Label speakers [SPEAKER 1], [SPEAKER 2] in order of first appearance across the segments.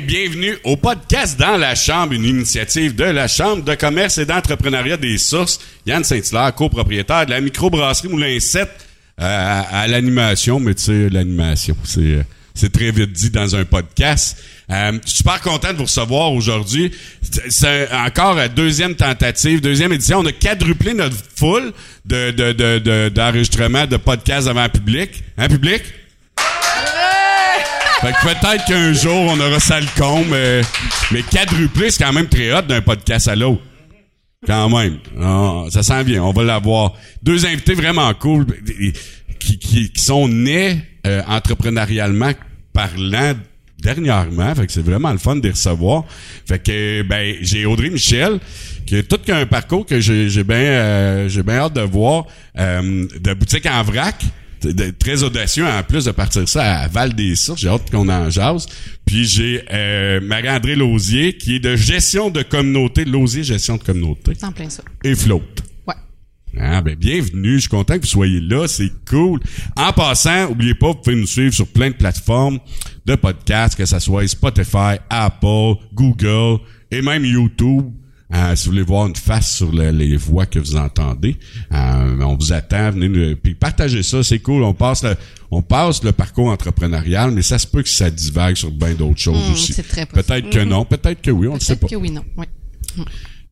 [SPEAKER 1] Bienvenue au podcast Dans la Chambre, une initiative de la Chambre de commerce et d'entrepreneuriat des sources. Yann Saint-Hilaire, copropriétaire de la microbrasserie Moulin 7 euh, à, l'animation, mais tu sais, l'animation, c'est... Euh, très vite dit dans un podcast. Euh, super content de vous recevoir aujourd'hui. C'est encore la deuxième tentative, deuxième édition. On a quadruplé notre foule de, de, d'enregistrement de, podcasts devant public. Hein, public? Fait que peut-être qu'un jour, on aura ça le con, mais, mais quadruplé, c'est quand même très hot d'un podcast à l'autre. Quand même. Ah, ça sent bien, on va l'avoir. Deux invités vraiment cool qui, qui, sont nés euh, entrepreneurialement parlant dernièrement. Fait que c'est vraiment le fun de les recevoir. Fait que ben j'ai Audrey Michel qui a tout qu'un parcours que j'ai bien euh, j'ai hâte de voir euh, de boutique en vrac très audacieux en plus de partir ça à Val des Sources. J'ai hâte qu'on en jase. Puis j'ai euh, Marie-André Lausier qui est de gestion de communauté, Lausier gestion de communauté.
[SPEAKER 2] En plein ça.
[SPEAKER 1] Et flotte.
[SPEAKER 2] Ouais.
[SPEAKER 1] Ah ben bienvenue, je suis content que vous soyez là, c'est cool. En passant, oubliez pas, vous pouvez nous suivre sur plein de plateformes de podcasts, que ce soit Spotify, Apple, Google et même YouTube. Euh, si vous voulez voir une face sur les voix que vous entendez, euh, on vous attend. Venez puis partagez ça, c'est cool. On passe le, on passe le parcours entrepreneurial, mais ça se peut que ça divague sur bien d'autres choses hmm, aussi. Peut-être que non, peut-être que oui, on ne sait pas.
[SPEAKER 2] Peut-être que oui, non. Oui.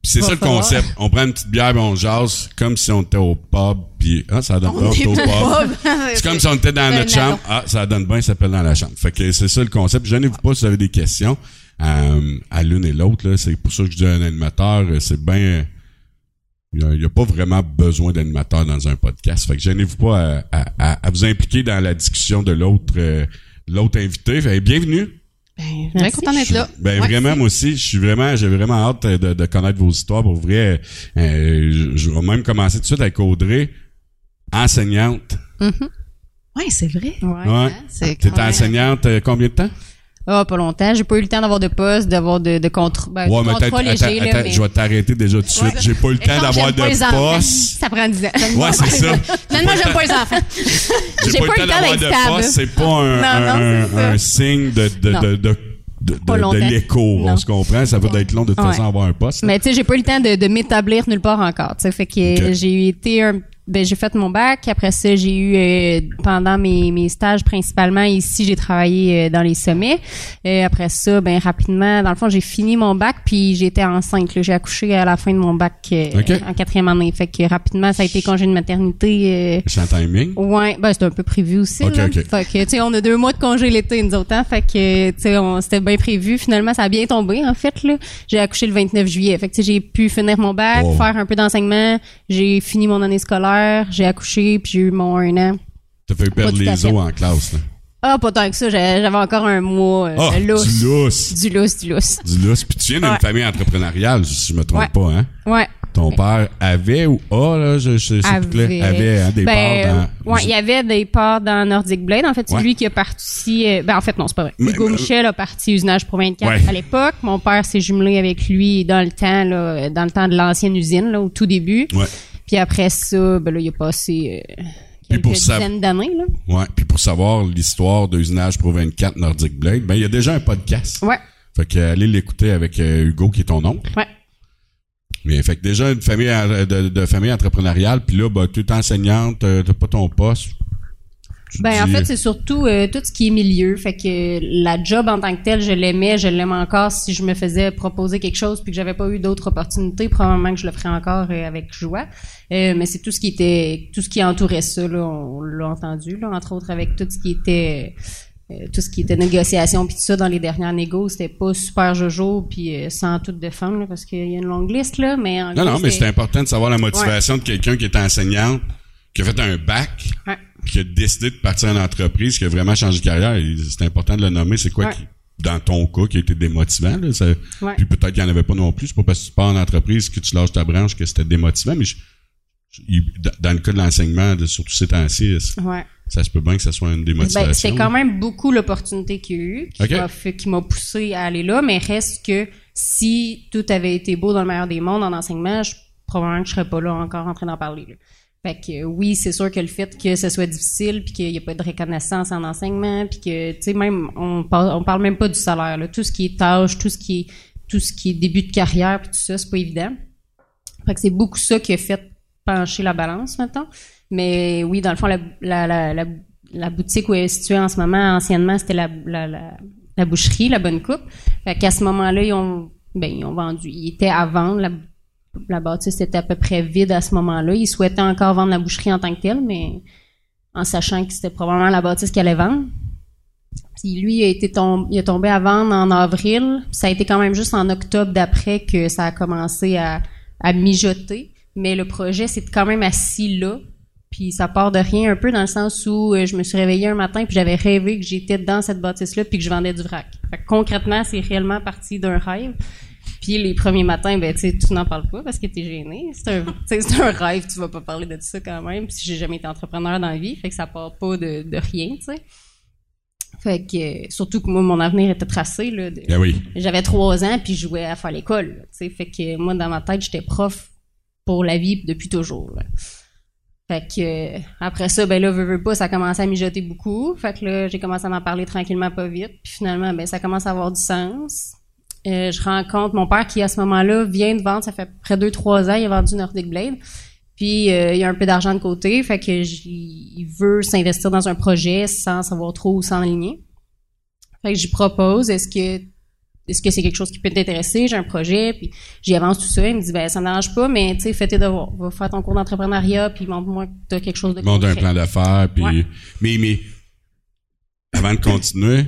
[SPEAKER 1] c'est ça le concept. On prend une petite bière et on jase comme si on était au pub. Puis ah, ça donne au pub. c'est comme si on était dans notre chambre. Ah, ça donne bien, ça s'appelle dans la chambre. Fait que c'est ça le concept. Gênez-vous pas si vous avez des questions. Euh, à l'une et l'autre. C'est pour ça que je dis un animateur, euh, c'est bien. Il n'y a, pas vraiment besoin d'animateur dans un podcast. Fait que gênez-vous pas à, vous impliquer dans la discussion de l'autre euh, l'autre invité. Fait, bienvenue.
[SPEAKER 2] Ben, bien content d'être là.
[SPEAKER 1] Ben vraiment, moi aussi, je suis vraiment, j'ai vraiment hâte de, connaître vos histoires. Pour vrai, je, vais même commencer tout de suite avec Audrey, enseignante.
[SPEAKER 2] Mm-hmm. Oui, c'est vrai.
[SPEAKER 1] Ouais. ouais. Hein, enseignante combien de temps?
[SPEAKER 2] Ah, pas longtemps. J'ai pas eu le temps d'avoir de poste, d'avoir de, de contre, ben,
[SPEAKER 1] ouais, contrat léger. Attends, attends, Je vais t'arrêter déjà tout de suite. J'ai pas eu le temps d'avoir de poste.
[SPEAKER 2] Ça prend 10 ans.
[SPEAKER 1] Ouais, c'est ça.
[SPEAKER 2] Finalement, j'aime pas les enfants.
[SPEAKER 1] J'ai pas, eu le temps d'avoir de poste. C'est pas un, un, un, signe de, de, de, de de, de, l'écho, on se comprend, ça va être long de toute façon avoir un poste.
[SPEAKER 2] Mais tu sais, j'ai pas eu le temps de, de m'établir nulle part encore. Tu sais, fait que j'ai été un ben j'ai fait mon bac. Après ça, j'ai eu euh, pendant mes, mes stages principalement ici, j'ai travaillé euh, dans les sommets. Et euh, après ça, ben rapidement, dans le fond, j'ai fini mon bac puis j'étais enceinte. J'ai accouché à la fin de mon bac en quatrième année. Fait que rapidement, ça a été congé de maternité.
[SPEAKER 1] C'est un timing?
[SPEAKER 2] Ouais, ben c'était un peu prévu aussi. Fait que tu sais, on a deux mois de congé l'été nous autres. Hein, fait que tu sais, c'était bien prévu. Finalement, ça a bien tombé en fait là. J'ai accouché le 29 juillet. Fait que j'ai pu finir mon bac, faire un peu d'enseignement. J'ai fini mon année scolaire j'ai accouché, puis j'ai eu mon un an.
[SPEAKER 1] T'as fait perdre les os en classe, là.
[SPEAKER 2] Ah, pas tant que ça. J'avais encore un mois euh,
[SPEAKER 1] ah, lousse. Du lousse.
[SPEAKER 2] Du lousse, du lousse.
[SPEAKER 1] Du lousse. Puis tu viens d'une famille entrepreneuriale, si je me trompe pas, hein?
[SPEAKER 2] Ouais.
[SPEAKER 1] Ton père avait ou a, là, je, sais plus, avait hein, des ben, parts
[SPEAKER 2] dans... Ouais, il y avait des parts dans Nordic Blade. En fait, c'est lui qui a parti... Euh, ben, en fait, non, c'est pas vrai. Hugo Michel a parti Usinage pour 24 à l'époque. Mon père s'est jumelé avec lui dans le temps, là, dans le temps de l'ancienne usine, là, au tout début.
[SPEAKER 1] Ouais.
[SPEAKER 2] Puis après ça, ben là, il a passé euh, quelques dizaines d'années. Là.
[SPEAKER 1] Ouais. Puis pour savoir l'histoire de Usinage Pro 24 Nordic Blade, ben il y a déjà un podcast.
[SPEAKER 2] Ouais.
[SPEAKER 1] Fait que allez l'écouter avec euh, Hugo qui est ton oncle.
[SPEAKER 2] Ouais.
[SPEAKER 1] Mais fait que déjà une famille euh, de, famille entrepreneuriale, puis là, ben, tu es enseignante, t'as pas ton poste.
[SPEAKER 2] Ben en fait c'est surtout euh, tout ce qui est milieu, fait que la job en tant que telle je l'aimais, je l'aime encore. Si je me faisais proposer quelque chose puis que j'avais pas eu d'autres opportunités, probablement que je le ferais encore euh, avec joie. Euh, mais c'est tout ce qui était, tout ce qui entourait ça là, on l'a entendu là, entre autres avec tout ce qui était tout ce qui était négociation puis tout ça dans les dernières négos, c'était pas super jojo puis sans toute défendre parce qu'il y a une longue liste là, mais
[SPEAKER 1] en Non non, mais c'est important de savoir la motivation de quelqu'un qui est enseignant, qui a fait un bac.
[SPEAKER 2] Ouais
[SPEAKER 1] qui a décidé de partir en entreprise, qui a vraiment changé de carrière, c'est important de le nommer, c'est quoi qui, dans ton cas, qui a été démotivant, là, puis peut-être qu'il n'y en avait pas non plus, c'est pas parce que tu pars en entreprise que tu lâches ta branche que c'était démotivant, mais dans le cas de l'enseignement, surtout ces temps-ci, ça se peut bien que ça soit une ben, démotivation?
[SPEAKER 2] c'est quand même beaucoup l'opportunité qu'il y a eu, qui m'a poussé à aller là, mais reste que si tout avait été beau dans le meilleur des mondes en enseignement, je, probablement que je serais pas là encore en train d'en parler. Fait que oui, c'est sûr que le fait que ce soit difficile, puis qu'il n'y a pas de reconnaissance en enseignement, puis que tu sais même on parle, parle même pas du salaire, là. tout ce qui est tâche, tout ce qui est tout ce qui est début de carrière, puis tout ça, c'est pas évident. Fait que c'est beaucoup ça qui a fait pencher la balance maintenant. Mais oui, dans le fond, la, la, la, la, boutique où elle est située en ce moment, anciennement, c'était la, la, la, boucherie, la Bonne Coupe. Fait qu'à ce moment-là, ils ont ben ils ont vendu. Ils étaient à vendre. La, la bâtisse était à peu près vide à ce moment-là. Ils souhaitaient encore vendre la boucherie en tant que telle, mais en sachant que c'était probablement la bâtisse qu'elle allait vendre. Puis lui, il a tombé, il tombé à vendre en avril. Ça a été quand même juste en octobre d'après que ça a commencé à, mijoter. Mais le projet s'est quand même assis là. Puis ça part de rien un peu dans le sens où euh, je me suis réveillée un matin puis j'avais rêvé que j'étais dans cette bâtisse-là puis que je vendais du vrac. Fait concrètement, c'est réellement parti d'un rêve. Puis les premiers matins, ben tu tu n'en parles pas parce que t'es gêné. C'est un, c'est un rêve, tu vas pas parler de ça quand même. Puis j'ai jamais été entrepreneur dans la vie, fait que ça part pas de, de rien, tu sais. Fait que surtout que moi mon avenir était tracé là.
[SPEAKER 1] Ben oui.
[SPEAKER 2] J'avais trois ans puis je jouais à faire l'école. Tu sais, fait que moi dans ma tête j'étais prof pour la vie depuis toujours. Là. Fait que après ça, ben là, veux, veux pas, ça commencé à mijoter beaucoup. Fait que là, j'ai commencé à m'en parler tranquillement, pas vite. Puis finalement, ben ça commence à avoir du sens. Euh, je rencontre mon père qui, à ce moment-là, vient de vendre, ça fait près deux, trois ans, il a vendu Nordic Blade. Puis euh, il a un peu d'argent de côté, fait que il veut s'investir dans un projet sans savoir trop où s'enligner. Fait que j'y propose, est-ce que est-ce que c'est quelque chose qui peut t'intéresser? J'ai un projet, puis j'y avance tout ça. Il me dit, ben ça n'arrange pas, mais tu sais, fais tes devoirs. Va faire ton cours d'entrepreneuriat, puis montre-moi que tu as quelque chose de
[SPEAKER 1] Montre un plan d'affaires, puis... Mais, mais, avant de continuer,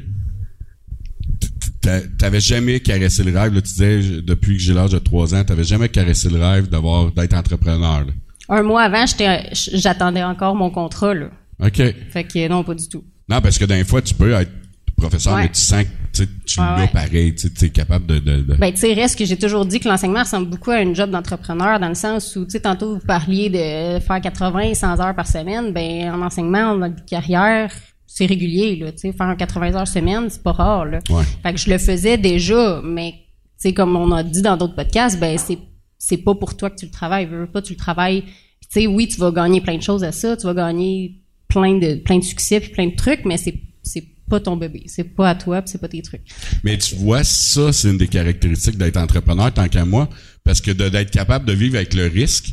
[SPEAKER 1] t'avais jamais caressé le rêve, là, tu disais, depuis que j'ai l'âge de trois ans, t'avais jamais caressé le rêve d'avoir, d'être entrepreneur,
[SPEAKER 2] Un mois avant, j'attendais encore mon contrat, là.
[SPEAKER 1] OK.
[SPEAKER 2] Fait que non, pas du tout.
[SPEAKER 1] Non, parce que d'un fois, tu peux être professeur, mais tu sens que tu l'as pareil, tu es capable de... de, de...
[SPEAKER 2] Ben, tu sais, reste que j'ai toujours dit que l'enseignement ressemble beaucoup à une job d'entrepreneur dans le sens où, tu sais, tantôt vous parliez de faire 80, 100 heures par semaine, ben en enseignement, en carrière, c'est régulier, là, tu sais, faire 80 heures semaine, c'est pas rare, là. Fait que je le faisais déjà, mais, tu sais, comme on a dit dans d'autres podcasts, ben c'est c'est pas pour toi que tu le travailles, veux pas tu le travailles. Tu sais, oui, tu vas gagner plein de choses à ça, tu vas gagner plein de plein de succès puis plein de trucs, mais c'est c'est pas ton bébé, c'est pas à toi, c'est pas tes trucs.
[SPEAKER 1] Mais tu vois, ça c'est une des caractéristiques d'être entrepreneur tant qu'à moi, parce que d'être capable de vivre avec le risque.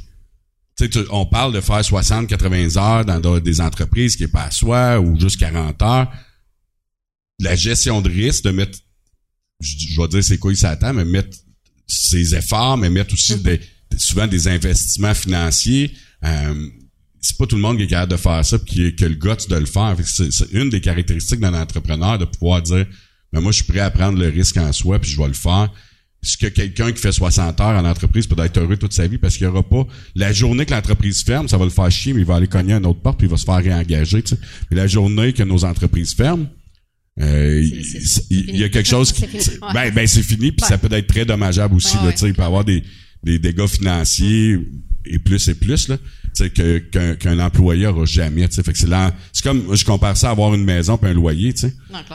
[SPEAKER 1] Tu on parle de faire 60, 80 heures dans des entreprises qui est pas à soi ou juste 40 heures. La gestion de risque, de mettre, je, vais dire c'est quoi il s'attend, mais mettre ses efforts, mais mettre aussi des, souvent des investissements financiers. Euh, c'est pas tout le monde qui est capable de faire ça, puis qui, a le goût de le faire. C'est une des caractéristiques d'un entrepreneur de pouvoir dire, mais ben, moi je suis prêt à prendre le risque en soi, puis je vais le faire. Ce que quelqu'un qui fait 60 heures en entreprise peut être heureux toute sa vie parce qu'il n'y aura pas la journée que l'entreprise ferme, ça va le faire chier, mais il va aller cogner à une autre porte puis il va se faire réengager. Tu sais. Mais la journée que nos entreprises ferment, euh, il, y a quelque chose qui, ben, ben c'est fini puis ça peut être très dommageable aussi. tu sais, il peut avoir des, des dégâts financiers et plus et plus là que qu'un qu'un employé aura jamais tu sais. Fait que c'est c'est comme je compare ça à avoir une maison puis un loyer tu sais.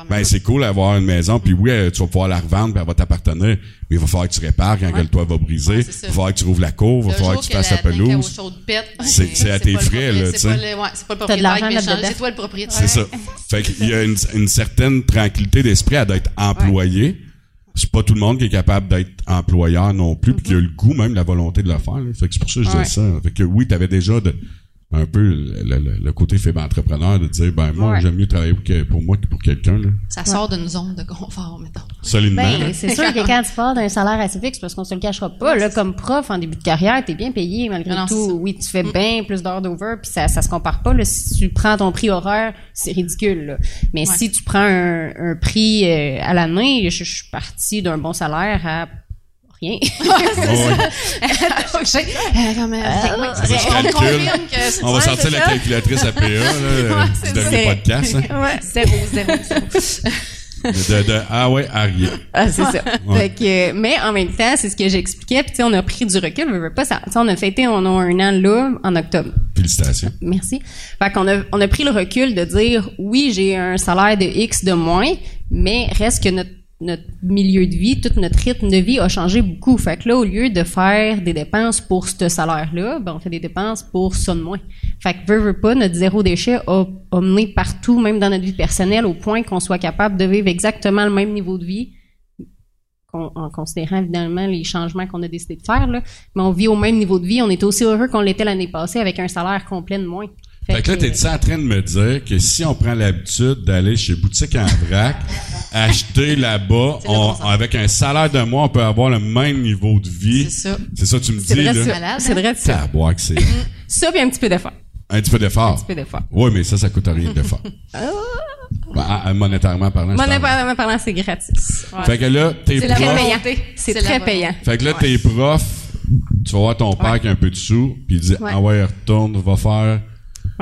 [SPEAKER 1] Ben c'est cool d'avoir une maison puis oui euh, tu vas pouvoir la revendre puis elle va t'appartenir mais il va falloir que tu répares quand le toit va briser. Il va falloir que tu rouvres la cour il va falloir que tu fasses la, pelouse. c'est c'est à tes frais là tu sais.
[SPEAKER 3] c'est pas le propriétaire c'est toi le propriétaire.
[SPEAKER 1] C'est ça. Fait qu'il y a une, une certaine tranquillité d'esprit à d'être employé c'est pas tout le monde qui est capable d'être employeur non plus, puis qui a le goût même la volonté de le faire. Fait que c'est pour ça que je dis ça. Fait que oui, t'avais déjà de, un peu le, côté faible entrepreneur de dire ben moi j'aime mieux travailler pour, moi que pour quelqu'un
[SPEAKER 3] ça sort d'une zone de confort mettons.
[SPEAKER 1] Solidement
[SPEAKER 2] ben, c'est sûr que quand tu parles d'un salaire assez fixe parce qu'on se le cachera pas là comme prof en début de carrière t'es bien payé malgré tout. oui tu fais mm. bien plus d'heures d'over puis ça ça se compare pas là. Si tu prends ton prix horaire c'est ridicule là. mais si tu prends un, prix euh, à l'année je, je suis partie d'un bon salaire à rien.
[SPEAKER 1] on va sortir la calculatrice APA là, du dernier podcast. Hein.
[SPEAKER 2] Ouais, zéro, zéro,
[SPEAKER 1] De, de, ah ouais, à rien.
[SPEAKER 2] Ah, c'est ça. Fait que, mais en même temps, c'est ce que j'expliquais. Puis, on a pris du recul. Je veux pas ça. on a fêté, on a un an là, en octobre.
[SPEAKER 1] Félicitations.
[SPEAKER 2] Merci. Fait qu'on a, on a pris le recul de dire, oui, j'ai un salaire de X de moins, mais reste que notre notre milieu de vie, tout notre rythme de vie a changé beaucoup. Fait que là, au lieu de faire des dépenses pour ce salaire-là, ben, on fait des dépenses pour ça de moins. Fait que, veut, veut pas, notre zéro déchet a, a mené partout, même dans notre vie personnelle, au point qu'on soit capable de vivre exactement le même niveau de vie, en considérant évidemment les changements qu'on a décidé de faire, là. Mais on vit au même niveau de vie. On était aussi heureux qu'on l'était l'année passée avec un salaire complet de moins.
[SPEAKER 1] Fait, que là, t'es-tu en train de me dire que si on prend l'habitude d'aller chez Boutique en vrac, acheter là-bas, avec un salaire de mois, on peut avoir le même niveau de vie.
[SPEAKER 3] C'est ça.
[SPEAKER 1] C'est ça que tu me dis,
[SPEAKER 2] là. C'est vrai,
[SPEAKER 1] c'est ça. boire que c'est.
[SPEAKER 2] Ça, puis un petit peu d'effort.
[SPEAKER 1] Un petit peu d'effort.
[SPEAKER 2] Un petit peu d'effort.
[SPEAKER 1] Oui, mais ça, ça coûte rien d'effort. Ben, monétairement parlant.
[SPEAKER 2] Monétairement parlant, c'est gratis.
[SPEAKER 1] Fait que là, t'es
[SPEAKER 2] prof. C'est très payant.
[SPEAKER 1] Fait que là, t'es prof, tu vas voir ton père qui a un peu de sous, puis il dit, ah ouais, retourne, va faire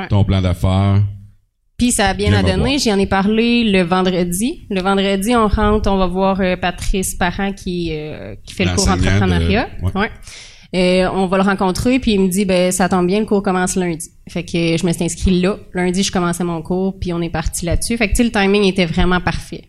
[SPEAKER 1] ton plan d'affaires.
[SPEAKER 2] Puis ça a bien à donner. J'en ai parlé le vendredi. Le vendredi, on rentre, on va voir euh, Patrice Parent qui, euh, qui fait le cours entrepreneuriat. Ouais. Euh, on va le rencontrer, puis il me dit, ben ça tombe bien, le cours commence lundi. Fait que je me suis inscrit là. Lundi, je commençais mon cours, puis on est parti là-dessus. Fait que tu sais, le timing était vraiment parfait.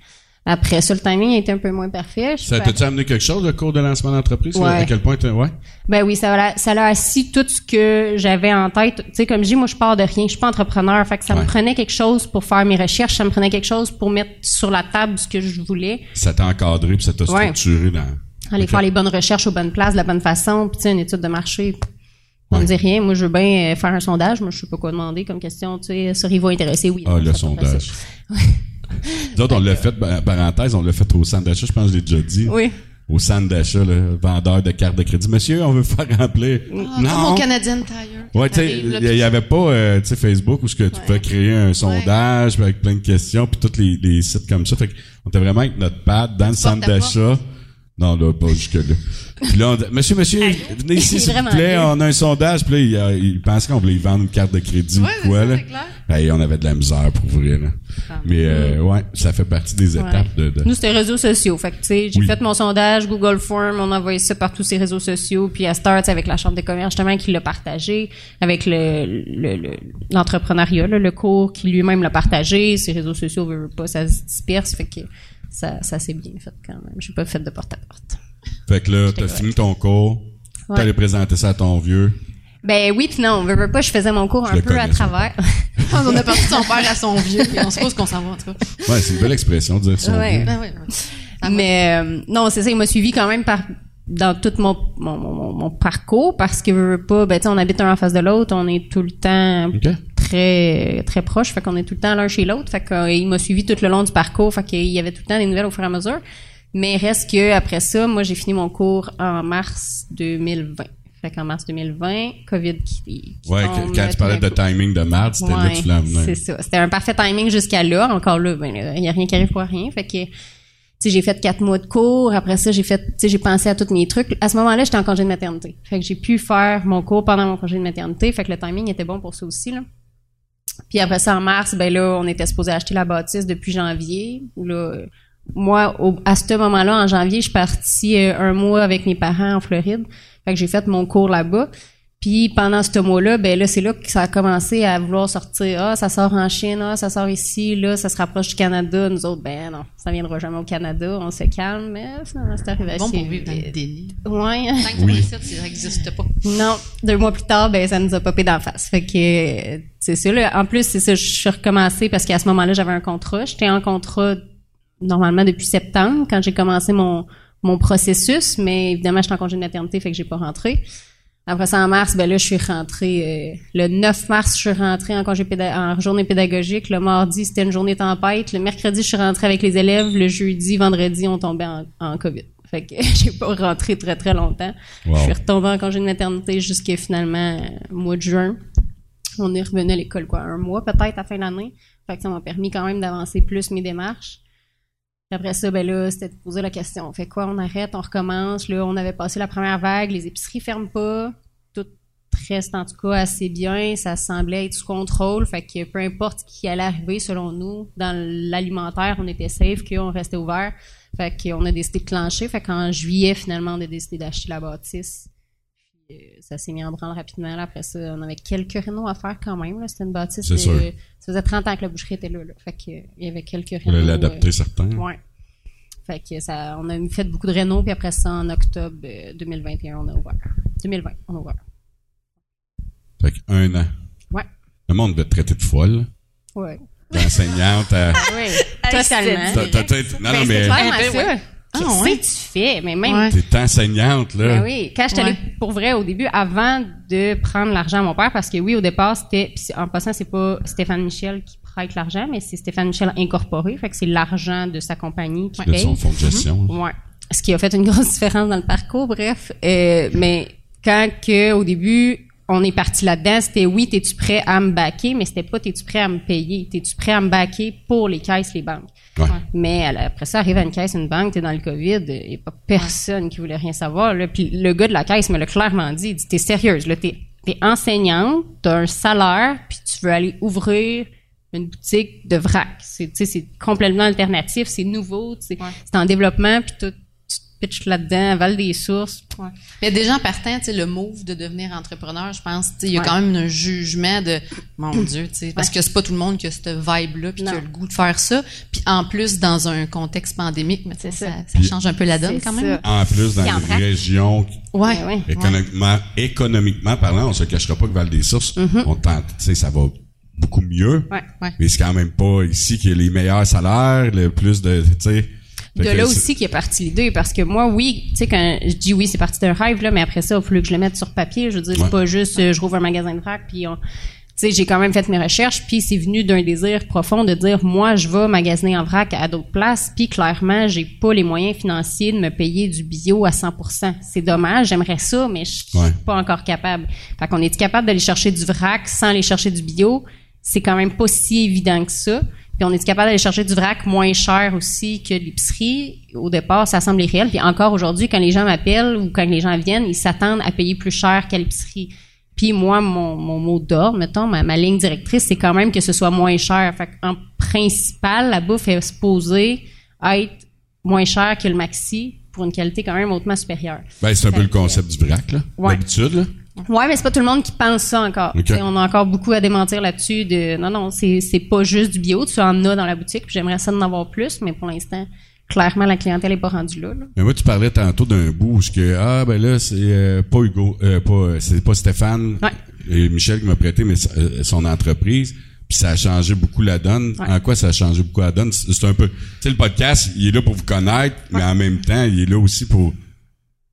[SPEAKER 2] Après ça, le timing était un peu moins parfait.
[SPEAKER 1] Ça t'a-tu amené quelque chose, le cours de lancement d'entreprise?
[SPEAKER 2] Ouais.
[SPEAKER 1] À quel point, ouais?
[SPEAKER 2] Ben oui, ça l'a, ça l'a assis tout ce que j'avais en tête. Tu sais, comme je dis, moi, je pars de rien. Je suis pas entrepreneur. Fait que ça me prenait quelque chose pour faire mes recherches. Ça me prenait quelque chose pour mettre sur la table ce que je voulais.
[SPEAKER 1] Ça t'a encadré puis ça t'a structuré dans...
[SPEAKER 2] Aller faire les bonnes recherches aux bonnes places, de la bonne façon. Puis tu sais, une étude de marché, on ne dit rien. Moi, je veux bien euh, faire un sondage. Moi, je sais pas quoi demander comme question. Tu sais, seriez-vous intéressé? Oui.
[SPEAKER 1] Ah, le sondage. D'autres, on l'a fait, parenthèse, on l'a fait au centre d'achat, je pense que je l'ai déjà dit.
[SPEAKER 2] Oui.
[SPEAKER 1] Au centre d'achat, le vendeur de cartes de crédit. Monsieur, on veut faire remplir.
[SPEAKER 3] Ah, non. Comme au Canadian Tire.
[SPEAKER 1] Ouais, tu sais, il y, avait pas, euh, tu sais, Facebook où ce que tu pouvais créer un sondage avec plein de questions puis tous les, les, sites comme ça. Fait qu'on était vraiment avec notre pad dans le centre d'achat. Non, là, pas jusque-là. Puis là, on dit, monsieur, monsieur, venez ici, s'il vous plaît, on a un sondage. Puis là, il, il pensait qu'on voulait vendre une carte de crédit
[SPEAKER 3] ouais,
[SPEAKER 1] ou quoi,
[SPEAKER 3] là.
[SPEAKER 1] Hey, on avait de la misère pour ouvrir, là. Ah. Mais, euh, ouais, ça fait partie des étapes de, de...
[SPEAKER 2] Nous, c'était réseaux sociaux. Fait que, tu sais, j'ai fait mon sondage, Google Form, on a envoyé ça par tous ces réseaux sociaux. Puis à Start, avec la Chambre des commerces, justement, qui l'a partagé, avec le, l'entrepreneuriat, le, le cours qui lui-même l'a partagé. Ces réseaux sociaux, veut pas, ça se disperse. Fait que, ça, ça s'est bien fait quand même. Je suis pas fait de porte à porte.
[SPEAKER 1] Fait que là, t'as fini ton cours, ouais. t'allais présenter ça à ton vieux.
[SPEAKER 2] Ben oui, puis non, veux, pas, je faisais mon cours un peu à travers.
[SPEAKER 3] on a parti de son père à son vieux, et on suppose qu'on s'en va, en tout
[SPEAKER 1] cas. Ouais, c'est une belle expression de dire son
[SPEAKER 2] ouais. vieux. Ben, ouais, Mais euh, non, c'est ça, il m'a suivi quand même par dans tout mon, mon, mon, mon parcours parce que veux pas, ben tu on habite un en face de l'autre, on est tout le temps très très proche, fait qu'on est tout le temps l'un chez l'autre, fait qu'il m'a suivi tout le long du parcours, fait qu'il y avait tout le temps des nouvelles au fur et à mesure. Mais reste que après ça, moi j'ai fini mon cours en mars 2020. Fait qu'en mars 2020, COVID qui, qui
[SPEAKER 1] Ouais, quand tu parlais de timing de mars, c'était là que tu l'as
[SPEAKER 2] C'est ça. C'était un parfait timing jusqu'à là. Encore là, ben, il n'y a rien qui arrive pour rien. Fait que j'ai fait quatre mois de cours. Après ça, j'ai fait, j'ai pensé à tous mes trucs. À ce moment-là, j'étais en congé de maternité. Fait que j'ai pu faire mon cours pendant mon congé de maternité. Fait que le timing était bon pour ça aussi, là. Puis après ça, en mars, ben là, on était supposé acheter la bâtisse depuis janvier. Là, moi, à ce moment-là, en janvier, je suis partie euh, un mois avec mes parents en Floride. Fait que j'ai fait mon cours là-bas. Puis pendant ce mois-là, ben là, c'est là que ça a commencé à vouloir sortir. Ah, ça sort en Chine, ah, ça sort ici, là, ça se rapproche du Canada. Nous autres, ben non, ça viendra jamais au Canada, on se calme, mais c'est arrivé
[SPEAKER 3] bon pour vivre dans le déni.
[SPEAKER 2] Ouais.
[SPEAKER 3] Tant que oui. ça n'existe pas.
[SPEAKER 2] Non, deux mois plus tard, ben ça nous a popé d'en face. Fait que c'est ça. Là. En plus, c'est ça, je suis recommencée parce qu'à ce moment-là, j'avais un contrat. J'étais en contrat normalement depuis septembre quand j'ai commencé mon mon processus, mais évidemment, j'étais en congé de maternité, fait que j'ai pas rentré. Après ça, en mars, ben là, je suis rentrée. Euh, le 9 mars, je suis rentrée en congé en journée pédagogique. Le mardi, c'était une journée tempête. Le mercredi, je suis rentrée avec les élèves. Le jeudi, vendredi, on tombait en, en COVID. Fait que j'ai pas rentré très très longtemps. Je suis retombée en congé de maternité jusqu'à finalement euh, mois de juin. On est revenu à l'école quoi, un mois peut-être à la fin d'année. Fait que ça m'a permis quand même d'avancer plus mes démarches après ça, ben là, c'était de poser la question. On fait quoi? On arrête, on recommence? Là, on avait passé la première vague, les épiceries ferment pas. Tout reste en tout cas assez bien. Ça semblait être sous contrôle. Fait que peu importe qui allait arriver, selon nous, dans l'alimentaire, on était safe, qu'on restait ouvert. Fait qu'on a décidé de clencher. Fait qu'en juillet, finalement, on a décidé d'acheter la bâtisse. Euh, ça s'est mis en branle rapidement. après ça, on avait quelques rénaux à faire quand même. C'était une bâtisse. ça faisait 30 ans que la boucherie était là. Fait qu'il y avait quelques rénaux.
[SPEAKER 1] On l'adapter euh, certains.
[SPEAKER 2] Ouais. Fait que ça, on a fait beaucoup de rénaux, puis après ça, en octobre euh, 2021, on a ouvert. 2020, on a ouvert.
[SPEAKER 1] Fait qu'un an.
[SPEAKER 2] Ouais.
[SPEAKER 1] Le monde va te traiter de folle.
[SPEAKER 2] Ouais.
[SPEAKER 1] T'es enseignante. à-
[SPEAKER 2] Oui, totalement.
[SPEAKER 1] T'as- t'as peut-être- non, non,
[SPEAKER 2] Ben,
[SPEAKER 1] mais
[SPEAKER 2] c'est Qu'est-ce
[SPEAKER 3] Ah, ouais.
[SPEAKER 2] que tu fais? Mais même,
[SPEAKER 3] Ouais.
[SPEAKER 1] t'es enseignante, là.
[SPEAKER 2] Ben oui, quand j'étais
[SPEAKER 3] Ouais.
[SPEAKER 2] allée pour vrai au début, avant de prendre l'argent à mon père, parce que oui, au départ, c'était, en passant, c'est pas Stéphane Michel qui prête l'argent, mais c'est Stéphane Michel incorporé, fait que c'est l'argent de sa compagnie qui
[SPEAKER 1] De
[SPEAKER 2] paye.
[SPEAKER 1] son fonds de gestion.
[SPEAKER 2] Ouais. Ce qui a fait une grosse différence dans le parcours, bref. Euh, mais quand que, au début, on est parti là-dedans, c'était oui, t'es-tu prêt à me baquer, mais c'était pas t'es-tu prêt à me payer, t'es-tu prêt à me baquer pour les caisses, les banques?
[SPEAKER 1] Ouais.
[SPEAKER 2] Mais après ça, arrive à une caisse, une banque, t'es dans le COVID, il n'y a pas personne qui voulait rien savoir. Là. Puis le gars de la caisse me l'a clairement dit, il dit, t'es sérieuse, là, t'es, t'es enseignante, t'as un salaire, puis tu veux aller ouvrir une boutique de vrac. C'est, c'est complètement alternatif, c'est nouveau,
[SPEAKER 3] Ouais.
[SPEAKER 2] c'est en développement, puis tout, pitches là-dedans, aval des sources.
[SPEAKER 3] Mais des gens partant, tu sais, le move de devenir entrepreneur, je pense, tu sais, il y a
[SPEAKER 2] Ouais.
[SPEAKER 3] quand même un jugement de, mon Dieu, tu sais, parce que c'est pas tout le monde qui a cette vibe-là, puis qui a le goût de faire ça. Puis en plus, dans un contexte pandémique, mais tu sais,
[SPEAKER 2] C'est
[SPEAKER 3] ça,
[SPEAKER 2] ça.
[SPEAKER 3] ça change un peu la donne quand même.
[SPEAKER 2] ça.
[SPEAKER 1] En plus, dans
[SPEAKER 2] en
[SPEAKER 1] régions
[SPEAKER 3] Ouais.
[SPEAKER 2] Ben ouais.
[SPEAKER 1] économiquement, économiquement parlant, on se cachera pas que Val des Sources, on tente, tu sais, ça va beaucoup mieux.
[SPEAKER 2] Ouais.
[SPEAKER 3] Ouais.
[SPEAKER 1] Mais c'est quand même pas ici qu'il y a les meilleurs salaires, le plus de, tu sais.
[SPEAKER 2] De là aussi qui est partie l'idée, parce que moi, oui, tu sais, quand je dis oui, c'est parti d'un rêve, là, mais après ça, il a fallu que je le mette sur papier. Je veux dire,
[SPEAKER 1] Ouais.
[SPEAKER 2] c'est pas juste, euh, je rouvre un magasin de vrac, puis on... Tu sais, j'ai quand même fait mes recherches, puis c'est venu d'un désir profond de dire, moi, je vais magasiner en vrac à d'autres places, puis clairement, j'ai pas les moyens financiers de me payer du bio à 100%. C'est dommage, j'aimerais ça, mais je suis
[SPEAKER 1] Ouais.
[SPEAKER 2] pas encore capable. Fait qu'on est capable d'aller chercher du vrac sans aller chercher du bio? C'est quand même pas si évident que ça. Puis on est capable d'aller chercher du vrac moins cher aussi que l'épicerie. Au départ, ça semble irréel. Puis encore aujourd'hui, quand les gens m'appellent ou quand les gens viennent, ils s'attendent à payer plus cher qu'à l'épicerie. Puis moi, mon, mon mot d'ordre, mettons, ma, ma ligne directrice, c'est quand même que ce soit moins cher. Fait en principal, la bouffe est supposée être moins chère que le maxi pour une qualité quand même hautement supérieure.
[SPEAKER 1] Ben, c'est un peu le concept du vrac, là.
[SPEAKER 2] Ouais.
[SPEAKER 1] D'habitude, là.
[SPEAKER 2] Ouais, mais c'est pas tout le monde qui pense ça encore.
[SPEAKER 1] Ok.
[SPEAKER 2] T'sais, On a encore beaucoup à démentir là-dessus. De non, non, c'est pas juste du bio. Tu en as dans la boutique. puis J'aimerais ça d'en avoir plus, mais pour l'instant, clairement, la clientèle est pas rendue là. là.
[SPEAKER 1] Mais moi, tu parlais tantôt d'un bout où que, ah, ben là, c'est euh, pas Hugo, euh, pas, c'est pas Stéphane
[SPEAKER 2] Ouais.
[SPEAKER 1] et Michel qui m'a prêté mais, euh, son entreprise. Puis ça a changé beaucoup la donne.
[SPEAKER 2] Ouais.
[SPEAKER 1] En quoi ça a changé beaucoup la donne? C'est c'est un peu, tu sais, le podcast, il est là pour vous connaître, mais en même temps, il est là aussi pour,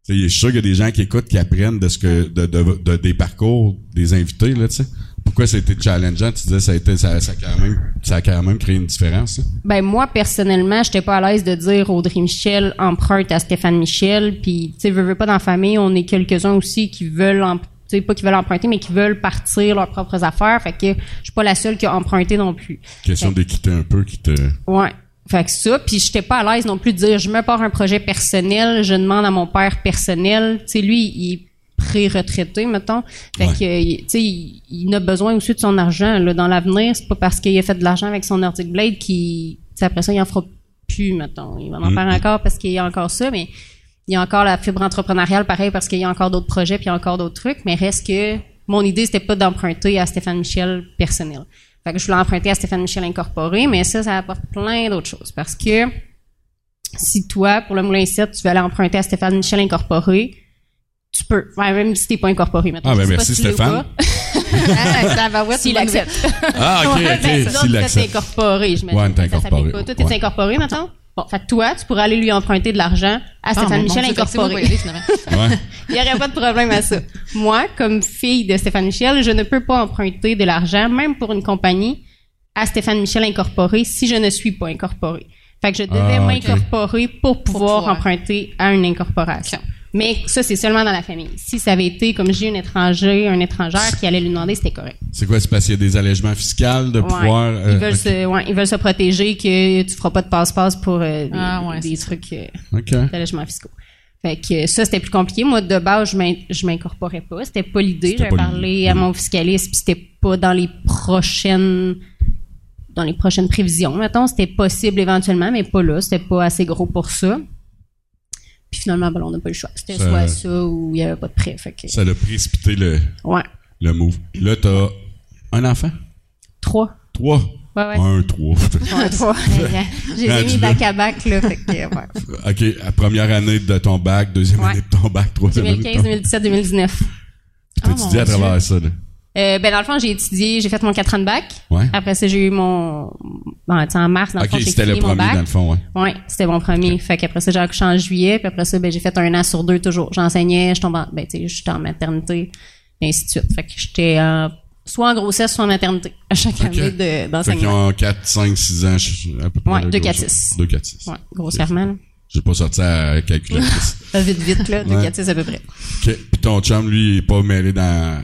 [SPEAKER 1] je suis sûr qu'il y a des gens qui écoutent, qui apprennent de ce que, de, de, de- des parcours des invités, là, tu sais. Pourquoi ça a été challengeant? Tu disais, ça a été, ça, ça a quand même, ça a quand même créé une différence, hein?
[SPEAKER 2] Ben moi personnellement, j'étais pas à l'aise de dire Audrey Michel emprunte à Stéphane Michel. Puis tu sais, veux, veux pas dans la famille, on est quelques-uns aussi qui veulent, tu sais, pas qui veulent emprunter, mais qui veulent partir leurs propres affaires. Fait que je suis pas la seule qui a emprunté non plus.
[SPEAKER 1] Question d'équité un peu qui te,
[SPEAKER 2] Ouais. Fait que ça, puis j'étais pas à l'aise non plus de dire je me pars un projet personnel, je demande à mon père personnel. Tu sais, lui, il est pré-retraité, mettons. Fait
[SPEAKER 1] Ouais.
[SPEAKER 2] que, il- tu sais, il, il a besoin aussi de son argent. Là, dans l'avenir, c'est pas parce qu'il a fait de l'argent avec son Nordic Blade qu'il, après ça, il en fera plus, mettons. Il va en
[SPEAKER 1] Mm.
[SPEAKER 2] faire encore parce qu'il y a encore ça, mais il y a encore la fibre entrepreneuriale, pareil, parce qu'il y a encore d'autres projets, puis il y a encore d'autres trucs. Mais reste que mon idée, c'était pas d'emprunter à Stéphane Michel personnel. Fait que je voulais emprunter à Stéphane Michel incorporé, mais ça, ça apporte plein d'autres choses. Parce que si toi, pour le Moulin 7, tu veux aller emprunter à Stéphane Michel incorporé, tu peux. Ouais, même si t'es pas incorporé, maintenant.
[SPEAKER 1] Ah, ben
[SPEAKER 2] Je
[SPEAKER 1] merci,
[SPEAKER 2] si
[SPEAKER 1] Stéphane.
[SPEAKER 3] ça va, ouais,
[SPEAKER 2] S'il accepte.
[SPEAKER 1] Ah, ok,
[SPEAKER 2] Ouais,
[SPEAKER 1] ok,
[SPEAKER 2] ben,
[SPEAKER 1] s'il
[SPEAKER 2] ça, vous êtes
[SPEAKER 1] accepte.
[SPEAKER 2] incorporé, j'imagine.
[SPEAKER 1] Ouais, t'es incorporé.
[SPEAKER 2] Toi, t'es
[SPEAKER 1] Ouais.
[SPEAKER 2] incorporé, maintenant? Bon, fait que toi, tu pourrais aller lui emprunter de l'argent à
[SPEAKER 3] Ah,
[SPEAKER 2] Stéphane
[SPEAKER 3] mon
[SPEAKER 2] Michel incorporé. Il n'y aurait pas de problème à ça. Moi, comme fille de Stéphane Michel, je ne peux pas emprunter de l'argent, même pour une compagnie, à Stéphane Michel incorporé si je ne suis pas incorporé. Fait que je devais
[SPEAKER 1] Ah,
[SPEAKER 2] m'incorporer pour pouvoir
[SPEAKER 3] pouvoir.
[SPEAKER 2] emprunter à une incorporation. Mais ça, c'est seulement dans la famille. Si ça avait été comme j'ai un étranger, un étrangère qui allait lui demander, c'était correct.
[SPEAKER 1] C'est quoi? C'est parce qu'il y a des allègements fiscaux de
[SPEAKER 2] Ouais.
[SPEAKER 1] pouvoir. euh,
[SPEAKER 2] ils, veulent se, ouais, ils veulent se protéger que tu feras pas de passe-passe pour euh, des,
[SPEAKER 3] Ah, ouais,
[SPEAKER 2] des
[SPEAKER 3] c'est
[SPEAKER 2] trucs. euh,
[SPEAKER 1] OK.
[SPEAKER 2] d'allégements fiscaux. Fait que ça, c'était plus compliqué. Moi, de base, je m'in- je m'incorporais pas. C'était pas l'idée. J'avais parlé à mon fiscaliste, puis c'était pas dans les prochaines dans les prochaines prévisions. Mettons, c'était possible éventuellement, mais pas là. C'était pas assez gros pour ça. Puis finalement, ben, on n'a pas le choix. C'était
[SPEAKER 1] Ça-
[SPEAKER 2] soit ça ou il y avait pas de prêt. Fait que,
[SPEAKER 1] Ça a précipité le,
[SPEAKER 2] ouais.
[SPEAKER 1] le move. Là, t'as un enfant?
[SPEAKER 2] Trois.
[SPEAKER 1] Trois?
[SPEAKER 2] Ouais, ouais.
[SPEAKER 1] Un, trois.
[SPEAKER 2] Un, trois. J'ai mis bac à bac, là. Fait que, ouais.
[SPEAKER 1] OK, première année de ton bac, deuxième année de ton bac, troisième année de
[SPEAKER 2] 2015,
[SPEAKER 1] ton
[SPEAKER 2] 2017, 2019.
[SPEAKER 1] T'as
[SPEAKER 3] Oh,
[SPEAKER 1] à travers ça, là.
[SPEAKER 2] Euh, ben dans le fond, j'ai étudié, j'ai fait mon 4 ans de bac.
[SPEAKER 1] Ouais.
[SPEAKER 2] Après ça, j'ai eu mon bon, tu sais, en mars dans le fond, j'ai
[SPEAKER 1] c'était le
[SPEAKER 2] fini mon
[SPEAKER 1] premier,
[SPEAKER 2] bac.
[SPEAKER 1] dans le fond, ouais.
[SPEAKER 2] Ouais, c'était mon premier. Fait qu'après ça, j'ai accouché en juillet, puis après ça, ben j'ai fait un an sur deux toujours. J'enseignais, je tombe en, ben tu sais, j'étais en maternité, et ainsi de suite. Fait que j'étais en- soit en grossesse, soit en maternité à chaque année de-
[SPEAKER 1] Fait qu'ils
[SPEAKER 2] d'enseignement.
[SPEAKER 1] ont 4, 5, 6 ans, je- à peu près.
[SPEAKER 2] Ouais,
[SPEAKER 1] là,
[SPEAKER 2] deux,
[SPEAKER 1] grosso-
[SPEAKER 2] quatre, six.
[SPEAKER 1] 2, 4, 6.
[SPEAKER 2] Ouais, grossièrement.
[SPEAKER 1] J'ai pas sorti à la calculatrice.
[SPEAKER 2] Vite vite là, deux,
[SPEAKER 1] Ouais.
[SPEAKER 2] quatre, six à peu près.
[SPEAKER 1] Puis ton chum, lui, il est pas mêlé dans...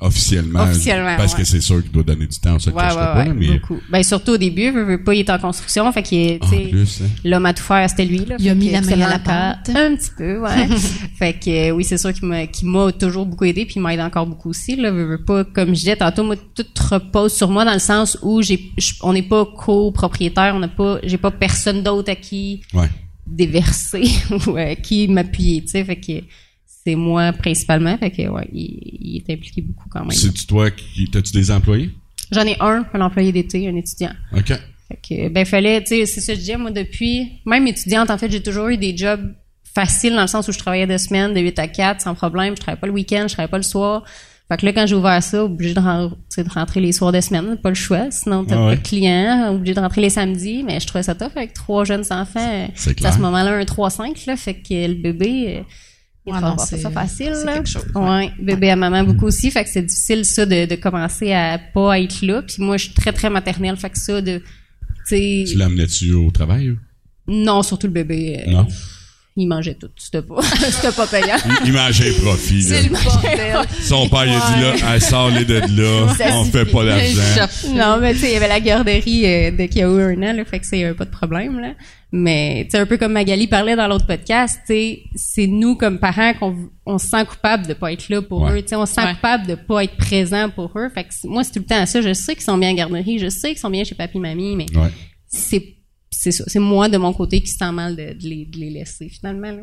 [SPEAKER 1] Officiellement.
[SPEAKER 2] Officiellement,
[SPEAKER 1] Parce
[SPEAKER 2] ouais.
[SPEAKER 1] que c'est sûr qu'il doit donner du temps, ça,
[SPEAKER 2] Ouais,
[SPEAKER 1] pas, là, mais...
[SPEAKER 2] beaucoup. Ben surtout au début, veut, veut pas, il est en construction, fait qu'il est,
[SPEAKER 1] En
[SPEAKER 2] tu sais,
[SPEAKER 1] plus, hein.
[SPEAKER 2] l'homme à tout faire, c'était lui, là.
[SPEAKER 3] Il a mis la main à la pâte.
[SPEAKER 2] Un petit peu, ouais. fait que, euh, oui, c'est sûr qu'il m'a, qu'il m'a toujours beaucoup aidé, puis il m'aide encore beaucoup aussi, là. Veut, veut pas, comme je disais tantôt, moi, tout repose sur moi dans le sens où j'ai, on n'est pas copropriétaire, on n'a pas, j'ai pas personne d'autre à qui
[SPEAKER 1] Ouais.
[SPEAKER 2] déverser ou à qui m'appuyer, tu sais. Fait que c'est moi principalement, fait que, ouais, il, il est impliqué beaucoup quand même.
[SPEAKER 1] C'est-tu toi qui... T'as-tu des employés?
[SPEAKER 2] J'en ai un, un employé d'été, un étudiant.
[SPEAKER 1] OK.
[SPEAKER 2] Fait que, ben, fallait, tu sais, c'est ça que je disais, moi, depuis, même étudiante, en fait, j'ai toujours eu des jobs faciles dans le sens où je travaillais de semaine, de 8 à 4, sans problème. Je travaillais pas le week-end, je travaillais pas le soir. Fait que là, quand j'ai ouvert ça, obligé de, ren- de rentrer les soirs de semaine, pas le choix. Sinon, t'as
[SPEAKER 1] Ah
[SPEAKER 2] pas de clients, obligé de rentrer les samedis. Mais je trouvais ça tough avec trois jeunes enfants.
[SPEAKER 1] C'est
[SPEAKER 2] à ce moment-là, un 3-5, là. Fait que le bébé, euh, il
[SPEAKER 3] Ouais,
[SPEAKER 2] faut
[SPEAKER 3] non,
[SPEAKER 2] pas
[SPEAKER 3] c'est-
[SPEAKER 2] ça facile,
[SPEAKER 3] c'est quelque chose,
[SPEAKER 2] Ouais. bébé à maman beaucoup aussi. Fait que c'est difficile, ça, de, de commencer à pas être là. Puis moi, je suis très, très maternelle. Fait que ça, de, tu sais,
[SPEAKER 1] Tu l'amenais-tu au travail? ou?
[SPEAKER 2] non, surtout le bébé. euh,
[SPEAKER 1] Non?
[SPEAKER 2] Il mangeait tout. C'était pas, c'était pas payant.
[SPEAKER 1] Il, il mangeait profit, là.
[SPEAKER 3] C'est le bordel.
[SPEAKER 1] Son père, il a dit, là, hey, sors-les de là.
[SPEAKER 2] Ça
[SPEAKER 1] On fait pas d'argent.
[SPEAKER 2] non, mais tu sais, il y avait la garderie euh, de qu'il y a eu un an, là, fait que c'est euh, pas de problème, là. Mais, tu sais, un peu comme Magali parlait dans l'autre podcast, tu sais, c'est nous, comme parents, qu'on on se sent coupable de pas être là pour
[SPEAKER 1] Ouais.
[SPEAKER 2] eux. Tu sais, on se sent
[SPEAKER 3] Ouais.
[SPEAKER 2] coupable de pas être présent pour eux. Fait que moi, c'est tout le temps ça. Je sais qu'ils sont bien en garderie, je sais qu'ils sont bien chez papy, mamie, mais
[SPEAKER 1] Ouais.
[SPEAKER 2] c'est c'est ça. C'est moi, de mon côté, qui se sent mal de, de les, de les laisser, finalement, là.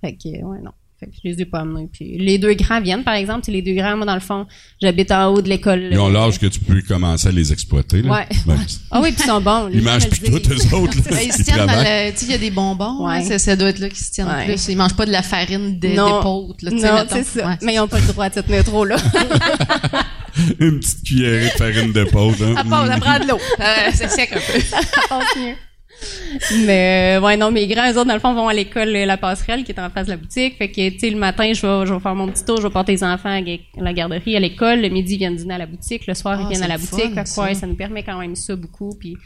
[SPEAKER 2] Fait que, ouais, non. Fait que je les ai pas amenés. Puis les deux grands viennent, par exemple. C'est les deux grands, moi, dans le fond, j'habite en haut de l'école.
[SPEAKER 1] Ils ont
[SPEAKER 2] euh,
[SPEAKER 1] l'âge que tu peux commencer à les exploiter, là.
[SPEAKER 2] Ouais.
[SPEAKER 1] Ben,
[SPEAKER 2] Ah oui, puis ils sont bons.
[SPEAKER 1] Ils mangent plus tout, eux autres, là.
[SPEAKER 3] Ben, ils se tiennent dans le, tu sais, il y a des bonbons,
[SPEAKER 2] Ouais.
[SPEAKER 3] hein, ça, ça doit être là qu'ils se tiennent
[SPEAKER 2] Ouais.
[SPEAKER 3] plus. Ils mangent pas de la farine de-
[SPEAKER 2] Non.
[SPEAKER 3] d'épaule, là, tu sais,
[SPEAKER 2] Non, c'est ça.
[SPEAKER 3] Ouais,
[SPEAKER 2] Mais ils ont pas le droit de se tenir trop là.
[SPEAKER 1] Une petite cuillerée de farine de peau, hein.
[SPEAKER 3] Ça passe, ça prend de l'eau. Euh, c'est sec un peu.
[SPEAKER 2] Ça passe mieux. Mais euh, ouais non mes grands eux autres dans le fond vont à l'école euh, la passerelle qui est en face de la boutique fait que tu sais le matin je vais je vais faire mon petit tour je vais porter les enfants à la garderie à l'école le midi ils viennent dîner à la boutique le soir
[SPEAKER 3] Ah,
[SPEAKER 2] ils viennent
[SPEAKER 3] c'est
[SPEAKER 2] à la boutique
[SPEAKER 3] fun,
[SPEAKER 2] fait que
[SPEAKER 3] ça.
[SPEAKER 2] ouais, ça nous permet quand même ça beaucoup puis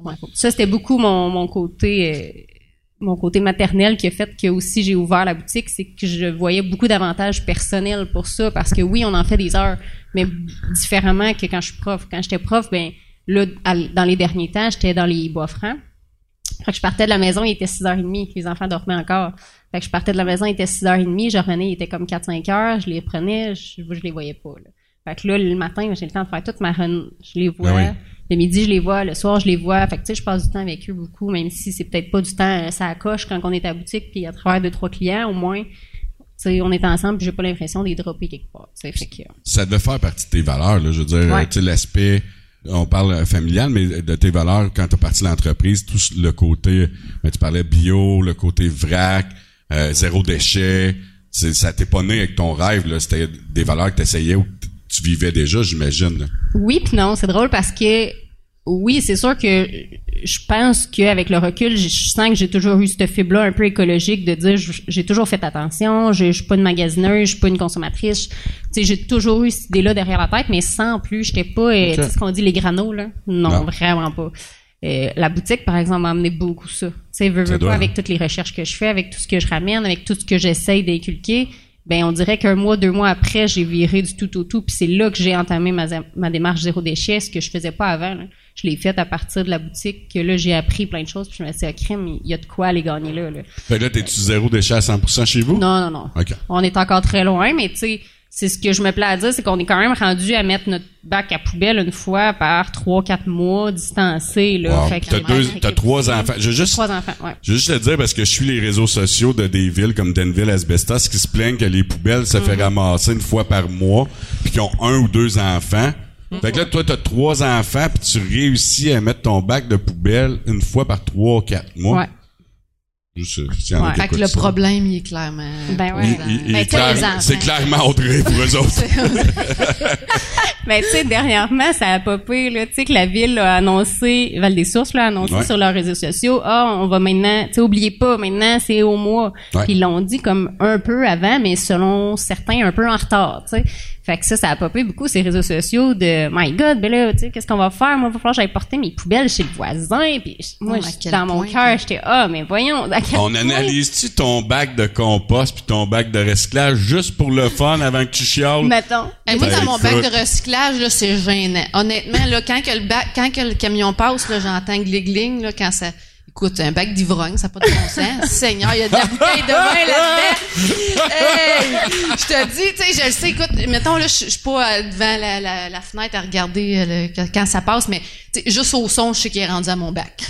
[SPEAKER 2] ouais. ça c'était beaucoup mon mon côté euh, mon côté maternel qui a fait que aussi j'ai ouvert la boutique, c'est que je voyais beaucoup d'avantages personnels pour ça, parce que oui, on en fait des heures, mais différemment que quand je suis prof. Quand j'étais prof, ben là, dans les derniers temps, j'étais dans les bois francs. Fait que je partais de la maison, il était 6h30, les enfants dormaient encore. Fait que je partais de la maison, il était 6h30, je revenais, il était comme 4-5 heures, je les prenais, je, je les voyais pas. Là. Fait que là, le matin, j'ai le temps de faire toute ma run. Je les vois.
[SPEAKER 1] Ben oui.
[SPEAKER 2] Le midi, je les vois. Le soir, je les vois. Fait que, tu sais, je passe du temps avec eux beaucoup, même si c'est peut-être pas du temps, euh, ça coche quand on est à la boutique, puis à travers deux, trois clients, au moins, tu sais, on est ensemble, puis j'ai pas l'impression d'y dropper quelque part. Fait que,
[SPEAKER 1] Ça devait faire partie de tes valeurs, là. Je veux dire,
[SPEAKER 2] Ouais.
[SPEAKER 1] euh, tu sais, l'aspect, on parle euh, familial, mais de tes valeurs quand tu as parti de l'entreprise, tout le côté, ben, tu parlais bio, le côté vrac, euh, zéro déchet, ça t'est pas né avec ton rêve, là. C'était des valeurs que tu essayais ou? Tu vivais déjà, j'imagine.
[SPEAKER 2] Oui puis non, c'est drôle parce que oui, c'est sûr que je pense qu'avec le recul, je sens que j'ai toujours eu cette fibre-là un peu écologique de dire j'ai toujours fait attention, je, je suis pas une magasineuse, je suis pas une consommatrice. Tu sais, j'ai toujours eu cette idée-là derrière la tête, mais sans plus, j'étais pas euh, tu sais ce qu'on dit les granos là. Non,
[SPEAKER 1] Non.
[SPEAKER 2] vraiment pas. Euh, la boutique, par exemple, m'a amené beaucoup ça. Tu sais, veux, pas,
[SPEAKER 1] hein.
[SPEAKER 2] avec toutes les recherches que je fais, avec tout ce que je ramène, avec tout ce que j'essaye d'inculquer, ben on dirait qu'un mois, deux mois après, j'ai viré du tout au tout, puis c'est là que j'ai entamé ma, ma démarche zéro déchet, ce que je faisais pas avant. là. Je l'ai faite à partir de la boutique, que là j'ai appris plein de choses, puis je me suis dit, ah, crème, il y a de quoi aller gagner là. là.
[SPEAKER 1] Fait que là, t'es-tu zéro déchet à 100% chez vous?
[SPEAKER 2] Non, non, non.
[SPEAKER 1] OK.
[SPEAKER 2] On est encore très loin, mais tu sais, c'est ce que je me plais à dire, c'est qu'on est quand même rendu à mettre notre bac à poubelle une fois par trois, quatre mois distancé. Là,
[SPEAKER 1] Wow.
[SPEAKER 2] Fait
[SPEAKER 1] T'as deux, t'as trois enfants. Je veux juste,
[SPEAKER 2] Trois enfants, ouais.
[SPEAKER 1] Je veux juste te dire parce que je suis les réseaux sociaux de des villes comme Denville, Asbestos qui se plaignent que les poubelles se
[SPEAKER 2] Mhm.
[SPEAKER 1] fait ramasser une fois par mois puis qui ont un ou deux enfants. Fait que là, toi, t'as trois enfants, puis tu réussis à mettre ton bac de poubelle une fois par trois, quatre mois.
[SPEAKER 2] Ouais.
[SPEAKER 1] Juste,
[SPEAKER 2] Ouais.
[SPEAKER 3] Fait que le
[SPEAKER 1] ça.
[SPEAKER 3] problème, il est clairement.
[SPEAKER 2] Ben ouais.
[SPEAKER 1] Il- il- il
[SPEAKER 2] Ben,
[SPEAKER 1] clair- c'est clairement Audrey pour eux autres.
[SPEAKER 2] Mais tu sais, dernièrement, ça a popé, là, tu sais, que la ville a annoncé, Val-des-Sources, là, a annoncé
[SPEAKER 1] Ouais.
[SPEAKER 2] sur leurs réseaux sociaux, ah, on va maintenant, tu sais, oubliez pas, maintenant, c'est au mois.
[SPEAKER 1] Ouais.
[SPEAKER 2] Puis ils l'ont dit comme un peu avant, mais selon certains, un peu en retard, tu sais. Fait que ça, ça a popé beaucoup ces réseaux sociaux de, my God, ben là, tu sais, qu'est-ce qu'on va faire? Moi, il va falloir que j'aille porter mes poubelles chez le voisin. Puis moi,
[SPEAKER 3] Oh,
[SPEAKER 2] dans mon cœur, j'étais, ah, mais voyons, à quel
[SPEAKER 1] On
[SPEAKER 2] point?
[SPEAKER 1] analyse-tu ton bac de compost puis ton bac de recyclage juste pour le fun avant que tu chiales?
[SPEAKER 2] Mettons.
[SPEAKER 3] Hey, moi,
[SPEAKER 1] Ben,
[SPEAKER 3] dans mon bac de recyclage, là, c'est gênant. Honnêtement, là, quand que le bac, quand que le camion passe, là, j'entends gling-gling, là, quand ça, écoute, un bac d'ivrogne, ça n'a pas de bon sens. Seigneur, il y a de la bouteille de vin là-dedans. Hey! Je te dis, tu sais, je le sais, écoute, mettons, là, je suis pas devant la, la, la fenêtre à regarder euh, le- quand- ça passe, mais, tu sais, juste au son, je sais qu'il est rendu à mon bac.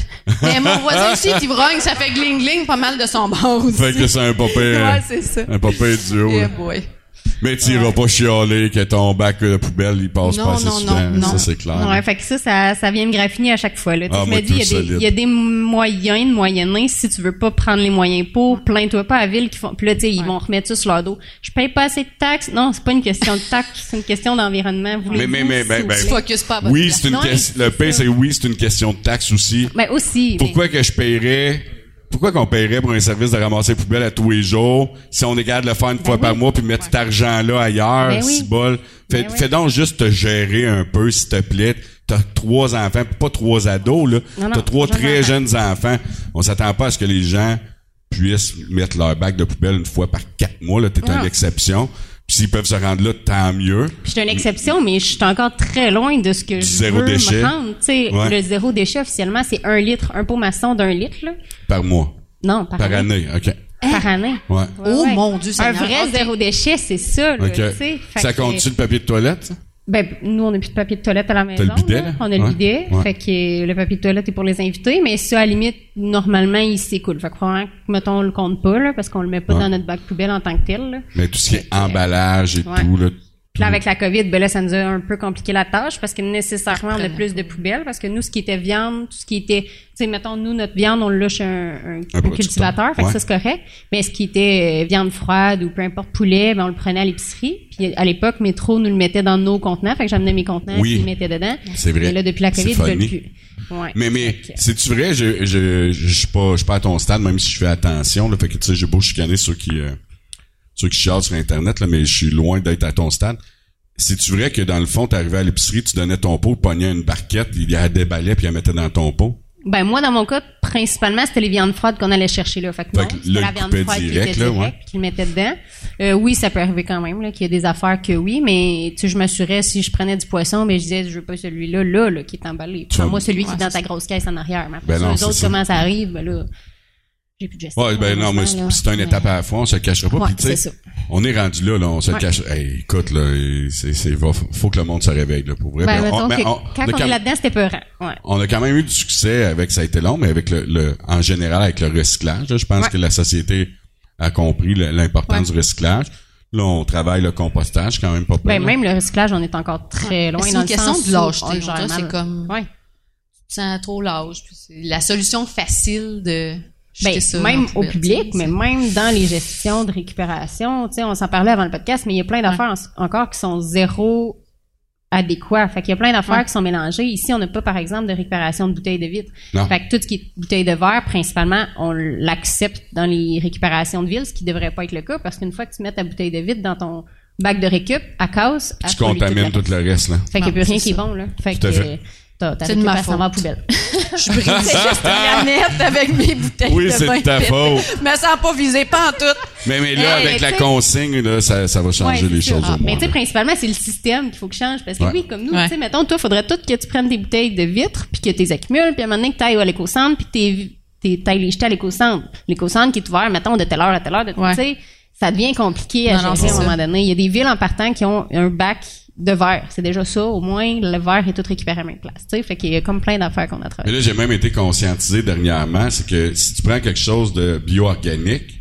[SPEAKER 3] Mais mon voisin aussi est ivrogne, ça fait gling-gling pas mal de son bord aussi.
[SPEAKER 1] Fait que c'est un papier,
[SPEAKER 3] Ouais, c'est ça.
[SPEAKER 1] un papier duo.
[SPEAKER 3] Yeah, boy.
[SPEAKER 1] Mais tu iras pas chialer que ton bac de poubelle, il passe
[SPEAKER 3] Non,
[SPEAKER 1] pas assez
[SPEAKER 3] non,
[SPEAKER 1] souvent.
[SPEAKER 3] non, non.
[SPEAKER 1] Ça, c'est clair.
[SPEAKER 2] Ouais, fait que ça, ça, ça vient me graffiner à chaque fois. Là. Tu
[SPEAKER 1] Ah, moi,
[SPEAKER 2] me dis, il y, a
[SPEAKER 1] tout
[SPEAKER 2] des-
[SPEAKER 1] solide.
[SPEAKER 2] il y a des moyens de moyenner. Si tu veux pas prendre les moyens pour, plains-toi pas à la ville qui font. Puis là, tu sais, ils vont remettre ça sur leur dos. Je paye pas assez de taxes. Non, c'est pas une question de taxes, c'est une question d'environnement.
[SPEAKER 1] Mais- mais- mais- ben- ben-
[SPEAKER 3] Focus pas à votre
[SPEAKER 1] Oui, c'est une question,
[SPEAKER 2] mais
[SPEAKER 1] le
[SPEAKER 2] ça.
[SPEAKER 1] c'est oui, c'est une question de taxe aussi.
[SPEAKER 2] Ben aussi. mais-
[SPEAKER 1] Pourquoi que je paierais, pourquoi qu'on paierait pour un service de ramasser poubelle à tous les jours, si on est capable de le faire une fois
[SPEAKER 2] oui.
[SPEAKER 1] par mois puis mettre cet argent-là ailleurs,
[SPEAKER 2] Ben oui.
[SPEAKER 1] si bol. Fais,
[SPEAKER 2] Ben oui.
[SPEAKER 1] fais donc juste te gérer un peu, s'il te plaît. T'as trois enfants, pas trois ados, là. T'as trois très
[SPEAKER 2] jeunes
[SPEAKER 1] jeunes enfants. On s'attend pas à ce que les gens puissent mettre leur bac de poubelle une fois par quatre mois, là. T'es une exception. Puis s'ils peuvent se rendre là, tant mieux.
[SPEAKER 2] Puis j'ai une exception, mais je suis encore très loin de ce que je
[SPEAKER 1] zéro
[SPEAKER 2] veux
[SPEAKER 1] déchet.
[SPEAKER 2] me rendre. Tu sais,
[SPEAKER 1] Ouais.
[SPEAKER 2] le zéro déchet officiellement, c'est un litre, un pot maçon d'un litre, là.
[SPEAKER 1] Par mois.
[SPEAKER 2] Non, par,
[SPEAKER 1] Par
[SPEAKER 2] année.
[SPEAKER 1] année, OK.
[SPEAKER 2] Par année.
[SPEAKER 1] Ouais.
[SPEAKER 2] Ouais,
[SPEAKER 3] Oh,
[SPEAKER 2] ouais.
[SPEAKER 3] mon Dieu,
[SPEAKER 2] Un
[SPEAKER 3] Seigneur.
[SPEAKER 2] vrai zéro déchet, c'est ça, là,
[SPEAKER 1] Ça compte-tu le papier de toilette, ça?
[SPEAKER 2] Ben, nous, on n'a plus de papier de toilette à la maison.
[SPEAKER 1] le bidet,
[SPEAKER 2] là. On a le
[SPEAKER 1] Ouais.
[SPEAKER 2] bidet.
[SPEAKER 1] Ouais.
[SPEAKER 2] Fait que euh, le papier de toilette est pour les invités, mais ça, à la limite, normalement, il s'écoule. Fait que probablement mettons, on le compte pas, là, parce qu'on le met pas
[SPEAKER 1] Ouais.
[SPEAKER 2] dans notre bac poubelle en tant que tel, là.
[SPEAKER 1] Mais tout ce qui est
[SPEAKER 2] que,
[SPEAKER 1] emballage et tout, là.
[SPEAKER 2] Puis là, avec la COVID, ben là, ça nous a un peu compliqué la tâche parce que nécessairement, on a plus de poubelles parce que nous, ce qui était viande, tout ce qui était, tu sais, mettons, nous, notre viande, on le chez un, un- cultivateur, fait que ça, c'est correct. Mais ce qui était euh, viande froide ou peu importe poulet, ben, on le prenait à l'épicerie. Puis à l'époque, Métro nous le mettait dans nos contenants, fait que j'amenais mes contenants,
[SPEAKER 1] Oui.
[SPEAKER 2] puis ils mettaient dedans.
[SPEAKER 1] C'est vrai.
[SPEAKER 2] Et là, depuis la COVID, ils veulent plus. Ouais.
[SPEAKER 1] Mais, mais, c'est-tu vrai? Je, je, je suis pas, je suis pas à ton stade, même si je fais attention, là. Fait que, tu sais, j'ai beau chicaner ceux qui, euh, ceux qui chialent sur Internet, là, mais je suis loin d'être à ton stade. C'est-tu vrai que dans le fond, t'arrivais à l'épicerie, tu donnais ton pot, pognais une barquette, il y a déballait puis il la mettait dans ton pot?
[SPEAKER 2] Ben moi dans mon cas principalement c'était les viandes froides qu'on allait chercher là. Fait que
[SPEAKER 1] Fait
[SPEAKER 2] non,
[SPEAKER 1] que
[SPEAKER 2] c'était
[SPEAKER 1] là,
[SPEAKER 2] la
[SPEAKER 1] il
[SPEAKER 2] viande froide
[SPEAKER 1] direct,
[SPEAKER 2] qui était
[SPEAKER 1] là,
[SPEAKER 2] direct,
[SPEAKER 1] ouais.
[SPEAKER 2] puis qu'il mettait dedans. Euh, oui, ça peut arriver quand même là qu'il y a des affaires que oui, mais tu sais je m'assurais si je prenais du poisson, mais je disais je veux pas celui-là là, là qui est emballé. Prends-moi celui qui est dans ta grosse caisse en arrière. Mais
[SPEAKER 1] Ben
[SPEAKER 2] après
[SPEAKER 1] non,
[SPEAKER 2] les autres
[SPEAKER 1] ça.
[SPEAKER 2] comment ça arrive ben là j'ai plus de gestion.
[SPEAKER 1] Ouais, ben non, mais c'est une
[SPEAKER 2] là.
[SPEAKER 1] étape à la fois, on se le cachera pas.
[SPEAKER 2] Ouais,
[SPEAKER 1] puis
[SPEAKER 2] ça.
[SPEAKER 1] on est rendu là, là, on se le
[SPEAKER 2] Ouais.
[SPEAKER 1] cache. Hey, écoute, là, c'est, c'est, va- faut que le monde se réveille, là, pour vrai.
[SPEAKER 2] Ben,
[SPEAKER 1] mais
[SPEAKER 2] que
[SPEAKER 1] on-
[SPEAKER 2] quand
[SPEAKER 1] on a
[SPEAKER 2] on est
[SPEAKER 1] quand-
[SPEAKER 2] là-dedans, c'était peurant. Ouais.
[SPEAKER 1] on a quand même eu du succès avec, ça a été long, mais avec le, le en général, avec le recyclage, là, je pense
[SPEAKER 2] Ouais.
[SPEAKER 1] que la société a compris l'importance
[SPEAKER 2] Ouais.
[SPEAKER 1] du recyclage. Là, on travaille le compostage, quand même pas pire,
[SPEAKER 2] Ben
[SPEAKER 1] là.
[SPEAKER 2] même le recyclage, on est encore très loin
[SPEAKER 3] C'est une question de lâcheté.
[SPEAKER 2] on
[SPEAKER 3] on. C'est comme,
[SPEAKER 2] Ouais.
[SPEAKER 3] tu sens trop c'est La solution facile de
[SPEAKER 2] Ben,
[SPEAKER 3] ça
[SPEAKER 2] même au public, mais même dans les gestions de récupération, tu sais, on s'en parlait avant le podcast, mais il y a plein d'affaires en- encore qui sont zéro adéquats. Fait qu'il y a plein d'affaires
[SPEAKER 3] Ouais.
[SPEAKER 2] qui sont mélangées. Ici, on n'a pas, par exemple, de récupération de bouteilles de vitre.
[SPEAKER 1] Non.
[SPEAKER 2] Fait que tout ce qui est bouteilles de verre, principalement, on l'accepte dans les récupérations de ville, ce qui devrait pas être le cas, parce qu'une fois que tu mets ta bouteille de vitre dans ton bac de récup, à cause,
[SPEAKER 1] Tu contamines tout le reste, là.
[SPEAKER 2] Fait qu'il n'y a plus rien qui est bon, là. Fait
[SPEAKER 1] Tout à
[SPEAKER 2] que,
[SPEAKER 1] fait.
[SPEAKER 3] C'est de ma faute.
[SPEAKER 2] poubelle.
[SPEAKER 3] Je brise juste la nette avec mes bouteilles
[SPEAKER 1] Oui,
[SPEAKER 3] de
[SPEAKER 1] c'est
[SPEAKER 3] vin
[SPEAKER 1] de ta faute.
[SPEAKER 3] Mais ça n'a pas visé pas en tout.
[SPEAKER 1] Mais, mais là,
[SPEAKER 2] Hey,
[SPEAKER 1] avec la
[SPEAKER 2] tu
[SPEAKER 1] consigne, là, ça, ça va changer
[SPEAKER 2] Ouais,
[SPEAKER 1] les
[SPEAKER 2] sûr.
[SPEAKER 1] choses
[SPEAKER 2] Ah,
[SPEAKER 1] au
[SPEAKER 2] mais tu sais, principalement, c'est le système qu'il faut que change. Parce que
[SPEAKER 1] Ouais.
[SPEAKER 2] oui, comme nous,
[SPEAKER 3] Ouais.
[SPEAKER 2] tu sais, mettons, toi, faudrait tout que tu prennes des bouteilles de vitre, puis que tu les accumules, puis à un moment donné, que tu ailles à l'éco-centre, puis t'es- t'es- t'ailles les jeter à l'éco-centre. L'éco-centre qui est ouvert, mettons, de telle heure à telle heure, de
[SPEAKER 3] Ouais.
[SPEAKER 2] tu sais, ça devient compliqué à
[SPEAKER 3] Non,
[SPEAKER 2] gérer à un moment donné. Il y a des villes en partant qui ont un bac de verre. C'est déjà ça, au moins, le verre est tout récupéré à la même place. Tu sais, fait qu'il y a comme plein d'affaires qu'on a
[SPEAKER 1] Mais
[SPEAKER 2] travaillé.
[SPEAKER 1] là, j'ai même été conscientisé dernièrement, c'est que si tu prends quelque chose de bio-organique,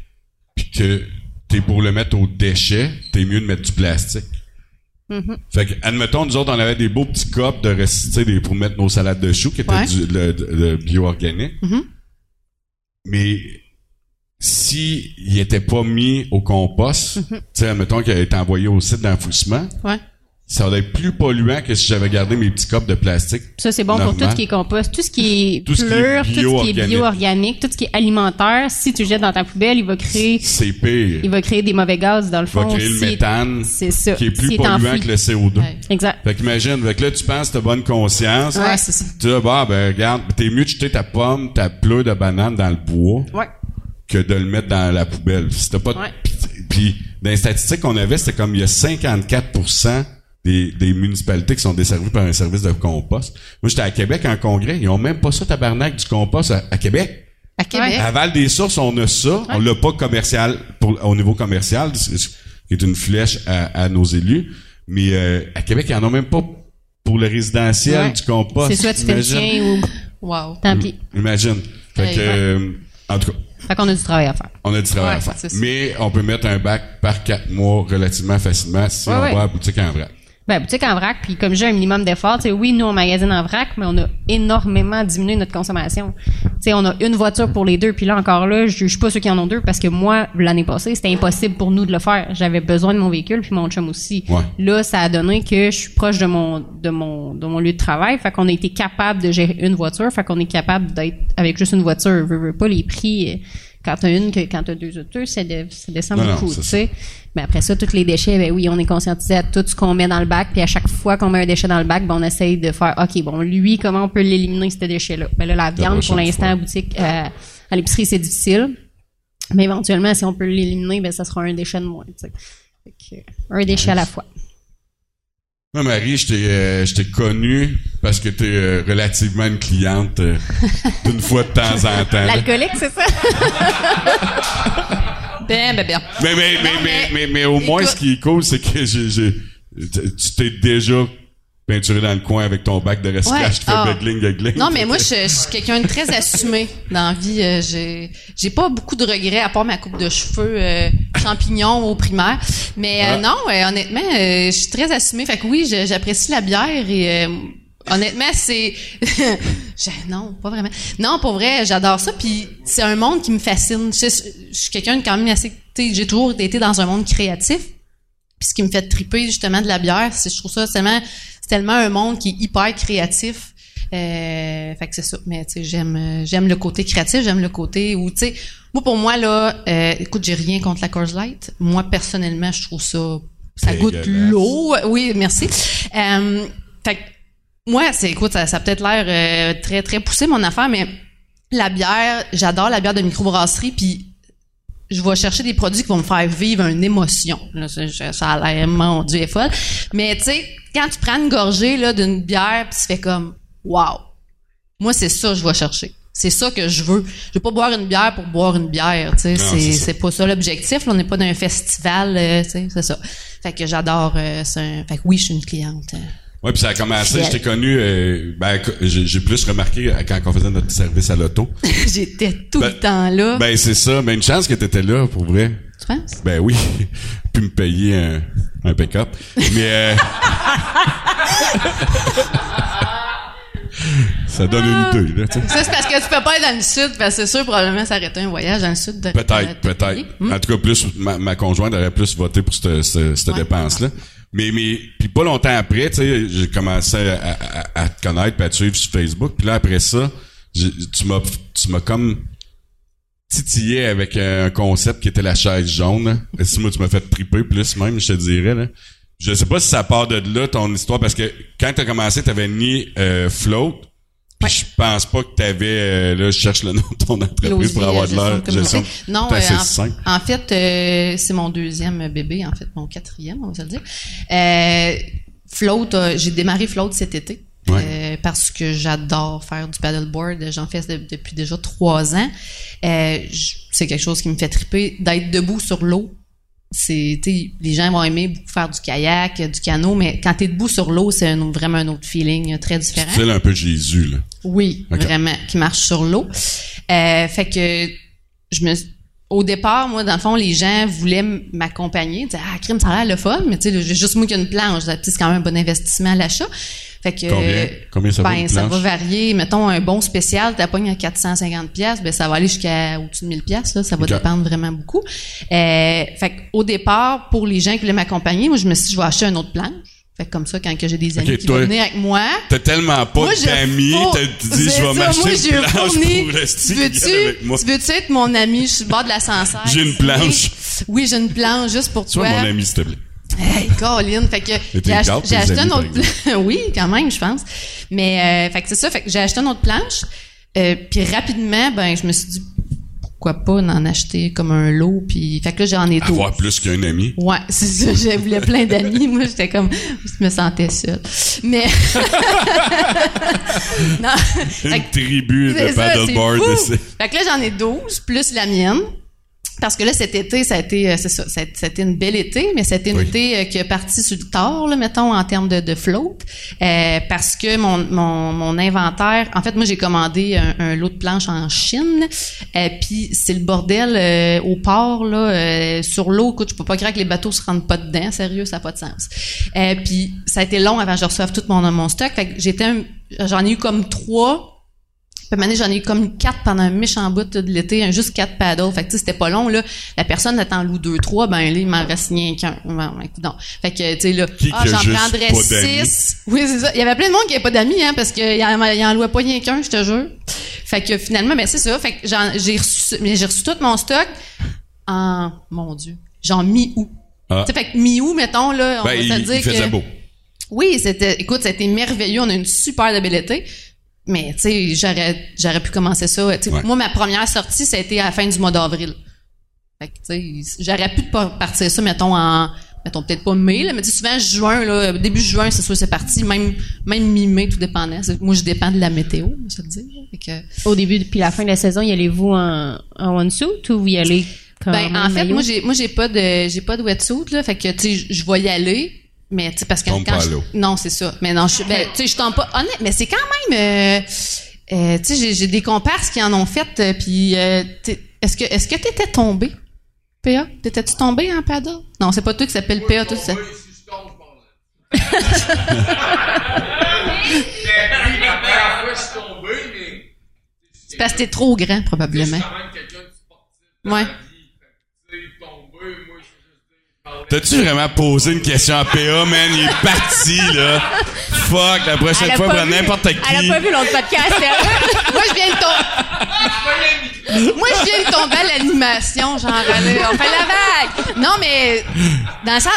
[SPEAKER 1] puis que t'es pour le mettre au déchet, t'es mieux de mettre du plastique.
[SPEAKER 2] Mm-hmm.
[SPEAKER 1] Fait que, admettons, nous autres, on avait des beaux petits copes de des, pour mettre nos salades de choux qui étaient
[SPEAKER 3] Ouais.
[SPEAKER 1] du, le, le bio-organique.
[SPEAKER 3] Mhm.
[SPEAKER 1] Mais si il était pas mis au compost,
[SPEAKER 3] Mhm.
[SPEAKER 1] tu sais, admettons qu'il a été envoyé au site d'enfouissement,
[SPEAKER 3] Ouais.
[SPEAKER 1] Ça aurait être plus polluant que si j'avais gardé mes petits copes de plastique.
[SPEAKER 2] Ça, c'est bon pour tout ce qui est compost. Tout ce qui est
[SPEAKER 1] Tout ce qui est
[SPEAKER 2] tout ce qui est
[SPEAKER 1] bio-organique.
[SPEAKER 2] tout ce qui est alimentaire, si tu jettes dans ta poubelle, il va créer,
[SPEAKER 1] C'est pire.
[SPEAKER 2] il va créer des mauvais gaz dans le
[SPEAKER 1] Il va
[SPEAKER 2] fond.
[SPEAKER 1] créer le méthane,
[SPEAKER 2] C'est ça.
[SPEAKER 1] qui est plus polluant que le CO2.
[SPEAKER 3] Ouais.
[SPEAKER 2] Exact.
[SPEAKER 1] Fait qu'imagine, fait que là, tu penses, t'as bonne conscience.
[SPEAKER 3] Ouais, c'est ça.
[SPEAKER 1] Tu dis, bah, ben, regarde, t'es mieux de jeter ta pomme, ta pleure de banane dans le bois
[SPEAKER 2] Ouais.
[SPEAKER 1] que de le mettre dans la poubelle. Si t'as pas de-
[SPEAKER 2] Ouais.
[SPEAKER 1] Puis, dans les statistiques qu'on avait, c'était comme il y a 54 des, des municipalités qui sont desservies par un service de compost. Moi, j'étais à Québec en congrès. Ils ont même pas ça, tabarnak, du compost à, à Québec.
[SPEAKER 3] À Québec.
[SPEAKER 1] À Val-des-Sources, on a ça. On l'a pas commercial, pour, au niveau commercial, qui est une flèche à, à nos élus. Mais euh, à Québec, ils en ont même pas pour le résidentiel
[SPEAKER 2] Ouais.
[SPEAKER 1] du compost.
[SPEAKER 2] C'est soit tu fais le ou
[SPEAKER 3] Wow.
[SPEAKER 2] tant pis.
[SPEAKER 1] Imagine. Fait que, euh, en tout cas,
[SPEAKER 2] Fait qu'on a du travail à faire.
[SPEAKER 1] on a du travail
[SPEAKER 3] Ouais,
[SPEAKER 1] à faire.
[SPEAKER 3] c'est ça.
[SPEAKER 1] Mais on peut mettre un bac par quatre mois relativement facilement si
[SPEAKER 2] Ouais,
[SPEAKER 1] on
[SPEAKER 2] ouais.
[SPEAKER 1] va à la boutique en vrac.
[SPEAKER 2] Ben, boutique en vrac, puis comme j'ai un minimum d'effort, tu sais, oui, nous, on magasine en vrac, mais on a énormément diminué notre consommation. Tu sais, on a une voiture pour les deux, puis là, encore là, je juge pas ceux qui en ont deux, parce que moi, l'année passée, c'était impossible pour nous de le faire. J'avais besoin de mon véhicule, puis mon chum aussi.
[SPEAKER 1] Ouais.
[SPEAKER 2] Là, ça a donné que je suis proche de mon, de mon, de mon lieu de travail, fait qu'on a été capable de gérer une voiture, fait qu'on est capable d'être avec juste une voiture. Veux, veux pas les prix, quand t'as une, que quand t'as deux autos, ça, dé- ça descend
[SPEAKER 1] Non,
[SPEAKER 2] beaucoup, tu sais. Mais après ça, tous les déchets, ben oui, on est conscientisé à tout ce qu'on met dans le bac. Puis à chaque fois qu'on met un déchet dans le bac, ben on essaye de faire, OK, bon, lui, comment on peut l'éliminer, ce déchet-là? Ben là, la viande, pour l'instant, à boutique, euh, à l'épicerie, c'est difficile. Mais éventuellement, si on peut l'éliminer, ben ça sera un déchet de moins, tu sais. Un déchet à la fois.
[SPEAKER 1] Moi, Marie, je t'ai, euh, je t'ai connu parce que t'es euh, relativement une cliente euh, d'une fois de temps en temps.
[SPEAKER 2] L'alcoolique, c'est ça?
[SPEAKER 3] Ben, ben, ben.
[SPEAKER 1] Mais, mais, mais, mais, mais, mais au moins, ce qui est cool, c'est que j'ai, j'ai, tu t'es déjà dans le coin avec ton bac de
[SPEAKER 3] Ouais,
[SPEAKER 1] qui fait
[SPEAKER 3] ah.
[SPEAKER 1] begling, begling.
[SPEAKER 3] Non, mais moi, je, je suis quelqu'un de très assumé dans la vie. Euh, j'ai, j'ai pas beaucoup de regrets à part ma coupe de cheveux euh, champignons au primaire. Mais euh,
[SPEAKER 1] Ah.
[SPEAKER 3] non, honnêtement, euh, je suis très assumée. Fait que oui, j'apprécie la bière et euh, honnêtement, c'est non, pas vraiment. Non, pour vrai, j'adore ça. Puis c'est un monde qui me fascine. Je, je suis quelqu'un de quand même assez. tu sais, J'ai toujours été dans un monde créatif. Puis ce qui me fait triper justement de la bière, c'est je trouve ça tellement c'est tellement un monde qui est hyper créatif. Euh, fait que c'est ça. Mais tu sais, j'aime euh, j'aime le côté créatif, j'aime le côté où tu sais, moi pour moi là, euh, écoute, j'ai rien contre la Coors Light. Moi personnellement, je trouve ça ça goûte l'eau. Oui, merci. Euh, fait que moi, c'est écoute, ça, ça a peut-être l'air euh, très très poussé mon affaire, mais la bière, j'adore la bière de microbrasserie, puis je vais chercher des produits qui vont me faire vivre une émotion. Là, ça, a l'air, mon Dieu, est folle. Mais tu sais, quand tu prends une gorgée là d'une bière, puis tu fais comme, wow. Moi, c'est ça que je vais chercher. C'est ça que je veux. Je veux pas boire une bière pour boire une bière. Tu sais, c'est pas ça l'objectif. là. On n'est pas dans un festival. euh, tu sais, c'est ça. Fait que j'adore. euh, c'est un- Fait que oui, je suis une cliente.
[SPEAKER 1] Ouais, puis ça a commencé, je t'ai connu, euh, ben, j'ai, plus remarqué euh, quand on faisait notre service à l'auto.
[SPEAKER 3] J'étais tout
[SPEAKER 1] Ben-
[SPEAKER 3] le temps là.
[SPEAKER 1] Ben, c'est ça. Ben, une chance que t'étais là, pour vrai.
[SPEAKER 3] tu penses?
[SPEAKER 1] Ben oui. Puis me payer un, un pick-up. Mais, euh, ça donne une idée, là, tu sais.
[SPEAKER 3] Ça, c'est parce que tu peux pas être dans le sud, parce que c'est sûr, probablement, s'arrêter un voyage dans le sud.
[SPEAKER 1] Peut-être, peut-être.
[SPEAKER 3] Hmm?
[SPEAKER 1] En tout cas, plus ma, ma conjointe aurait plus voté pour cette, cette, cette
[SPEAKER 3] Ouais.
[SPEAKER 1] dépense-là. Mais, mais, puis pas longtemps après, tu sais, j'ai commencé à, te connaître, puis à te suivre sur Facebook. Puis là, après ça, tu m'as, tu m'as comme titillé avec un concept qui était la chaise jaune. là. Si moi, tu m'as fait triper plus même, je te dirais, là. Je sais pas si ça part de là, ton histoire, parce que quand t'as commencé, t'avais ni euh, float. Puis je pense pas que t'avais, euh, là, je cherche le nom de ton entreprise pour avoir de l'air.
[SPEAKER 3] Non, euh, en, en fait, euh, c'est mon deuxième bébé, en fait, mon quatrième, on va se le dire. Euh, float, j'ai démarré float cet été.
[SPEAKER 1] Ouais.
[SPEAKER 3] euh, parce que j'adore faire du paddleboard. J'en fais de- depuis déjà trois ans. Euh, c'est quelque chose qui me fait triper. D'être debout sur l'eau, c'est, tu les gens vont aimer beaucoup faire du kayak, du canot, mais quand t'es debout sur l'eau, c'est vraiment un autre feeling euh, très
[SPEAKER 1] Tu
[SPEAKER 3] différent.
[SPEAKER 1] files un peu Jésus, là.
[SPEAKER 3] Oui, vraiment, qui marche sur l'eau. Euh, fait que je me au départ, moi, dans le fond, les gens voulaient m'accompagner. Ah, crime, ça a l'air le fun, mais tu sais, j'ai juste moi qui une planche. C'est quand même un bon investissement à l'achat. Fait que,
[SPEAKER 1] Combien, Combien ça
[SPEAKER 3] ben, ça va varier. Mettons, un bon spécial, t'as pogné à 450 pièces, ben ça va aller jusqu'à au-dessus de 1000 pièces là, ça va dépendre vraiment beaucoup. Euh, fait au départ, pour les gens qui voulaient m'accompagner, moi je me suis dit je vais acheter un autre planche. Fait comme ça, quand que j'ai des amis qui vont venir avec moi.
[SPEAKER 1] T'as tellement pas d'amis, tu dis, je vais m'acheter une planche fourni, pour rester avec moi.
[SPEAKER 3] Tu veux-tu être mon ami? Je suis bord de l'ascenseur.
[SPEAKER 1] J'ai une planche.
[SPEAKER 3] Oui, j'ai une planche juste pour toi.
[SPEAKER 1] Sois mon ami, s'il te plaît.
[SPEAKER 3] Hey, Colin, fait que j'ai acheté, acheté un autre oui, quand même, je pense. Mais euh, fait que c'est ça, fait que j'ai acheté une autre planche. Euh, puis rapidement, ben je me suis dit pourquoi pas en acheter comme un lot puis fait que là j'en ai deux.
[SPEAKER 1] Avoir plus qu'un ami.
[SPEAKER 3] Ouais, c'est ça, j'ai voulu plein d'amis, moi j'étais comme je me sentais seule. Mais
[SPEAKER 1] non, une tribu de paddleboard.
[SPEAKER 3] Fait que là j'en ai 12 plus la mienne. Parce que là, cet été, ça a été, euh, c'est ça, c'était une belle été, mais c'était une été euh, qui est partie sur le tard, là, mettons, en termes de, de float, euh, parce que mon, mon, mon, inventaire, en fait, moi, j'ai commandé un, lot de planches en Chine, euh, puis c'est le bordel au port, là, sur l'eau, écoute, je peux pas croire que les bateaux se rendent pas dedans, sérieux, ça n'a pas de sens. puis ça a été long avant que je reçoive tout mon, mon stock, fait que j'étais, j'en ai eu comme trois puis j'en ai eu comme quatre pendant un méchant bout de l'été, juste quatre paddles. Fait que c'était pas long, là. La personne attend loup deux, trois, ben là, il m'en reste rien qu'un. non. Fait que, tu sais, là,
[SPEAKER 1] ah, j'en prendrais six.
[SPEAKER 3] Oui, c'est ça. Il y avait plein de monde qui avait pas d'amis, hein, parce qu'il en, il en louait pas rien qu'un, je te jure. Fait que finalement, ben c'est ça. Fait que j'ai reçu, j'ai reçu tout mon stock en, mon Dieu, genre mi-août. Ah. Fait que mi-août, mettons, là, on
[SPEAKER 1] ben, va
[SPEAKER 3] se dire
[SPEAKER 1] il faisait beau.
[SPEAKER 3] Oui, c'était, écoute, c'était merveilleux. On a une super belle été. Mais, tu sais, j'aurais, j'aurais pu commencer ça. Moi, ma première sortie, ça a été à la fin du mois d'avril. Fait que, tu sais, j'aurais pu partir ça, mettons, en, mettons, peut-être pas mai, là, mais souvent, juin, là, début juin, c'est sûr, c'est parti. Même, même mi-mai, tout dépendait. Moi, je dépends de la météo, ça te dit.
[SPEAKER 2] Au début, puis la fin de la saison, y allez-vous en, en one-suit ou vous y allez comme
[SPEAKER 3] Ben, en fait, moi, j'ai, moi, j'ai pas de, j'ai pas de wetsuit, là. Fait que, tu sais, je vais y aller mais tu sais parce que
[SPEAKER 1] quand
[SPEAKER 3] je, non c'est ça. Mais non je ben, tu sais je tombe pas honnête mais c'est quand même euh, euh, tu sais j'ai des comparses qui en ont fait euh, puis euh, est-ce que est-ce que t'étais tombé? PA t'étais-tu tombé en paddle non c'est pas toi qui s'appelle PA tout ça c'est parce que t'es trop grand probablement. Ouais
[SPEAKER 1] T'as-tu vraiment posé une question à PA, man? Il est parti, là. Fuck, la prochaine fois, prends n'importe qui.
[SPEAKER 2] Elle a pas vu l'autre podcast,
[SPEAKER 3] Moi, je viens de tomber. Moi, je viens de tomber à l'animation, genre, on fait la vague. Non, mais, dans le sens,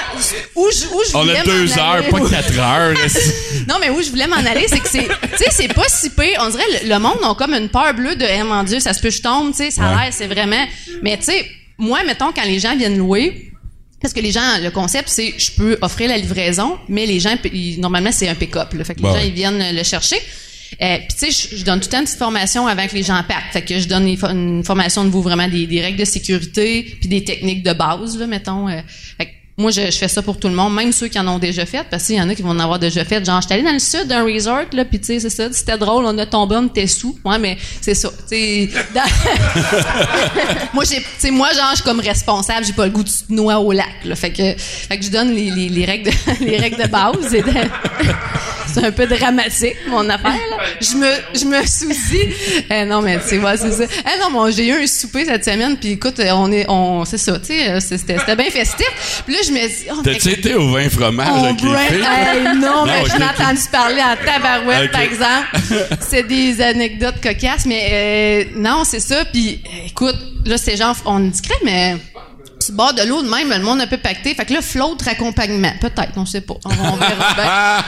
[SPEAKER 3] où je, où je
[SPEAKER 1] On a deux heures, pas quatre heures.
[SPEAKER 3] non, mais où je voulais m'en aller, c'est que c'est, tu sais, c'est pas si pire. On dirait, le, monde a comme une peur bleue de, eh, mon Dieu, ça se peut, je tombe, tu sais, ça a l'air, c'est vraiment, mais tu sais, moi, mettons, quand les gens viennent louer, parce que les gens, le concept, c'est je peux offrir la livraison, mais les gens, normalement, c'est un pick-up. Fait que les gens, ils viennent le chercher. Euh, puis tu sais, je, donne tout le temps une petite formation avant que les gens partent. Fait que je donne une, formation de vous vraiment des, règles de sécurité, puis des techniques de base, là, mettons. Euh, fait que moi, je, fais ça pour tout le monde, même ceux qui en ont déjà fait, parce qu'il y en a qui vont en avoir déjà fait. Genre, j'étais allée dans le sud d'un resort, là, puis tu sais, c'est ça, c'était drôle, on a tombé, on était sous. Ouais, mais c'est ça, moi, j'ai, tu sais, moi, genre, je suis comme responsable, j'ai pas le goût de noix au lac, là. Fait que, fait que je donne les, les, règles de, les règles de base. c'est un peu dramatique, mon affaire, là. Je me, je me soucie. Eh, non, mais, tu vois, c'est ça. Eh, non, bon, j'ai eu un souper cette semaine, puis écoute, on est, on, c'est ça, tu sais, c'était, c'était bien festif. Je me dis...
[SPEAKER 1] Oh, T'as-tu été au vin fromage avec les filles?
[SPEAKER 3] non, mais je m'ai entendu parler en tabarouette, par exemple. c'est des anecdotes cocasses, mais euh, non, c'est ça. Puis, écoute, là, c'est genre, on discret, mais tu bord de l'eau de même, le monde un peu pacté. Fait que là, flotte accompagnement. Peut-être, on sait pas. On, verra bien.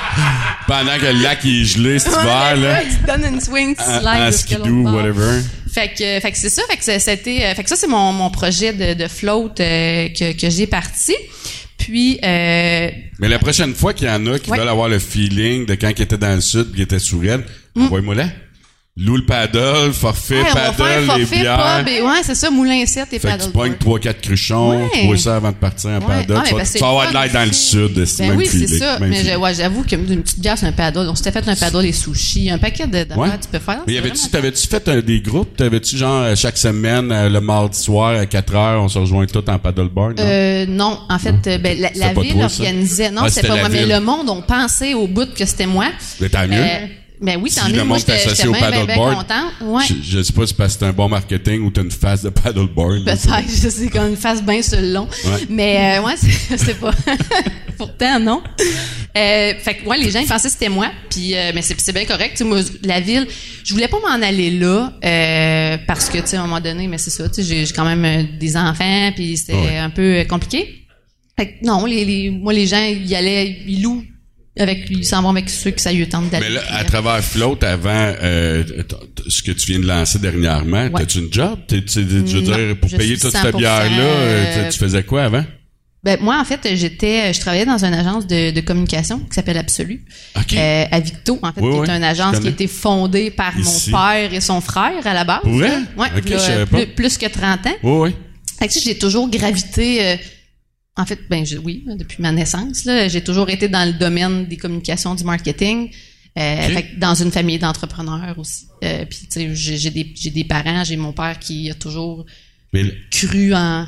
[SPEAKER 1] Pendant que le lac est gelé cet hiver, là.
[SPEAKER 3] Tu donnes une swing, tu slides.
[SPEAKER 1] Un skidoo, whatever.
[SPEAKER 3] Fait que, fait que c'est ça. Fait que c'était, euh, fait que ça, c'est mon, mon projet de, de float euh, que, que j'ai parti. Puis, euh,
[SPEAKER 1] Mais la prochaine fois qu'il y en a qui veulent avoir le feeling de quand ils étaient dans le sud et qu'ils étaient sous Red, mm. envoie-moi là. Loue le paddle, forfait, paddle, les bières.
[SPEAKER 3] pub et- ouais, c'est ça, moulin 7 et
[SPEAKER 1] Fait que tu pognes
[SPEAKER 3] paddleboard.
[SPEAKER 1] trois, quatre cruchons,
[SPEAKER 3] Ouais.
[SPEAKER 1] tu bois ça avant de partir en
[SPEAKER 3] Ouais.
[SPEAKER 1] paddle.
[SPEAKER 3] Ah,
[SPEAKER 1] tu vas, tu vas avoir de l'air dans le sud, c'est
[SPEAKER 3] Ben
[SPEAKER 1] même
[SPEAKER 3] oui, c'est ça.
[SPEAKER 1] même
[SPEAKER 3] Mais je- ouais, j'avoue qu'une petite bière, c'est un paddle. On s'était fait un paddle, des sushis, un paquet de-
[SPEAKER 1] Ouais.
[SPEAKER 3] tu peux faire.
[SPEAKER 1] Mais
[SPEAKER 3] vraiment-
[SPEAKER 1] t'avais-tu fait euh, des groupes? T'avais-tu genre euh, chaque semaine, euh, le mardi soir à 4 heures, on se rejoint tous en paddleboard? non?
[SPEAKER 3] Euh, non, en fait, euh, ben, la, la ville
[SPEAKER 1] toi,
[SPEAKER 3] organisait. Non,
[SPEAKER 1] Ah,
[SPEAKER 3] c'était pas moi, mais le monde, on pensait au bout que c'était moi.
[SPEAKER 1] Mais tant mieux.
[SPEAKER 3] Ben oui,
[SPEAKER 1] Si
[SPEAKER 3] tant
[SPEAKER 1] le monde t'associe au paddleboard.
[SPEAKER 3] Ouais.
[SPEAKER 1] Je, je sais pas si c'est parce que c'est un bon marketing ou t'as une face de paddleboard.
[SPEAKER 3] Peut-être, je sais qu'on fasse bien sur le long.
[SPEAKER 1] Ouais.
[SPEAKER 3] Mais euh, ouais, c'est c'est pas. Pourtant, non. Euh, fait que ouais, les gens ils pensaient que c'était moi. Puis euh, mais c'est c'est bien correct. Moi, la ville, je voulais pas m'en aller là euh, parce que tu sais à un moment donné, mais c'est ça. Tu sais, j'ai quand même euh, des enfants, puis c'était
[SPEAKER 1] Ouais.
[SPEAKER 3] un peu euh, compliqué. Fait que non, les, les, moi les gens ils allaient, ils louent avec, ils s'en vont avec ceux que ça lui tente d'aller.
[SPEAKER 1] Mais là, à travers Float, avant euh, ce que tu viens de lancer dernièrement,
[SPEAKER 3] Ouais.
[SPEAKER 1] t'as-tu une job? T'es- je veux
[SPEAKER 3] Non,
[SPEAKER 1] dire, pour payer toute cette
[SPEAKER 3] 100%,
[SPEAKER 1] bière-là, euh, tu- faisais quoi avant?
[SPEAKER 3] Ben, moi, en fait, j'étais, je travaillais dans une agence de, de communication qui s'appelle Absolu,
[SPEAKER 1] OK.
[SPEAKER 3] euh, à Victo, en fait,
[SPEAKER 1] Oui,
[SPEAKER 3] qui
[SPEAKER 1] oui,
[SPEAKER 3] est une agence qui a été fondée par
[SPEAKER 1] Ici.
[SPEAKER 3] mon père et son frère à la base. Ouais,
[SPEAKER 1] Ok,
[SPEAKER 3] là,
[SPEAKER 1] je savais pas.
[SPEAKER 3] plus, plus que 30 ans.
[SPEAKER 1] Oui, oui.
[SPEAKER 3] Fait que, j'ai toujours gravité, euh, en fait, ben, je- oui, depuis ma naissance, là, j'ai toujours été dans le domaine des communications, du marketing. Euh,
[SPEAKER 1] Ok.
[SPEAKER 3] fait que dans une famille d'entrepreneurs aussi. Euh, puis, tu sais, j'ai j'ai des, j'ai des parents, j'ai mon père qui a toujours
[SPEAKER 1] Mais
[SPEAKER 3] cru en...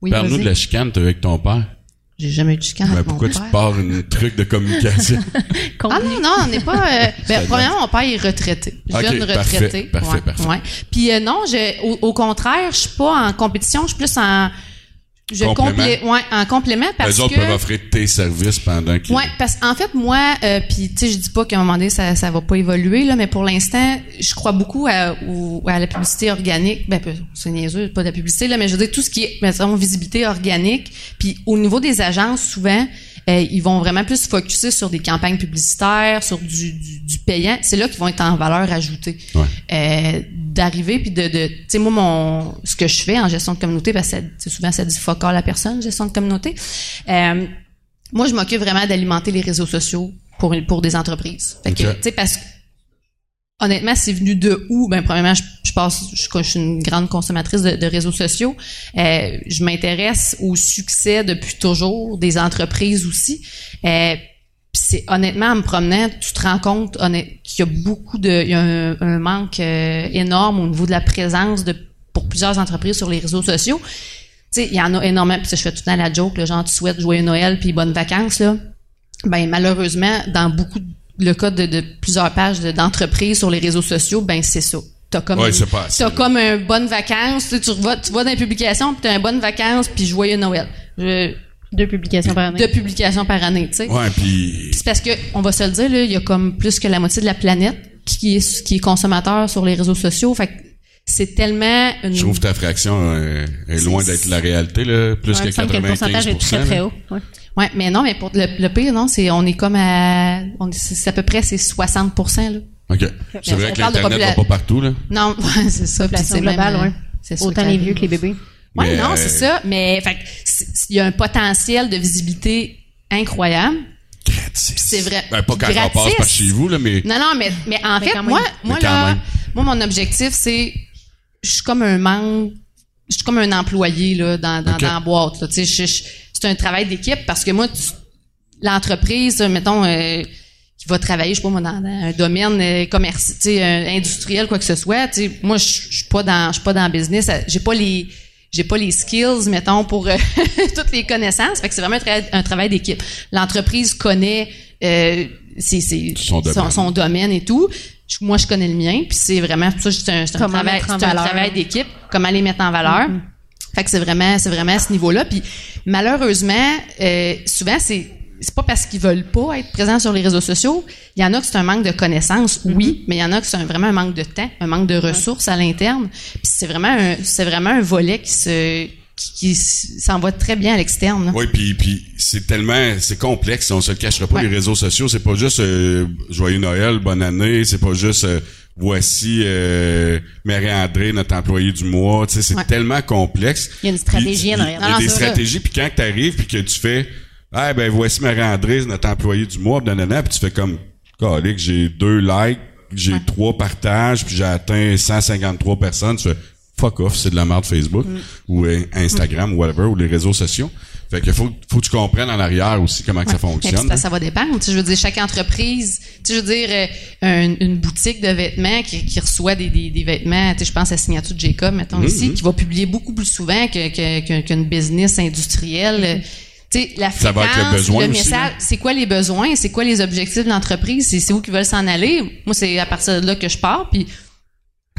[SPEAKER 3] Oui,
[SPEAKER 1] parle-nous de la chicane t'as avec ton père.
[SPEAKER 3] J'ai jamais eu de chicane
[SPEAKER 1] Ben,
[SPEAKER 3] avec mon
[SPEAKER 1] pourquoi tu
[SPEAKER 3] père.
[SPEAKER 1] te pars une truc de communication?
[SPEAKER 3] Ah non, non, on n'est pas. Euh, ben, premièrement, mon père est retraité.
[SPEAKER 1] Ok,
[SPEAKER 3] Jeune
[SPEAKER 1] parfait,
[SPEAKER 3] retraité.
[SPEAKER 1] parfait,
[SPEAKER 3] ouais,
[SPEAKER 1] parfait.
[SPEAKER 3] ouais. Puis euh, non, je, au, au contraire, je suis pas en compétition, je suis plus en. Je
[SPEAKER 1] Complément.
[SPEAKER 3] complé- ouais, en complément parce
[SPEAKER 1] Les autres
[SPEAKER 3] que.
[SPEAKER 1] peuvent offrir tes services pendant qu'ils...
[SPEAKER 3] Ouais, parce qu'en fait moi, euh, puis tu sais, je dis pas qu'à un moment donné ça ça va pas évoluer là, mais pour l'instant, je crois beaucoup à, au- à la publicité organique. Ben c'est niaiseux, pas de la publicité là, mais je veux dire tout ce qui est mettons, visibilité organique. Puis au niveau des agences, souvent euh, ils vont vraiment plus se focuser sur des campagnes publicitaires, sur du, du, du payant. C'est là qu'ils vont être en valeur ajoutée.
[SPEAKER 1] Ouais.
[SPEAKER 3] Euh, d'arriver puis de, de tu sais moi mon ce que je fais en gestion de communauté parce que souvent ça dit fuck all la personne gestion de communauté. Euh, moi je m'occupe vraiment d'alimenter les réseaux sociaux pour pour des entreprises. Fait que tu sais parce que honnêtement c'est venu de où? Ben premièrement je, je passe je, je suis une grande consommatrice de, de réseaux sociaux. Euh, je m'intéresse au succès depuis toujours des entreprises aussi. Euh, c'est honnêtement en me promenant, tu te rends compte qu'il y a beaucoup de, il y a un, un manque euh, énorme au niveau de la présence de pour plusieurs entreprises sur les réseaux sociaux. Tu sais, il y en a énormément. Puis je fais tout le temps la joke, le genre tu souhaites joyeux Noël puis bonnes vacances là. Ben malheureusement, dans beaucoup de, le cas de, de plusieurs pages de- d'entreprises sur les réseaux sociaux, ben c'est ça. T'as comme
[SPEAKER 1] Ouais,
[SPEAKER 3] t'as comme un bonne vacances, tu, sais, tu vas tu vas dans les publications puis t'as un bonne vacances puis joyeux Noël. Je-
[SPEAKER 2] Deux publications par année.
[SPEAKER 3] de publications par année, tu sais.
[SPEAKER 1] Ouais, puis...
[SPEAKER 3] C'est parce que on va se le dire là, il y a comme plus que la moitié de la planète qui est qui est consommateur sur les réseaux sociaux. Fait que c'est tellement une
[SPEAKER 1] Je trouve ta fraction euh, est loin d'être la réalité, là. Plus
[SPEAKER 2] Ouais,
[SPEAKER 1] que
[SPEAKER 2] me semble que le
[SPEAKER 1] 95
[SPEAKER 2] pourcentage est très, très haut. Ouais.
[SPEAKER 3] Ouais, mais non, mais pour le, le pire non, c'est on est comme à on est- c'est à peu près c'est 60 là.
[SPEAKER 1] OK. C'est
[SPEAKER 3] on
[SPEAKER 1] vrai que
[SPEAKER 3] parle de
[SPEAKER 1] l'Internet va pas partout, là.
[SPEAKER 3] Non, ouais, c'est ça. c'est
[SPEAKER 2] globale,
[SPEAKER 3] même, euh,
[SPEAKER 2] ouais.
[SPEAKER 3] C'est ça
[SPEAKER 2] Autant
[SPEAKER 3] que
[SPEAKER 2] les vieux que les bébés.
[SPEAKER 3] Ouais,
[SPEAKER 1] Mais,
[SPEAKER 3] non, c'est ça. Mais il y a un potentiel de visibilité incroyable. C'est vrai.
[SPEAKER 1] Ben, pas quand
[SPEAKER 3] Gratis.
[SPEAKER 1] on passe par chez vous, là, mais...
[SPEAKER 3] Non, non, mais, mais en
[SPEAKER 2] Mais
[SPEAKER 3] fait, moi, moi là,
[SPEAKER 1] même.
[SPEAKER 3] moi, mon objectif, c'est, je suis comme un membre, je suis comme un employé, là, dans, dans, la boîte, là. Tu sais, je- je- c'est un travail d'équipe parce que moi, tu- l'entreprise, mettons, euh, qui va travailler, je sais pas moi, dans, dans un domaine euh, commercial, tu sais, euh, industriel, quoi que ce soit, tu sais, moi, je suis pas dans, je suis pas dans le business, j'ai pas les, j'ai pas les skills, mettons, pour euh, toutes les connaissances. Fait que c'est vraiment un, tra- un travail d'équipe. L'entreprise connaît euh, ses- ses-
[SPEAKER 1] Son domaine.
[SPEAKER 3] son domaine et tout. Je- moi, je connais le mien, puis c'est vraiment ça. C'est un, c'est un
[SPEAKER 2] Comment
[SPEAKER 3] travail, un travail d'équipe. Comment les mettre en valeur. Fait que c'est vraiment, c'est vraiment à ce niveau-là. Puis malheureusement, euh, souvent c'est c'est pas parce qu'ils veulent pas être présents sur les réseaux sociaux. Il y en a que c'est un manque de connaissances, oui, mais il y en a que c'est vraiment un manque de temps, un manque de ressources à l'interne. Puis c'est vraiment un, c'est vraiment un volet qui se qui, qui s'en va très bien à l'externe.
[SPEAKER 1] Oui, puis puis c'est tellement c'est complexe, on se le cachera pas
[SPEAKER 3] Ouais.
[SPEAKER 1] les réseaux sociaux, c'est pas juste euh, joyeux Noël, bonne année, c'est pas juste euh, voici euh, Marie-André notre employé du mois, tu sais c'est
[SPEAKER 3] Ouais.
[SPEAKER 1] tellement complexe.
[SPEAKER 2] Il y a une stratégie
[SPEAKER 1] Puis,
[SPEAKER 2] en arrière.
[SPEAKER 1] Il y a
[SPEAKER 3] Non,
[SPEAKER 1] des stratégies puis quand tu arrives puis que tu fais ah ben voici Marie-André notre employé du mois, nanana, puis tu fais comme calique, j'ai deux likes j'ai trois partages, puis j'ai atteint 153 personnes, tu fais fuck off, c'est de la merde Facebook
[SPEAKER 3] Mm.
[SPEAKER 1] ou euh, Instagram ou whatever ou les réseaux sociaux. Fait que faut faut que tu comprennes en arrière aussi comment que ça fonctionne.
[SPEAKER 3] ça, ça va dépendre. Tu sais, je veux dire, chaque entreprise, tu sais, je veux dire, euh, une, une boutique de vêtements qui, qui reçoit des, des, des vêtements, tu sais, je pense à Signature de Jacob, mettons
[SPEAKER 1] Mhm.
[SPEAKER 3] ici, qui va publier beaucoup plus souvent que, que, que- qu'une business industrielle. Tu sais, la
[SPEAKER 1] Ça va avec le
[SPEAKER 3] fréquence,
[SPEAKER 1] besoin
[SPEAKER 3] le
[SPEAKER 1] aussi,
[SPEAKER 3] message, c'est quoi les besoins, c'est quoi les objectifs de l'entreprise, c'est, c'est où qu'ils veulent s'en aller. Moi, c'est à partir de là que je pars, puis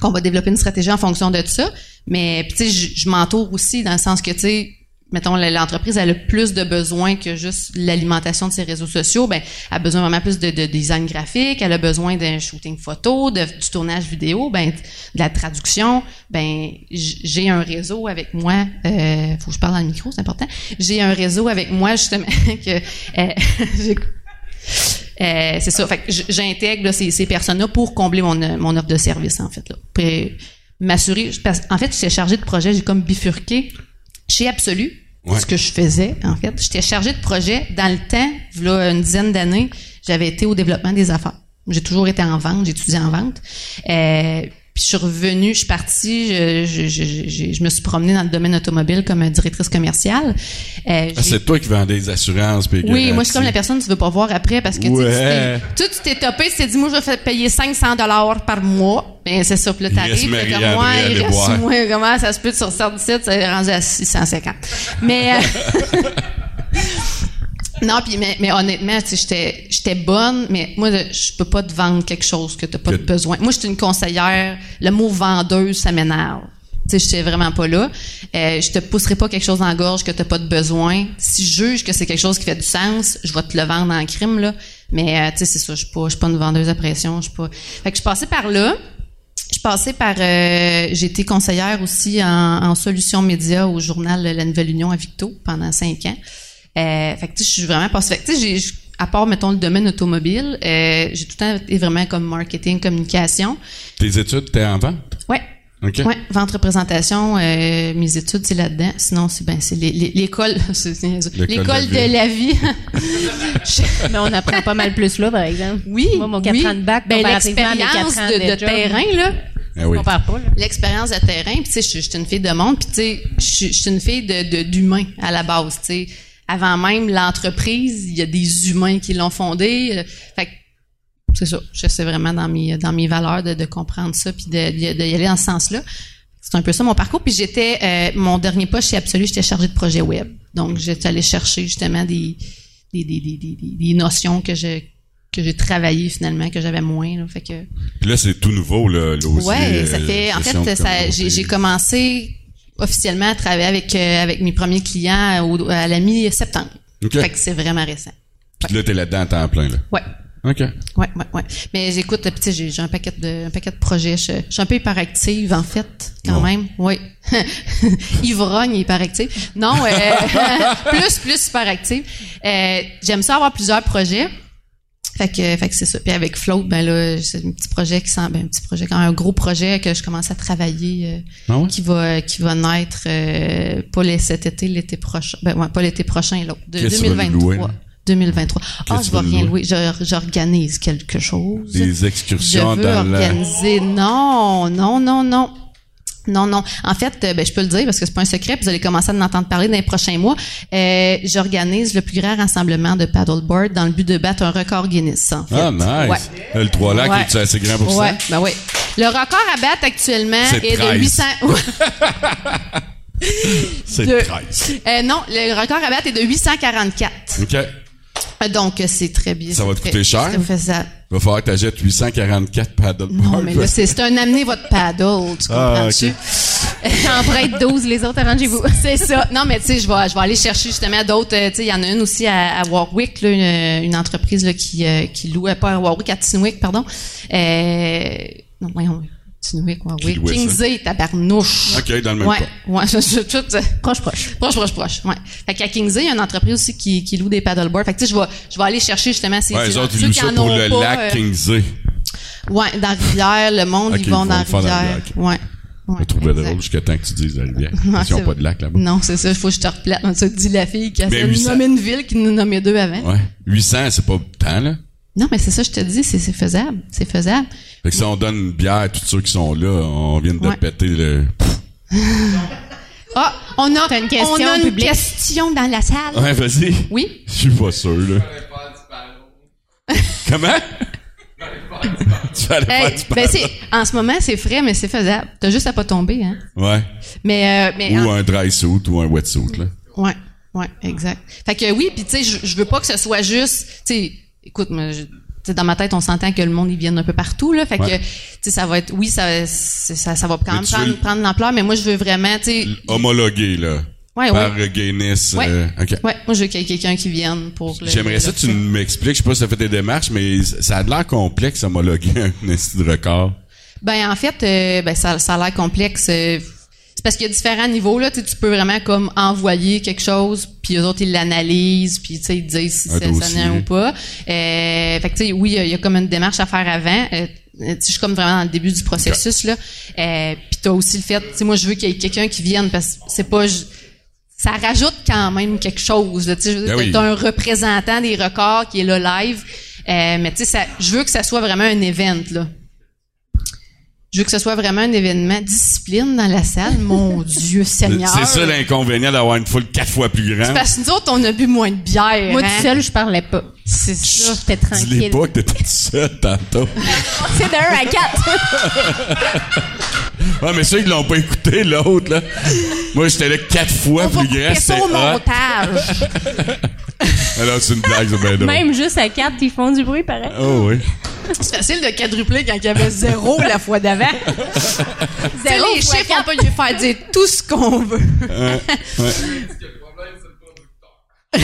[SPEAKER 3] qu'on va développer une stratégie en fonction de ça. Mais tu sais, je m'entoure aussi dans le sens que tu sais, mettons l'entreprise a plus de besoins que juste l'alimentation de ses réseaux sociaux. Ben, elle a besoin vraiment plus de, de design graphique, elle a besoin d'un shooting photo, de, du tournage vidéo, ben de la traduction. Ben, j'ai un réseau avec moi. Euh, faut que je parle dans le micro, c'est important. J'ai un réseau avec moi justement que euh, euh, c'est ça. Fait j'intègre ces, ces personnes-là pour combler mon, mon offre de service, en fait. Là. Puis m'assurer. En fait, j'étais chargée de projet, j'ai comme bifurqué chez Absolu. Ce que je faisais, en fait. J'étais chargée de projet. Dans le temps, là, une dizaine d'années, j'avais été au développement des affaires. J'ai toujours été en vente, étudié en vente. Euh, puis je suis revenue, je suis partie, je, je, je, je- je me suis promenée dans le domaine automobile comme directrice commerciale. Euh,
[SPEAKER 1] Ah, c'est toi qui vends des assurances puis
[SPEAKER 3] oui, moi je suis comme la personne que tu veux pas voir après parce que
[SPEAKER 1] Ouais.
[SPEAKER 3] tu t'es- topé, tu t'es dit moi je vais faire payer 500 dollars par mois. Ben c'est ça, puis là t'arrives, t'es comme moi, il reste moi, comment ça se peut sur 117, ça est rendu à 650. Mais euh, Non, puis mais, mais honnêtement, tu sais, j'étais j'étais bonne, mais moi je peux pas te vendre quelque chose que t'as pas
[SPEAKER 1] Que-
[SPEAKER 3] de besoin. Moi, je suis une conseillère. Le mot vendeuse, ça m'énerve. Tu sais, je suis vraiment pas là. Euh, je te pousserai pas quelque chose dans la gorge que t'as pas de besoin. Si je juge que c'est quelque chose qui fait du sens, je vais te le vendre en crime là. Mais euh, tu sais, c'est ça. Je suis pas, je suis pas une vendeuse à pression. Je suis pas. Fait que je passais par là. Je passais par. euh, j'ai été conseillère aussi en, en solutions médias au journal La Nouvelle Union à Victo pendant cinq ans. Euh, fait que tu sais, je suis vraiment passée. Fait que tu sais, j'ai- à part mettons le domaine automobile, euh, j'ai tout le temps été vraiment comme marketing, communication.
[SPEAKER 1] Tes études, t'es en vente?
[SPEAKER 3] Ouais.
[SPEAKER 1] OK.
[SPEAKER 3] Ouais, vente représentation, euh, mes études c'est là-dedans. Sinon c'est ben c'est l'é- l'é- l'école,
[SPEAKER 1] L'école de la
[SPEAKER 3] vie.
[SPEAKER 2] Mais on apprend pas mal plus là, par exemple.
[SPEAKER 3] oui,
[SPEAKER 2] Moi, mon 4
[SPEAKER 3] oui.
[SPEAKER 2] ans de bac,
[SPEAKER 3] ben, l'expérience
[SPEAKER 2] 4 ans
[SPEAKER 3] de,
[SPEAKER 2] de
[SPEAKER 3] de
[SPEAKER 2] job.
[SPEAKER 3] terrain là.
[SPEAKER 1] Ah oui.
[SPEAKER 2] On compare pas, là.
[SPEAKER 3] l'expérience de terrain, puis tu sais, je suis une fille de monde, puis tu sais, je suis- une fille de- d'humain à la base, tu sais. Avant même l'entreprise, il y a des humains qui l'ont fondée. euh, Fait que c'est ça, je sais vraiment dans mes dans mes valeurs de, de comprendre ça puis de, de, aller dans ce sens-là. C'est un peu ça mon parcours. Puis j'étais euh, mon dernier poste chez Absolu, j'étais chargée de projet web. Donc j'étais allée chercher justement des des, des, des, des, notions que je que j'ai travaillé finalement que j'avais moins là. fait que
[SPEAKER 1] Puis là, c'est tout nouveau, là, aussi.
[SPEAKER 3] Ouais, ça
[SPEAKER 1] euh,
[SPEAKER 3] fait. En fait, j'ai commencé officiellement à travailler avec euh, avec mes premiers clients au- à la mi-septembre.
[SPEAKER 1] OK.
[SPEAKER 3] Fait que c'est vraiment récent.
[SPEAKER 1] Puis là, t'es là-dedans à temps plein, là.
[SPEAKER 3] Ouais.
[SPEAKER 1] OK.
[SPEAKER 3] Ouais, ouais, ouais. Mais j'écoute, sais, j'ai, j'ai un paquet de, un paquet de projets. Je, je suis un peu hyperactive, en fait, quand même. Oui. Ivrogne hyperactive. Non, euh, plus, plus hyperactive. Euh, j'aime ça avoir plusieurs projets. Fait que, fait que c'est ça. Puis avec Float, ben là, c'est un petit projet qui sent, ben, un petit projet, quand un gros projet que je commence à travailler, euh,
[SPEAKER 1] Ah ouais?
[SPEAKER 3] qui va, qui va naître, euh, pas les- cet été, l'été prochain. Ben, ouais, pas l'été prochain, l'autre. De
[SPEAKER 1] Qu'est-ce que tu vas nous
[SPEAKER 3] 2023.
[SPEAKER 1] louer, là?
[SPEAKER 3] 2023. Ah,
[SPEAKER 1] que
[SPEAKER 3] je vais rien
[SPEAKER 1] louer?
[SPEAKER 3] Je- J'organise quelque chose.
[SPEAKER 1] Des
[SPEAKER 3] Je
[SPEAKER 1] excursions
[SPEAKER 3] veux
[SPEAKER 1] dans la...
[SPEAKER 3] organiser. Non, non, non, non. Non, non. En fait, euh, ben, je peux le dire parce que c'est pas un secret, puis vous allez commencer à en entendre parler dans les prochains mois. Euh, J'organise le plus grand rassemblement de paddleboard dans le but de battre un record Guinness. En fait.
[SPEAKER 1] Ah, nice.
[SPEAKER 3] Ouais.
[SPEAKER 1] Euh, Le trois lacs,
[SPEAKER 3] Ouais.
[SPEAKER 1] est assez grand pour
[SPEAKER 3] Ouais,
[SPEAKER 1] ça?
[SPEAKER 3] ben oui. Le record à battre actuellement est
[SPEAKER 1] 13.
[SPEAKER 3] de 800.
[SPEAKER 1] C'est
[SPEAKER 3] de-
[SPEAKER 1] 13.
[SPEAKER 3] Euh, non, le record à battre est de 844.
[SPEAKER 1] OK.
[SPEAKER 3] Euh, Donc, euh, c'est très bien.
[SPEAKER 1] Ça va te coûter cher?
[SPEAKER 3] faisable.
[SPEAKER 1] Il va falloir que t'achètes 844 paddleboards.
[SPEAKER 3] Non, mais là, c'est un amener votre paddle, tu
[SPEAKER 1] Ah,
[SPEAKER 3] comprends-tu?
[SPEAKER 1] ok.
[SPEAKER 2] J'en prête 12, les autres, arrangez-vous.
[SPEAKER 3] C'est ça. Non, mais tu sais, je vais, je vais aller chercher justement d'autres. euh, Tu sais, il y en a une aussi à, à Warwick, là, une, une entreprise là, qui, euh, qui loue, euh, pas à Warwick, à Tinwick, pardon. Euh, non, voyons, Tinwick,
[SPEAKER 1] louait ça?
[SPEAKER 3] Kingsley, tabarnouche.
[SPEAKER 1] OK, dans le même
[SPEAKER 3] Ouais,
[SPEAKER 1] cas.
[SPEAKER 3] ouais, je, je, tout, euh,
[SPEAKER 2] Proche, proche.
[SPEAKER 3] proche, proche, proche. Ouais. Fait qu'à Kingsley, il y a une entreprise aussi qui, qui loue des paddleboards. Fait que tu sais, je vais, je vais aller chercher justement ces
[SPEAKER 1] Ouais, les
[SPEAKER 3] ces
[SPEAKER 1] autres, ils louent
[SPEAKER 3] ceux qui en
[SPEAKER 1] pour
[SPEAKER 3] ont
[SPEAKER 1] le
[SPEAKER 3] pas,
[SPEAKER 1] lac
[SPEAKER 3] euh,
[SPEAKER 1] Kingsley.
[SPEAKER 3] Ouais, dans la rivière, le monde,
[SPEAKER 1] Ok,
[SPEAKER 3] ils
[SPEAKER 1] ils
[SPEAKER 3] vont dans
[SPEAKER 1] dans
[SPEAKER 3] rivière.
[SPEAKER 1] lac.
[SPEAKER 3] Ouais.
[SPEAKER 1] On
[SPEAKER 3] ouais
[SPEAKER 1] drôle jusqu'à temps que tu dises la rivière.
[SPEAKER 3] Ouais,
[SPEAKER 1] Ils n'ont pas de lac là-bas.
[SPEAKER 3] Non, c'est ça, il faut que je te replate. Ça te dit la fille qui a
[SPEAKER 1] 800.
[SPEAKER 3] nommer une ville qui nous nommait deux avant.
[SPEAKER 1] Ouais. 800, c'est pas tant, là.
[SPEAKER 3] Non, mais c'est ça, je te dis, c'est faisable. C'est faisable.
[SPEAKER 1] Fait que si on donne une bière à tous ceux qui sont là, on vient de
[SPEAKER 3] Ouais.
[SPEAKER 1] péter le...
[SPEAKER 3] Ah, on a,
[SPEAKER 2] une question
[SPEAKER 3] on a une question dans la salle.
[SPEAKER 1] Ouais, vas-y.
[SPEAKER 3] Oui?
[SPEAKER 1] Je suis pas sûr, là. Comment? tu vas aller
[SPEAKER 3] Hey, ben en ce moment, c'est frais, mais c'est faisable. T'as juste à pas tomber, hein.
[SPEAKER 1] Ouais.
[SPEAKER 3] Mais, euh, mais,
[SPEAKER 1] Ou
[SPEAKER 3] en-
[SPEAKER 1] un dry suit ou un wet suit, là.
[SPEAKER 3] Ouais, ouais, exact. Fait que oui, puis tu sais, je, je veux pas que ce soit juste, tu sais, écoute, moi, je- tu sais, dans ma tête, on s'entend que le monde, ils viennent un peu partout, là. Fait
[SPEAKER 1] Ouais.
[SPEAKER 3] que, tu sais, ça va être, oui, ça, ça, ça va quand
[SPEAKER 1] Mais
[SPEAKER 3] même
[SPEAKER 1] tu veux
[SPEAKER 3] prendre, prendre l'ampleur, mais moi, je veux vraiment, tu sais,
[SPEAKER 1] Homologué, là.
[SPEAKER 3] ouais,
[SPEAKER 1] Par
[SPEAKER 3] ouais.
[SPEAKER 1] euh, Guinness.
[SPEAKER 3] Ouais.
[SPEAKER 1] euh.
[SPEAKER 3] Ouais, moi, je veux qu'il y ait quelqu'un qui vienne pour le-
[SPEAKER 1] J'aimerais ça que tu m'expliques. Je sais pas si ça fait des démarches, mais ça a l'air complexe, homologuer un de record.
[SPEAKER 3] Ben en fait, euh, ben ça, ça a l'air complexe. Euh, c'est parce qu'il y a différents niveaux là. Tu tu peux vraiment comme envoyer quelque chose, puis les autres ils l'analysent, puis tu sais ils disent si
[SPEAKER 1] dossier.
[SPEAKER 3] n'est ou pas. Euh, fait que tu sais, oui, il y a- il y, a comme une démarche à faire avant. Euh, tu sais, je suis comme vraiment dans le début du processus là. Euh, puis t'as aussi le fait, tu sais, moi je veux qu'il y ait quelqu'un qui vienne parce que c'est pas je- ça rajoute quand même quelque chose. Tu sais,
[SPEAKER 1] Ben oui.
[SPEAKER 3] un représentant des records qui est là live, euh, mais tu sais, ça- je veux que ça soit vraiment un event là. Je veux que ce soit vraiment un événement discipline dans la salle. Mon Dieu Seigneur.
[SPEAKER 1] C'est ça l'inconvénient d'avoir une foule quatre fois plus grande.
[SPEAKER 3] Parce que nous autres, on a bu moins de bière.
[SPEAKER 2] Moi,
[SPEAKER 3] hein.
[SPEAKER 2] tout seul, je parlais pas.
[SPEAKER 3] C'est ça.
[SPEAKER 2] J'étais
[SPEAKER 1] Dis-les
[SPEAKER 2] tranquille.
[SPEAKER 1] pas que t'étais tout seul tantôt.
[SPEAKER 2] C'est de 1 à 4.
[SPEAKER 1] Ouais, mais ceux qui l'ont pas écouté, l'autre, là. Moi, j'étais là quatre fois
[SPEAKER 3] On
[SPEAKER 1] plus grand.
[SPEAKER 3] ça
[SPEAKER 1] c'était
[SPEAKER 3] au montage.
[SPEAKER 1] Alors, c'est une blague, c'est bien drôle.
[SPEAKER 2] Même juste à 4, ils font du bruit pareil.
[SPEAKER 1] Oh, oui.
[SPEAKER 3] C'est facile de quadrupler quand il y avait zéro la fois d'avant. C'est
[SPEAKER 2] Zéro
[SPEAKER 3] les chiffres, on peut lui faire dire tout ce qu'on veut.
[SPEAKER 1] Ouais, ouais.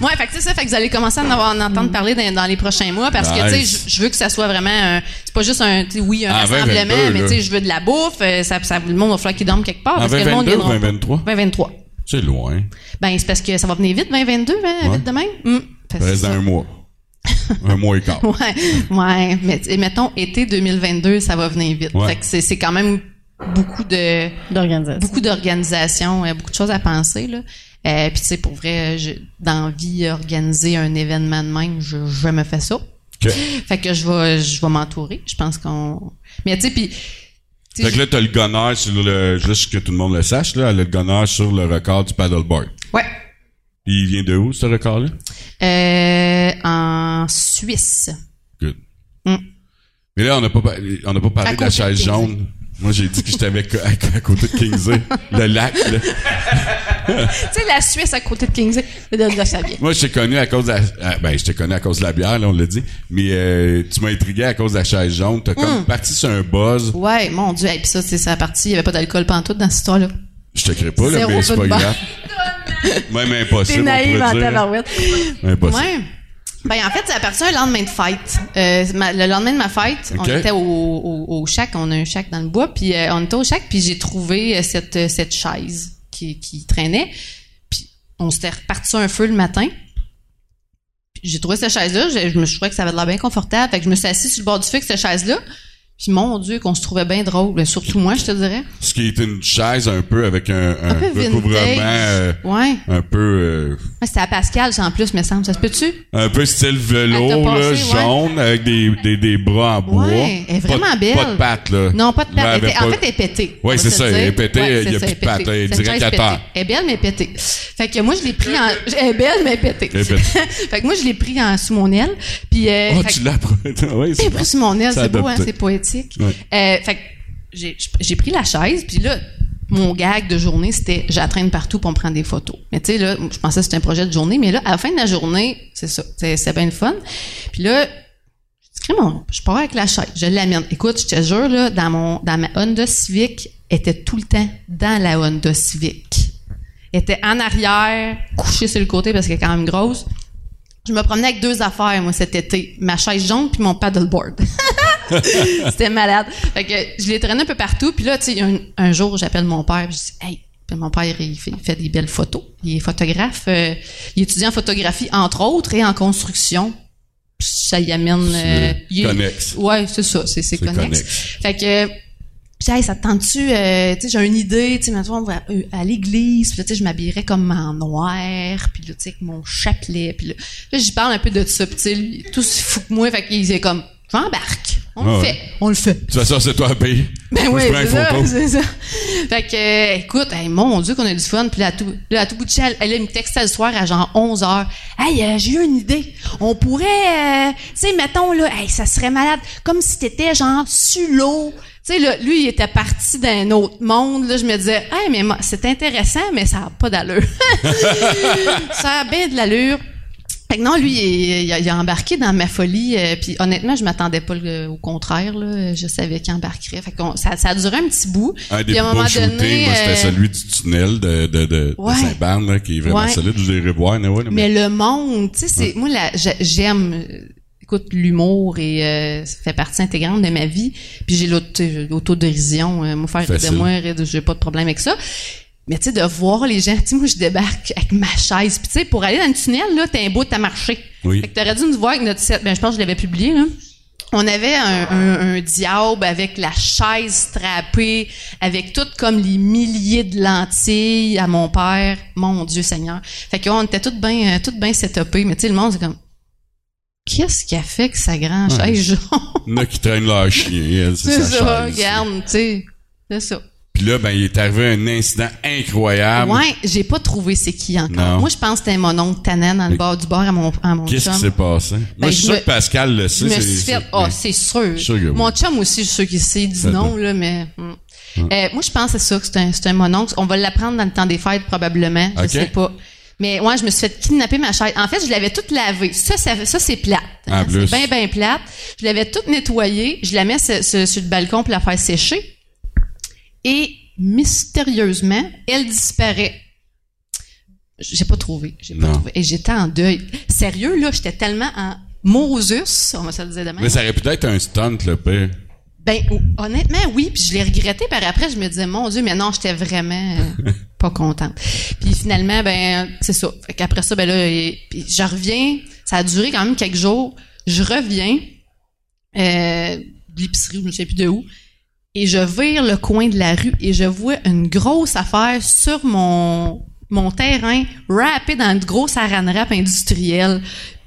[SPEAKER 3] Ouais, fait que c'est ça, fait que vous allez commencer à en, avoir, en entendre parler dans, dans les prochains mois parce que tu sais, je veux que ça soit vraiment un- c'est pas juste un oui un
[SPEAKER 1] Ah,
[SPEAKER 3] rassemblement
[SPEAKER 1] 2022,
[SPEAKER 3] mais tu sais je veux de la bouffe, euh, ça, ça le monde va falloir qu'il dorme quelque part
[SPEAKER 1] En
[SPEAKER 3] parce que le monde
[SPEAKER 1] 2022 ou
[SPEAKER 3] viendra pas.
[SPEAKER 1] 2023?
[SPEAKER 3] 2023.
[SPEAKER 1] C'est loin.
[SPEAKER 3] Ben c'est parce que ça va venir vite 2022 hein,
[SPEAKER 1] Ouais.
[SPEAKER 3] vite de même. Fait que
[SPEAKER 1] Ça reste un mois. un mois et quart.
[SPEAKER 3] Ouais, ouais, mais et mettons été 2022, ça va venir vite.
[SPEAKER 1] Ouais.
[SPEAKER 3] Fait que c'est c'est quand même beaucoup de
[SPEAKER 2] D'organisation.
[SPEAKER 3] beaucoup d'organisation, euh, beaucoup de choses à penser là. Euh, puis tu sais pour vrai, je, d'envie organiser un événement de même, je, je me fais ça.
[SPEAKER 1] OK.
[SPEAKER 3] Fait que je vais je vais m'entourer. Je pense qu'on Mais tu sais puis
[SPEAKER 1] Fait que là, t'as le gunner sur le, juste que tout le monde le sache, là, elle a le gunner sur le record du paddleboard.
[SPEAKER 3] Ouais.
[SPEAKER 1] Puis il vient de où, ce record-là?
[SPEAKER 3] Euh, en Suisse.
[SPEAKER 1] Good.
[SPEAKER 3] Mm.
[SPEAKER 1] Mais là, on n'a pas, on parlé de la
[SPEAKER 3] de
[SPEAKER 1] chaise jaune. Moi, j'ai dit que j'étais avec, à, à côté de Kingsley. le lac,
[SPEAKER 3] tu sais la Suisse à côté de Kingsley, de, de ça vient.
[SPEAKER 1] Moi, je t'ai connu à cause de la, ah, ben, je t'ai connu à cause de la bière, là, on l'a dit. Mais, euh, tu m'as intrigué à cause de la chaise jaune. T'as
[SPEAKER 3] Mm.
[SPEAKER 1] comme parti sur un buzz.
[SPEAKER 3] Ouais, mon Dieu, et puis ça c'est sa partie, il y avait pas d'alcool pantoute dans cette histoire là.
[SPEAKER 1] Je te crée pas, là, mais c'est pas grave. Même impossible,
[SPEAKER 3] T'es naïve en tabarouette.
[SPEAKER 1] Impossible.
[SPEAKER 3] Ouais. Ben en fait, ça appartient un lendemain de fête. Euh, ma- le lendemain de ma fête, on était au, au, au shack, on a un shack dans le bois, puis euh, on était au shack, puis j'ai trouvé euh, cette cette chaise qui, qui traînait, puis on s'était reparti sur un feu le matin. J'ai trouvé cette chaise-là, je, je me je trouvais que ça avait l'air bien confortable, fait que je me suis assise sur le bord du feu avec cette chaise-là. Puis mon Dieu, qu'on se trouvait bien drôle, Ben, surtout moi, je te dirais.
[SPEAKER 1] Ce qui est une chaise un peu avec un, un,
[SPEAKER 3] peu
[SPEAKER 1] recouvrement euh,
[SPEAKER 3] Ouais.
[SPEAKER 1] un peu euh,
[SPEAKER 3] Ouais, C'était à Pascal, ça, en plus, me semble. Ça se peut-tu?
[SPEAKER 1] un peu style velours là,
[SPEAKER 3] passé, ouais.
[SPEAKER 1] jaune avec des, des, des bras en bois.
[SPEAKER 3] Ouais, elle est
[SPEAKER 1] Pas
[SPEAKER 3] vraiment
[SPEAKER 1] de-
[SPEAKER 3] belle.
[SPEAKER 1] Pas de pattes là.
[SPEAKER 3] Non, pas de patte.
[SPEAKER 1] Ouais,
[SPEAKER 3] Elle
[SPEAKER 1] elle
[SPEAKER 3] était-
[SPEAKER 1] avait
[SPEAKER 3] En
[SPEAKER 1] pas-
[SPEAKER 3] fait, elle est pétée. Va
[SPEAKER 1] c'est ça,
[SPEAKER 3] le
[SPEAKER 1] elle est pétée,
[SPEAKER 3] Ouais,
[SPEAKER 1] il y a plus de patte,
[SPEAKER 3] pétée.
[SPEAKER 1] elle est direct à terre.
[SPEAKER 3] Elle est belle, mais pétée. Fait que moi, je l'ai pris en... Elle est belle, mais pétée.
[SPEAKER 1] Elle est pétée.
[SPEAKER 3] fait que moi, je l'ai pris en sous mon aile. Puis, euh,
[SPEAKER 1] Oh, tu l'as ouais,
[SPEAKER 3] j'ai
[SPEAKER 1] c'est
[SPEAKER 3] pris sous mon aile,
[SPEAKER 1] C'est
[SPEAKER 3] beau, hein, c'est poétique.
[SPEAKER 1] Ouais.
[SPEAKER 3] Euh, fait que j'ai pris la chaise, puis là, mon gag de journée, c'était j'attraîne partout pour me prendre des photos. Mais tu sais, là, je pensais que c'était un projet de journée, mais là, à la fin de la journée, c'est ça, c'est bien le fun. Puis là, je dis, je pars avec la chaise, je l'amène. Écoute, je te jure, là, dans, mon, dans ma Honda Civic, était tout le temps dans la Honda Civic. Elle était en arrière, couchée sur le côté parce qu'elle est quand même grosse. Je me promenais avec deux affaires, moi, cet été. Ma chaise jaune puis mon paddleboard. C'était malade. Fait que je l'ai traîné un peu partout. Puis là, tu sais, un, un jour, j'appelle mon père. Puis je dis, hey, puis mon père, il fait, il fait des belles photos. Il est photographe. euh, il étudie en photographie, entre autres, et en construction. Puis ça y amène... euh, il
[SPEAKER 1] connexe.
[SPEAKER 3] Ouais, c'est ça. C'est, c'est
[SPEAKER 1] C'est
[SPEAKER 3] connexe.
[SPEAKER 1] connexe.
[SPEAKER 3] Fait que Puis, hey, ça te tente-tu, euh, tu sais, j'ai une idée, tu sais, maintenant, on va à l'église, puis là, tu sais, je m'habillerais comme en noir, puis là, tu sais, avec mon chapelet, puis là, là j'y parle un peu de ça, puis tu sais, tout se fout que moi, fait qu'il est comme, j'embarque, on
[SPEAKER 1] Ah
[SPEAKER 3] le
[SPEAKER 1] ouais.
[SPEAKER 3] fait, on le fait.
[SPEAKER 1] De toute façon, c'est toi à payer.
[SPEAKER 3] Ben oui, c'est ça,
[SPEAKER 1] photo.
[SPEAKER 3] c'est ça. Fait que, euh, écoute, hey, mon Dieu qu'on a du fun. Puis là, à tout, là, à tout bout de champ, elle, elle me textait le soir à genre 11 heures. Hey, euh, j'ai eu une idée. On pourrait, euh, tu sais, mettons, là, hey, ça serait malade. Comme si t'étais genre sur l'eau. Tu sais, là, lui, il était parti d'un autre monde. Là, je me disais, hey, mais moi, c'est intéressant, mais ça n'a pas d'allure. ça a bien de l'allure. Fait que non, lui, il, il a, il a embarqué dans ma folie. euh, puis honnêtement, je m'attendais pas le- au contraire. Là, je savais qu'il embarquerait. Fait qu'on, ça, ça a duré un petit bout.
[SPEAKER 1] Un des
[SPEAKER 3] Puis à un moment donné,
[SPEAKER 1] moi, c'était
[SPEAKER 3] euh,
[SPEAKER 1] celui du tunnel de, de, de, de
[SPEAKER 3] Ouais.
[SPEAKER 1] Saint-Barne, là, qui est vraiment
[SPEAKER 3] Ouais.
[SPEAKER 1] solide. Vous irez voir, anyway, là,
[SPEAKER 3] Mais le monde, tu sais, c'est moi j'ai- j'aime. euh, Écoute, l'humour et euh, ça fait partie intégrante de ma vie. Puis j'ai l'autodérision. Euh, moi, faire de moi, j'ai pas de problème avec ça. Mais tu sais, de voir les gens, tu sais, moi, je débarque avec ma chaise. Puis tu sais, pour aller dans le tunnel, là, t'as un bout à marcher.
[SPEAKER 1] Oui.
[SPEAKER 3] Fait que t'aurais dû nous voir avec notre set. Ben, je pense que je l'avais publié, là. On avait un, un, un diable avec la chaise strappée, avec tout comme les milliers de lentilles à mon père. Mon Dieu Seigneur. Fait qu'on était toutes bien, euh, toutes bien setupées. Mais tu sais, le monde, c'est comme, qu'est-ce qui a fait que sa grande
[SPEAKER 1] Ouais.
[SPEAKER 3] chaise jaune?
[SPEAKER 1] Il y en a qui traînent leur chien, elle, c'est
[SPEAKER 3] ça,
[SPEAKER 1] chaise.
[SPEAKER 3] regarde, tu sais. C'est ça.
[SPEAKER 1] Puis là, ben, il est arrivé un incident incroyable.
[SPEAKER 3] Ouais, j'ai pas trouvé c'est qui encore.
[SPEAKER 1] Non.
[SPEAKER 3] Moi, je pense que c'était mon oncle Tannen dans le bord du bar à mon, à mon
[SPEAKER 1] Qu'est-ce qui s'est passé? Moi,
[SPEAKER 3] Ben,
[SPEAKER 1] je suis sûr
[SPEAKER 3] me-
[SPEAKER 1] que Pascal le sait.
[SPEAKER 3] Je me
[SPEAKER 1] c'est-
[SPEAKER 3] suis fait, ah, c'est sûr.
[SPEAKER 1] Sûr que oui.
[SPEAKER 3] Mon chum aussi, je suis sûr qu'il sait, il dit non, là, mais. hmm. Euh, moi, je pense que c'est ça, que c'est un, un mononcle. On va l'apprendre dans le temps des fêtes, probablement. Je sais pas. Mais ouais, je me suis fait kidnapper ma chaise. En fait, je l'avais toute lavée. Ça, ça, ça c'est plate. Hein. C'est bien, bien plate. Je l'avais toute nettoyée. Je la mets sur, sur- sur le balcon pour la faire sécher. Et mystérieusement, elle disparaît. J'ai pas trouvé. J'ai pas trouvé. Et j'étais en deuil. Sérieux, là, j'étais tellement en Moses, on va se le dire demain.
[SPEAKER 1] Mais ça aurait pu être un stunt, le pire.
[SPEAKER 3] Ben, hon- honnêtement, oui. Puis je l'ai regretté. Par après, je me disais, mon Dieu, mais non, j'étais vraiment euh, pas contente. Puis finalement, ben, c'est ça. Fait qu'après ça, ben là, et- puis je reviens. Ça a duré quand même quelques jours. Je reviens euh, de l'épicerie, je ne sais plus de où. Et je vire le coin de la rue et je vois une grosse affaire sur mon mon terrain, wrappé dans une grosse aran wrap industrielle.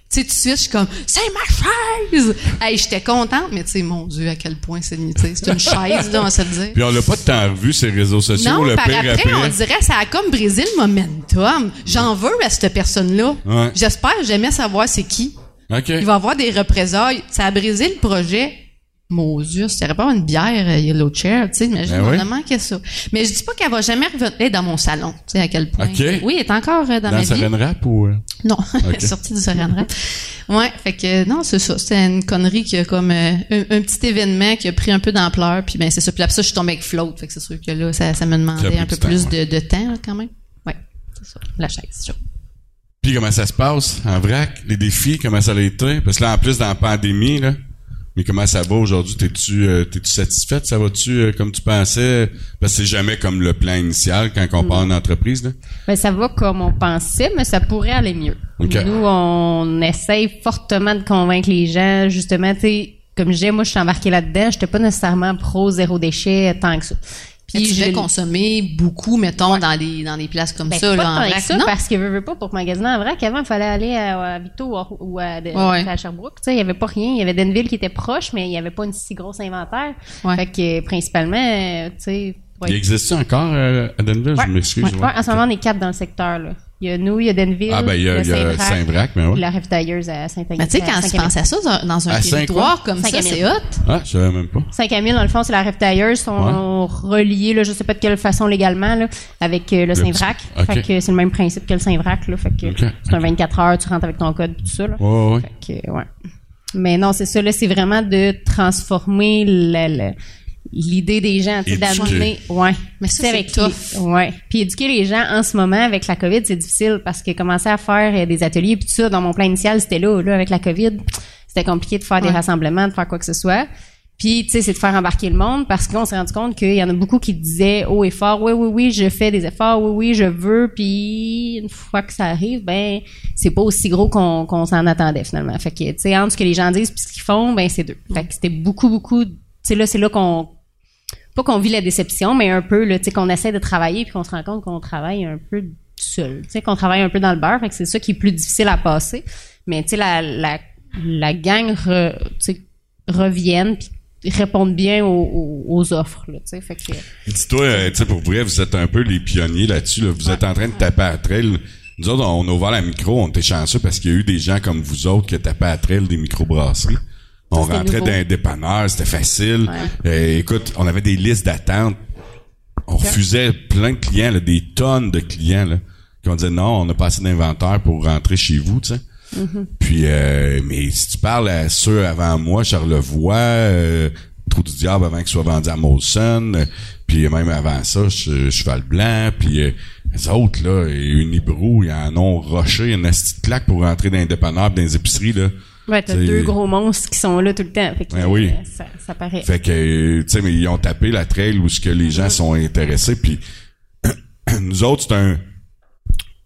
[SPEAKER 3] Tu sais, tout de suite, je suis comme, c'est ma chaise! Hey, j'étais contente, mais tu sais, mon Dieu, à quel point c'est limité. C'est une chaise, là, on se le dire.
[SPEAKER 1] Puis on l'a pas tant revu, ces réseaux sociaux,
[SPEAKER 3] Non,
[SPEAKER 1] le
[SPEAKER 3] par
[SPEAKER 1] pire
[SPEAKER 3] après,
[SPEAKER 1] après.
[SPEAKER 3] on dirait ça a comme brisé le momentum. J'en veux à cette personne-là.
[SPEAKER 1] Ouais.
[SPEAKER 3] J'espère jamais savoir c'est qui.
[SPEAKER 1] OK.
[SPEAKER 3] Il va avoir des représailles. Ça a brisé le projet. Dieu, ça aurait pas une bière euh, Yellow Chair, tu sais, imagine,
[SPEAKER 1] Ben oui.
[SPEAKER 3] manqué ça. Mais je dis pas qu'elle va jamais revenir dans mon salon, tu sais, à quel point. Oui, elle est encore euh, dans,
[SPEAKER 1] Dans
[SPEAKER 3] ma vie.
[SPEAKER 1] Saran Rap ou... euh?
[SPEAKER 3] Non, elle est sortie du Saran Wrap. Ouais, fait que non, c'est ça. C'était une connerie qui a comme euh, un, un petit événement qui a pris un peu d'ampleur. Puis ben c'est ça. Puis après ça, je suis tombée avec Float. Fait que c'est sûr que là, ça, ça me demandait un peu
[SPEAKER 1] temps,
[SPEAKER 3] plus
[SPEAKER 1] ouais.
[SPEAKER 3] de, de temps là, quand même. Ouais, c'est ça. La chaise. chaud.
[SPEAKER 1] Puis comment ça se passe en vrac? Les défis, comment ça a été? Parce que là, en plus, dans la pandémie, là, mais comment ça va aujourd'hui? T'es-tu euh, t'es-tu satisfaite? Ça va-tu euh, comme tu pensais? Parce que c'est jamais comme le plan initial quand on part en entreprise, là.
[SPEAKER 2] Ben, ça va comme on pensait, mais ça pourrait aller mieux.
[SPEAKER 1] OK.
[SPEAKER 2] Nous, on essaye fortement de convaincre les gens, justement, tu comme je disais, moi, je suis embarquée là-dedans, j'étais pas nécessairement pro zéro déchet tant que ça.
[SPEAKER 3] Puis tu
[SPEAKER 2] je-
[SPEAKER 3] devais consommer beaucoup, mettons, dans des dans des places comme
[SPEAKER 2] Ben,
[SPEAKER 3] ça,
[SPEAKER 2] pas
[SPEAKER 3] là, en vrac.
[SPEAKER 2] ça,
[SPEAKER 3] non?
[SPEAKER 2] parce que veux, veux pas pour magasiner en vrac. Avant, il fallait aller à, à Vito ou à, ou à, de-
[SPEAKER 3] Ouais.
[SPEAKER 2] à Sherbrooke. Tu sais, il y avait pas rien. Il y avait Denville qui était proche, mais il y avait pas une si grosse inventaire.
[SPEAKER 3] Ouais.
[SPEAKER 2] Fait que, principalement, tu sais, ouais.
[SPEAKER 1] Il existe encore euh, à Denville?
[SPEAKER 2] Ouais.
[SPEAKER 1] Je m'excuse.
[SPEAKER 2] Ouais,
[SPEAKER 1] ouais.
[SPEAKER 2] ouais, en ce moment, on est quatre dans le secteur, là. Il y a nous, il y a Denville,
[SPEAKER 1] Ah, ben, il y a, Saint-Brac, mais
[SPEAKER 2] puis
[SPEAKER 1] ouais.
[SPEAKER 2] la ravitailleuse à Saint-Agnès.
[SPEAKER 3] Mais tu sais, quand tu penses à ça, dans- dans un
[SPEAKER 1] À cinq
[SPEAKER 3] territoire comme ça, c'est hot.
[SPEAKER 1] Ah, je savais même pas.
[SPEAKER 2] 5000 dans le fond, c'est la ravitailleuse, sont reliés, là, je sais pas de quelle façon légalement, là, avec euh, le
[SPEAKER 1] ok.
[SPEAKER 2] Fait que c'est le même principe que le Saint-Vrac, là. Fait que c'est un
[SPEAKER 1] ok.
[SPEAKER 2] 24 heures, tu rentres avec ton code, tout ça, là.
[SPEAKER 1] Ouais, ouais, ouais.
[SPEAKER 2] Fait que, ouais. Mais non, c'est ça, là, c'est vraiment de transformer le- le- l'idée des gens, tu sais,
[SPEAKER 1] Éduquer.
[SPEAKER 2] d'amener, ouais.
[SPEAKER 3] Mais c'est
[SPEAKER 2] avec
[SPEAKER 3] tough.
[SPEAKER 2] les- ouais. Puis éduquer les gens en ce moment avec la COVID, c'est difficile parce que commencer à faire euh, des ateliers puis tout ça, dans mon plan initial, c'était là, là, avec la COVID, c'était compliqué de faire des rassemblements, de faire quoi que ce soit. Puis, tu sais, c'est de faire embarquer le monde parce qu'on s'est rendu compte qu'il y en a beaucoup qui disaient haut et fort, oui, oui, oui, je fais des efforts, oui, oui, je veux. Puis, une fois que ça arrive, ben, c'est pas aussi gros qu'on qu'on s'en attendait finalement. Fait que, tu sais, entre ce que les gens disent puis ce qu'ils font, ben, c'est deux. Fait que c'était beaucoup, beaucoup, tu sais, là, c'est là qu'on pas qu'on vit la déception, mais un peu, tu sais, qu'on essaie de travailler puis qu'on se rend compte qu'on travaille un peu seul, tu sais, qu'on travaille un peu dans le beurre, fait que c'est ça qui est plus difficile à passer. Mais tu sais, la, la, la gang re, reviennent puis répondent bien aux, aux, offres, là, fait que...
[SPEAKER 1] Dis-toi, euh, pour vrai, vous êtes un peu les pionniers là-dessus, là. Vous êtes en train de taper à trail. Nous autres, on a ouvert la micro, on était chanceux parce qu'il y a eu des gens comme vous autres qui tapaient à trail des microbrasseries. On rentrait dans un dépanneur, c'était facile. Euh, écoute, on avait des listes d'attente. On refusait plein de clients, là, des tonnes de clients, là, qui ont dit non, on a pas assez d'inventaire pour rentrer chez vous, tu sais. Mm-hmm. Puis, euh, mais si tu parles à ceux avant moi, Charlevoix, euh, Trou du Diable avant qu'il soit vendu à Molson, euh, puis même avant ça, Cheval Blanc, puis euh, les autres, là, Unibrou, ils en ont rushé une petite claque pour rentrer dans les dépanneurs dans les épiceries, là.
[SPEAKER 2] Ouais, t'as deux gros monstres qui sont là tout le temps. Fait que,
[SPEAKER 1] ben oui.
[SPEAKER 2] Euh, ça, ça, paraît.
[SPEAKER 1] Fait que, tu sais, mais ils ont tapé la trail où ce que les gens sont intéressés. Puis nous autres, c'est un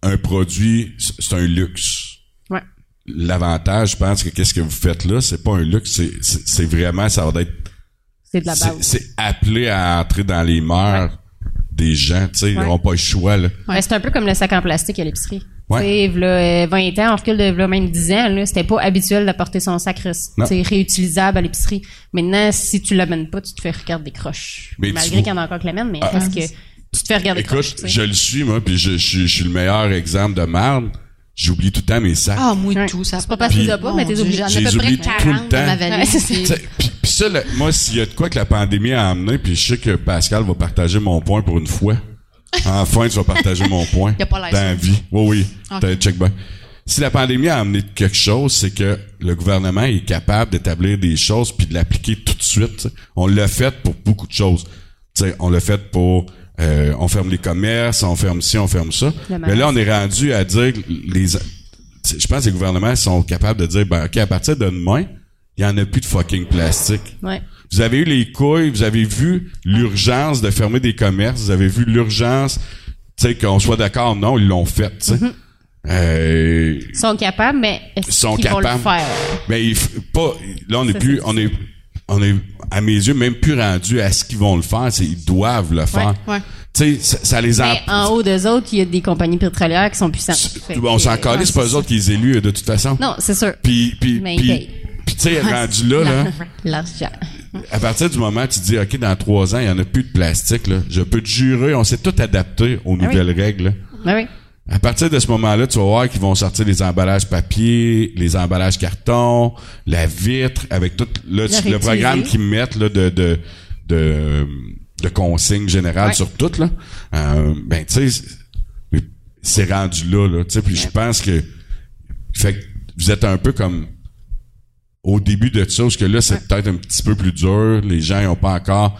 [SPEAKER 1] un produit, c'est un luxe.
[SPEAKER 2] Ouais.
[SPEAKER 1] L'avantage, je pense que qu'est-ce que vous faites là, c'est pas un luxe, c'est c'est vraiment ça va être.
[SPEAKER 2] C'est de la base.
[SPEAKER 1] C'est appelé à entrer dans les mœurs des gens, tu sais, ils n'auront pas le choix là.
[SPEAKER 2] Ouais, c'est un peu comme le sac en plastique à l'épicerie. Ouais. là, 20 euh, ans, en recul de même 10 ans, là, c'était pas habituel d'apporter son sac réutilisable à l'épicerie. Maintenant, si tu l'amènes pas, tu te fais regarder des croches. Malgré qu'il y en a encore qui l'amènent, mais ah. parce que tu te fais regarder
[SPEAKER 1] Écoute, croches. je le suis, moi, puis je, je, suis le meilleur exemple de merde. J'oublie tout le temps mes sacs.
[SPEAKER 3] Ah, moi, tout, ça.
[SPEAKER 2] C'est pas parce que tu pas, mais t'es obligé.
[SPEAKER 1] J'en ai à peu près 40 tout le temps. dans ma valise. puis, puis ça, moi, s'il y a de quoi que la pandémie a amené, puis je sais que Pascal va partager mon point pour une fois. Enfin, tu vas partager mon point.
[SPEAKER 3] Il a pas
[SPEAKER 1] Dans la vie. Oui, oui. Okay. Check back. Si la pandémie a amené quelque chose, c'est que le gouvernement est capable d'établir des choses puis de l'appliquer tout de suite. On l'a fait pour beaucoup de choses. T'sais, on l'a fait pour euh, on ferme les commerces, on ferme ci, on ferme ça. Mais là, on est rendu à dire les je pense que les gouvernements sont capables de dire ben OK, à partir de demain, il y en a plus de fucking plastique.
[SPEAKER 2] Ouais.
[SPEAKER 1] Vous avez eu les couilles, vous avez vu l'urgence de fermer des commerces, vous avez vu l'urgence, tu sais, qu'on soit d'accord non, ils l'ont fait, tu sais.
[SPEAKER 2] Mm-hmm.
[SPEAKER 1] Euh,
[SPEAKER 2] ils sont capables, mais est-ce qu'ils vont le faire?
[SPEAKER 1] Mais il, pas, là, on est plus, on est, on est, à mes yeux, même plus rendu à ce qu'ils vont le faire, c'est ils doivent le faire.
[SPEAKER 3] Ouais,
[SPEAKER 1] Tu sais, ça, ça, les
[SPEAKER 2] a... Mais en haut d'eux autres, il y a des compagnies pétrolières qui sont puissantes.
[SPEAKER 1] On s'en calisse, c'est pas eux autres qui les élus, de toute façon.
[SPEAKER 2] Non, c'est sûr.
[SPEAKER 1] Puis, puis, puis, puis tu sais, rendu là, là.
[SPEAKER 2] L'argent.
[SPEAKER 1] À partir du moment où tu dis, OK, dans trois ans, il y en a plus de plastique, là, je peux te jurer, on s'est tout adapté aux ah nouvelles règles.
[SPEAKER 2] Ah oui.
[SPEAKER 1] À partir de ce moment-là, tu vas voir qu'ils vont sortir les emballages papier, les emballages carton, la vitre, avec tout le, le programme qu'ils mettent là, de, de, de, de consignes générales sur tout. Là. Euh, ben, tu sais, c'est rendu là. là puis je pense que, fait que vous êtes un peu comme au début de ça, parce que là, c'est peut-être un petit peu plus dur. Les gens n'ont pas encore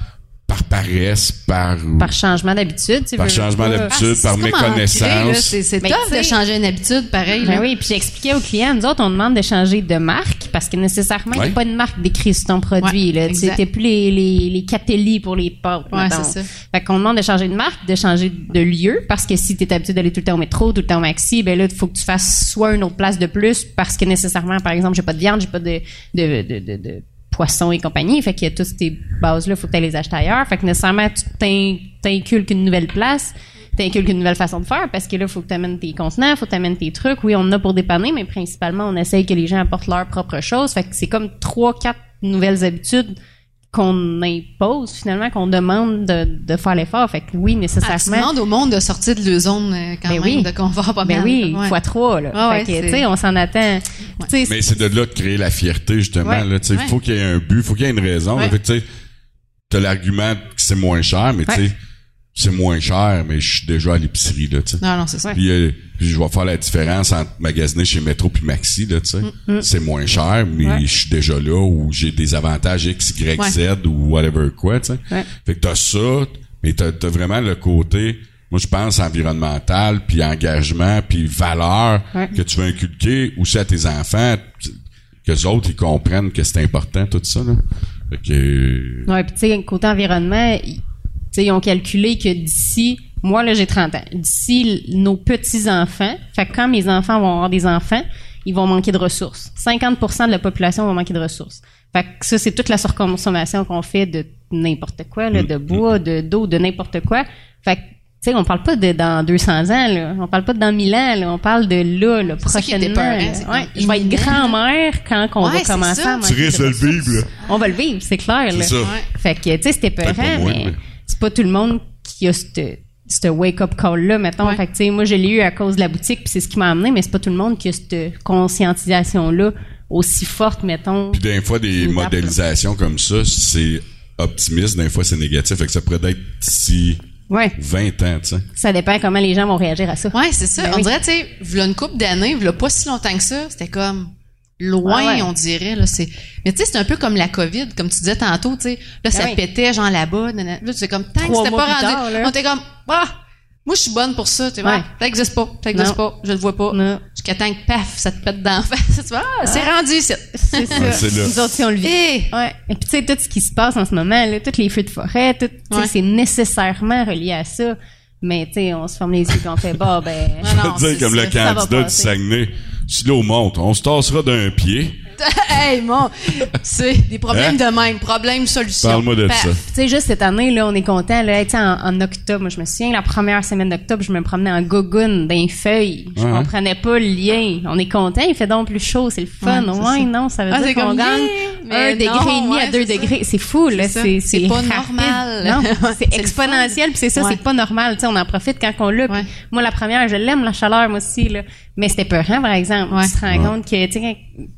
[SPEAKER 1] par paresse, par
[SPEAKER 2] par changement d'habitude,
[SPEAKER 1] par changement d'habitude, par méconnaissance.
[SPEAKER 3] C'est top de changer une habitude, pareil.
[SPEAKER 2] Ben oui, puis j'expliquais aux clients, nous autres, on demande de changer de marque parce que nécessairement, il n'y a pas de marque décrite sur ton produit. Ouais, C'était plus les les les Catelli pour les pâtes.
[SPEAKER 3] Ouais, c'est ça.
[SPEAKER 2] Fait qu'on demande de changer de marque, de changer de lieu parce que si tu es habitué d'aller tout le temps au métro, tout le temps au maxi, ben là, il faut que tu fasses soit une autre place de plus parce que nécessairement, par exemple, j'ai pas de viande, j'ai pas de de, de, de, de poissons et compagnie. Fait qu'il y a toutes ces bases-là, faut que tu les acheter ailleurs. Fait que nécessairement, tu t'inculques une nouvelle place, t'inculques une nouvelle façon de faire parce que là, faut que tu amènes tes contenants, faut que tu amènes tes trucs. Oui, on en a pour dépanner, mais principalement, on essaye que les gens apportent leurs propres choses. Fait que c'est comme trois, quatre nouvelles habitudes qu'on impose finalement, qu'on demande de, de faire l'effort. Fait que oui, nécessairement. Ah, tu
[SPEAKER 3] demandes au monde de sortir de leur zone euh, quand ben même de confort pas
[SPEAKER 2] ben
[SPEAKER 3] mal.
[SPEAKER 2] oui, fois trois là.
[SPEAKER 3] Ah,
[SPEAKER 2] fait que, tu sais, on s'en attend.
[SPEAKER 1] Mais c'est de là de créer la fierté justement. Là, tu sais, faut qu'il y ait un but, faut qu'il y ait une raison. tu sais, t'as l'argument que c'est moins cher, mais tu sais c'est moins cher, mais je suis déjà à l'épicerie, là, tu sais.
[SPEAKER 3] Non, non, c'est ça.
[SPEAKER 1] Puis, euh, je vais faire la différence entre magasiner chez Metro puis Maxi, là, tu sais. Mm, mm. C'est moins cher, mais je suis déjà là où j'ai des avantages X, Y, Z ou whatever quoi, tu sais. Fait que t'as ça, mais t'as as vraiment le côté, moi, je pense environnemental, puis engagement, puis valeur que tu veux inculquer aussi à tes enfants, que les autres, ils comprennent que c'est important, tout ça, là. Fait que...
[SPEAKER 2] Ouais, puis tu sais, côté environnement ils ont calculé que d'ici, moi là j'ai 30 ans, d'ici nos petits-enfants, fait que quand mes enfants vont avoir des enfants, ils vont manquer de ressources. 50% de la population va manquer de ressources. Fait que ça, c'est toute la surconsommation qu'on fait de n'importe quoi, là, de bois, de d'eau, de n'importe quoi. Fait que, tu sais, on parle pas de dans 200 ans, là. On parle pas de dans 1000 ans, là. On parle de là, là,
[SPEAKER 3] ça qui était
[SPEAKER 2] prochainement. là.
[SPEAKER 3] c'est
[SPEAKER 2] Ouais, je vais être grand-mère quand on
[SPEAKER 3] Ouais,
[SPEAKER 2] va commencer
[SPEAKER 3] ça.
[SPEAKER 2] à manger
[SPEAKER 1] Tu risques
[SPEAKER 2] de
[SPEAKER 1] le
[SPEAKER 2] ressources.
[SPEAKER 1] vivre, là.
[SPEAKER 2] On va le vivre, c'est clair,
[SPEAKER 1] C'est
[SPEAKER 2] là.
[SPEAKER 1] ça.
[SPEAKER 2] Fait que, tu sais, c'était peurant, mais- c'est pas tout le monde qui a cette, cette wake-up call-là, mettons.
[SPEAKER 3] Ouais.
[SPEAKER 2] Fait que, tu sais, moi, je l'ai eu à cause de la boutique, puis c'est ce qui m'a amené, mais c'est pas tout le monde qui a cette conscientisation-là aussi forte, mettons.
[SPEAKER 1] Puis des fois, des modélisations comme ça, c'est optimiste, des fois, c'est négatif. Fait que ça pourrait être d'ici
[SPEAKER 2] Ouais.
[SPEAKER 1] 20 ans, tu sais.
[SPEAKER 2] Ça dépend comment les gens vont réagir à ça.
[SPEAKER 3] Ouais, c'est ça.
[SPEAKER 2] Ben
[SPEAKER 3] on
[SPEAKER 2] oui.
[SPEAKER 3] dirait, tu sais, v'là une couple d'années, v'là pas si longtemps que ça, c'était comme loin,
[SPEAKER 2] Ah ouais.
[SPEAKER 3] on dirait. Là, c'est... Mais tu sais, c'est un peu comme la COVID, comme tu disais tantôt, tu sais. Là, ça
[SPEAKER 2] oui.
[SPEAKER 3] pétait, genre là-bas. nanana. Là, c'est comme, tant que c'était pas rendu.
[SPEAKER 2] tard,
[SPEAKER 3] on était comme, ah, moi, je suis bonne pour ça, tu vois.
[SPEAKER 2] Ouais.
[SPEAKER 3] Ça existe pas, ça existe
[SPEAKER 2] Non.
[SPEAKER 3] pas, je le vois pas.
[SPEAKER 2] Non.
[SPEAKER 3] Jusqu'à temps que, paf, ça te pète d'en face. tu vois, ah, c'est rendu ici.
[SPEAKER 2] C'est ça.
[SPEAKER 1] Ouais, c'est là.
[SPEAKER 2] Nous autres, si on le vit.
[SPEAKER 3] Eh!
[SPEAKER 2] Ouais. Et puis, tu sais, tout ce qui se passe en ce moment, là, tous les feux de forêt, tout, tu sais,
[SPEAKER 3] Ouais.
[SPEAKER 2] c'est nécessairement relié à ça. Mais, tu sais, on se ferme les yeux et on fait, bah, ben.
[SPEAKER 3] Non,
[SPEAKER 1] Je
[SPEAKER 3] non,
[SPEAKER 1] veux dire, comme le
[SPEAKER 3] ça.
[SPEAKER 2] ça
[SPEAKER 1] candidat du. Saguenay, si l'eau monte, on se tassera d'un pied.
[SPEAKER 3] hey, mon, c'est des problèmes
[SPEAKER 1] Hein?
[SPEAKER 3] de même, problème, solution.
[SPEAKER 1] Parle-moi de
[SPEAKER 3] Paf.
[SPEAKER 1] ça.
[SPEAKER 2] Tu sais, juste cette année, là, on est content, là, tu sais, en, en octobre, moi, je me souviens, la première semaine d'octobre, je me promenais en gogoune, d'un feuille. Je
[SPEAKER 1] Ouais.
[SPEAKER 2] comprenais pas le lien. On est content, il fait donc plus chaud, c'est le fun.
[SPEAKER 3] Ouais,
[SPEAKER 2] Ouais,
[SPEAKER 3] ça.
[SPEAKER 2] non, ça veut
[SPEAKER 3] Ah,
[SPEAKER 2] dire qu'on gagne un degré et demi
[SPEAKER 3] ouais,
[SPEAKER 2] à deux degrés. C'est fou, là.
[SPEAKER 3] C'est ça.
[SPEAKER 2] C'est,
[SPEAKER 3] C'est pas
[SPEAKER 2] rapide.
[SPEAKER 3] normal.
[SPEAKER 2] Non, c'est exponentiel, puis c'est ça,
[SPEAKER 3] Ouais.
[SPEAKER 2] c'est pas normal. Tu sais, on en profite quand on l'a. Moi, la première, je l'aime, la chaleur, moi aussi, là. Mais c'était peurant, par exemple. Tu te rends compte que, tu sais, quand-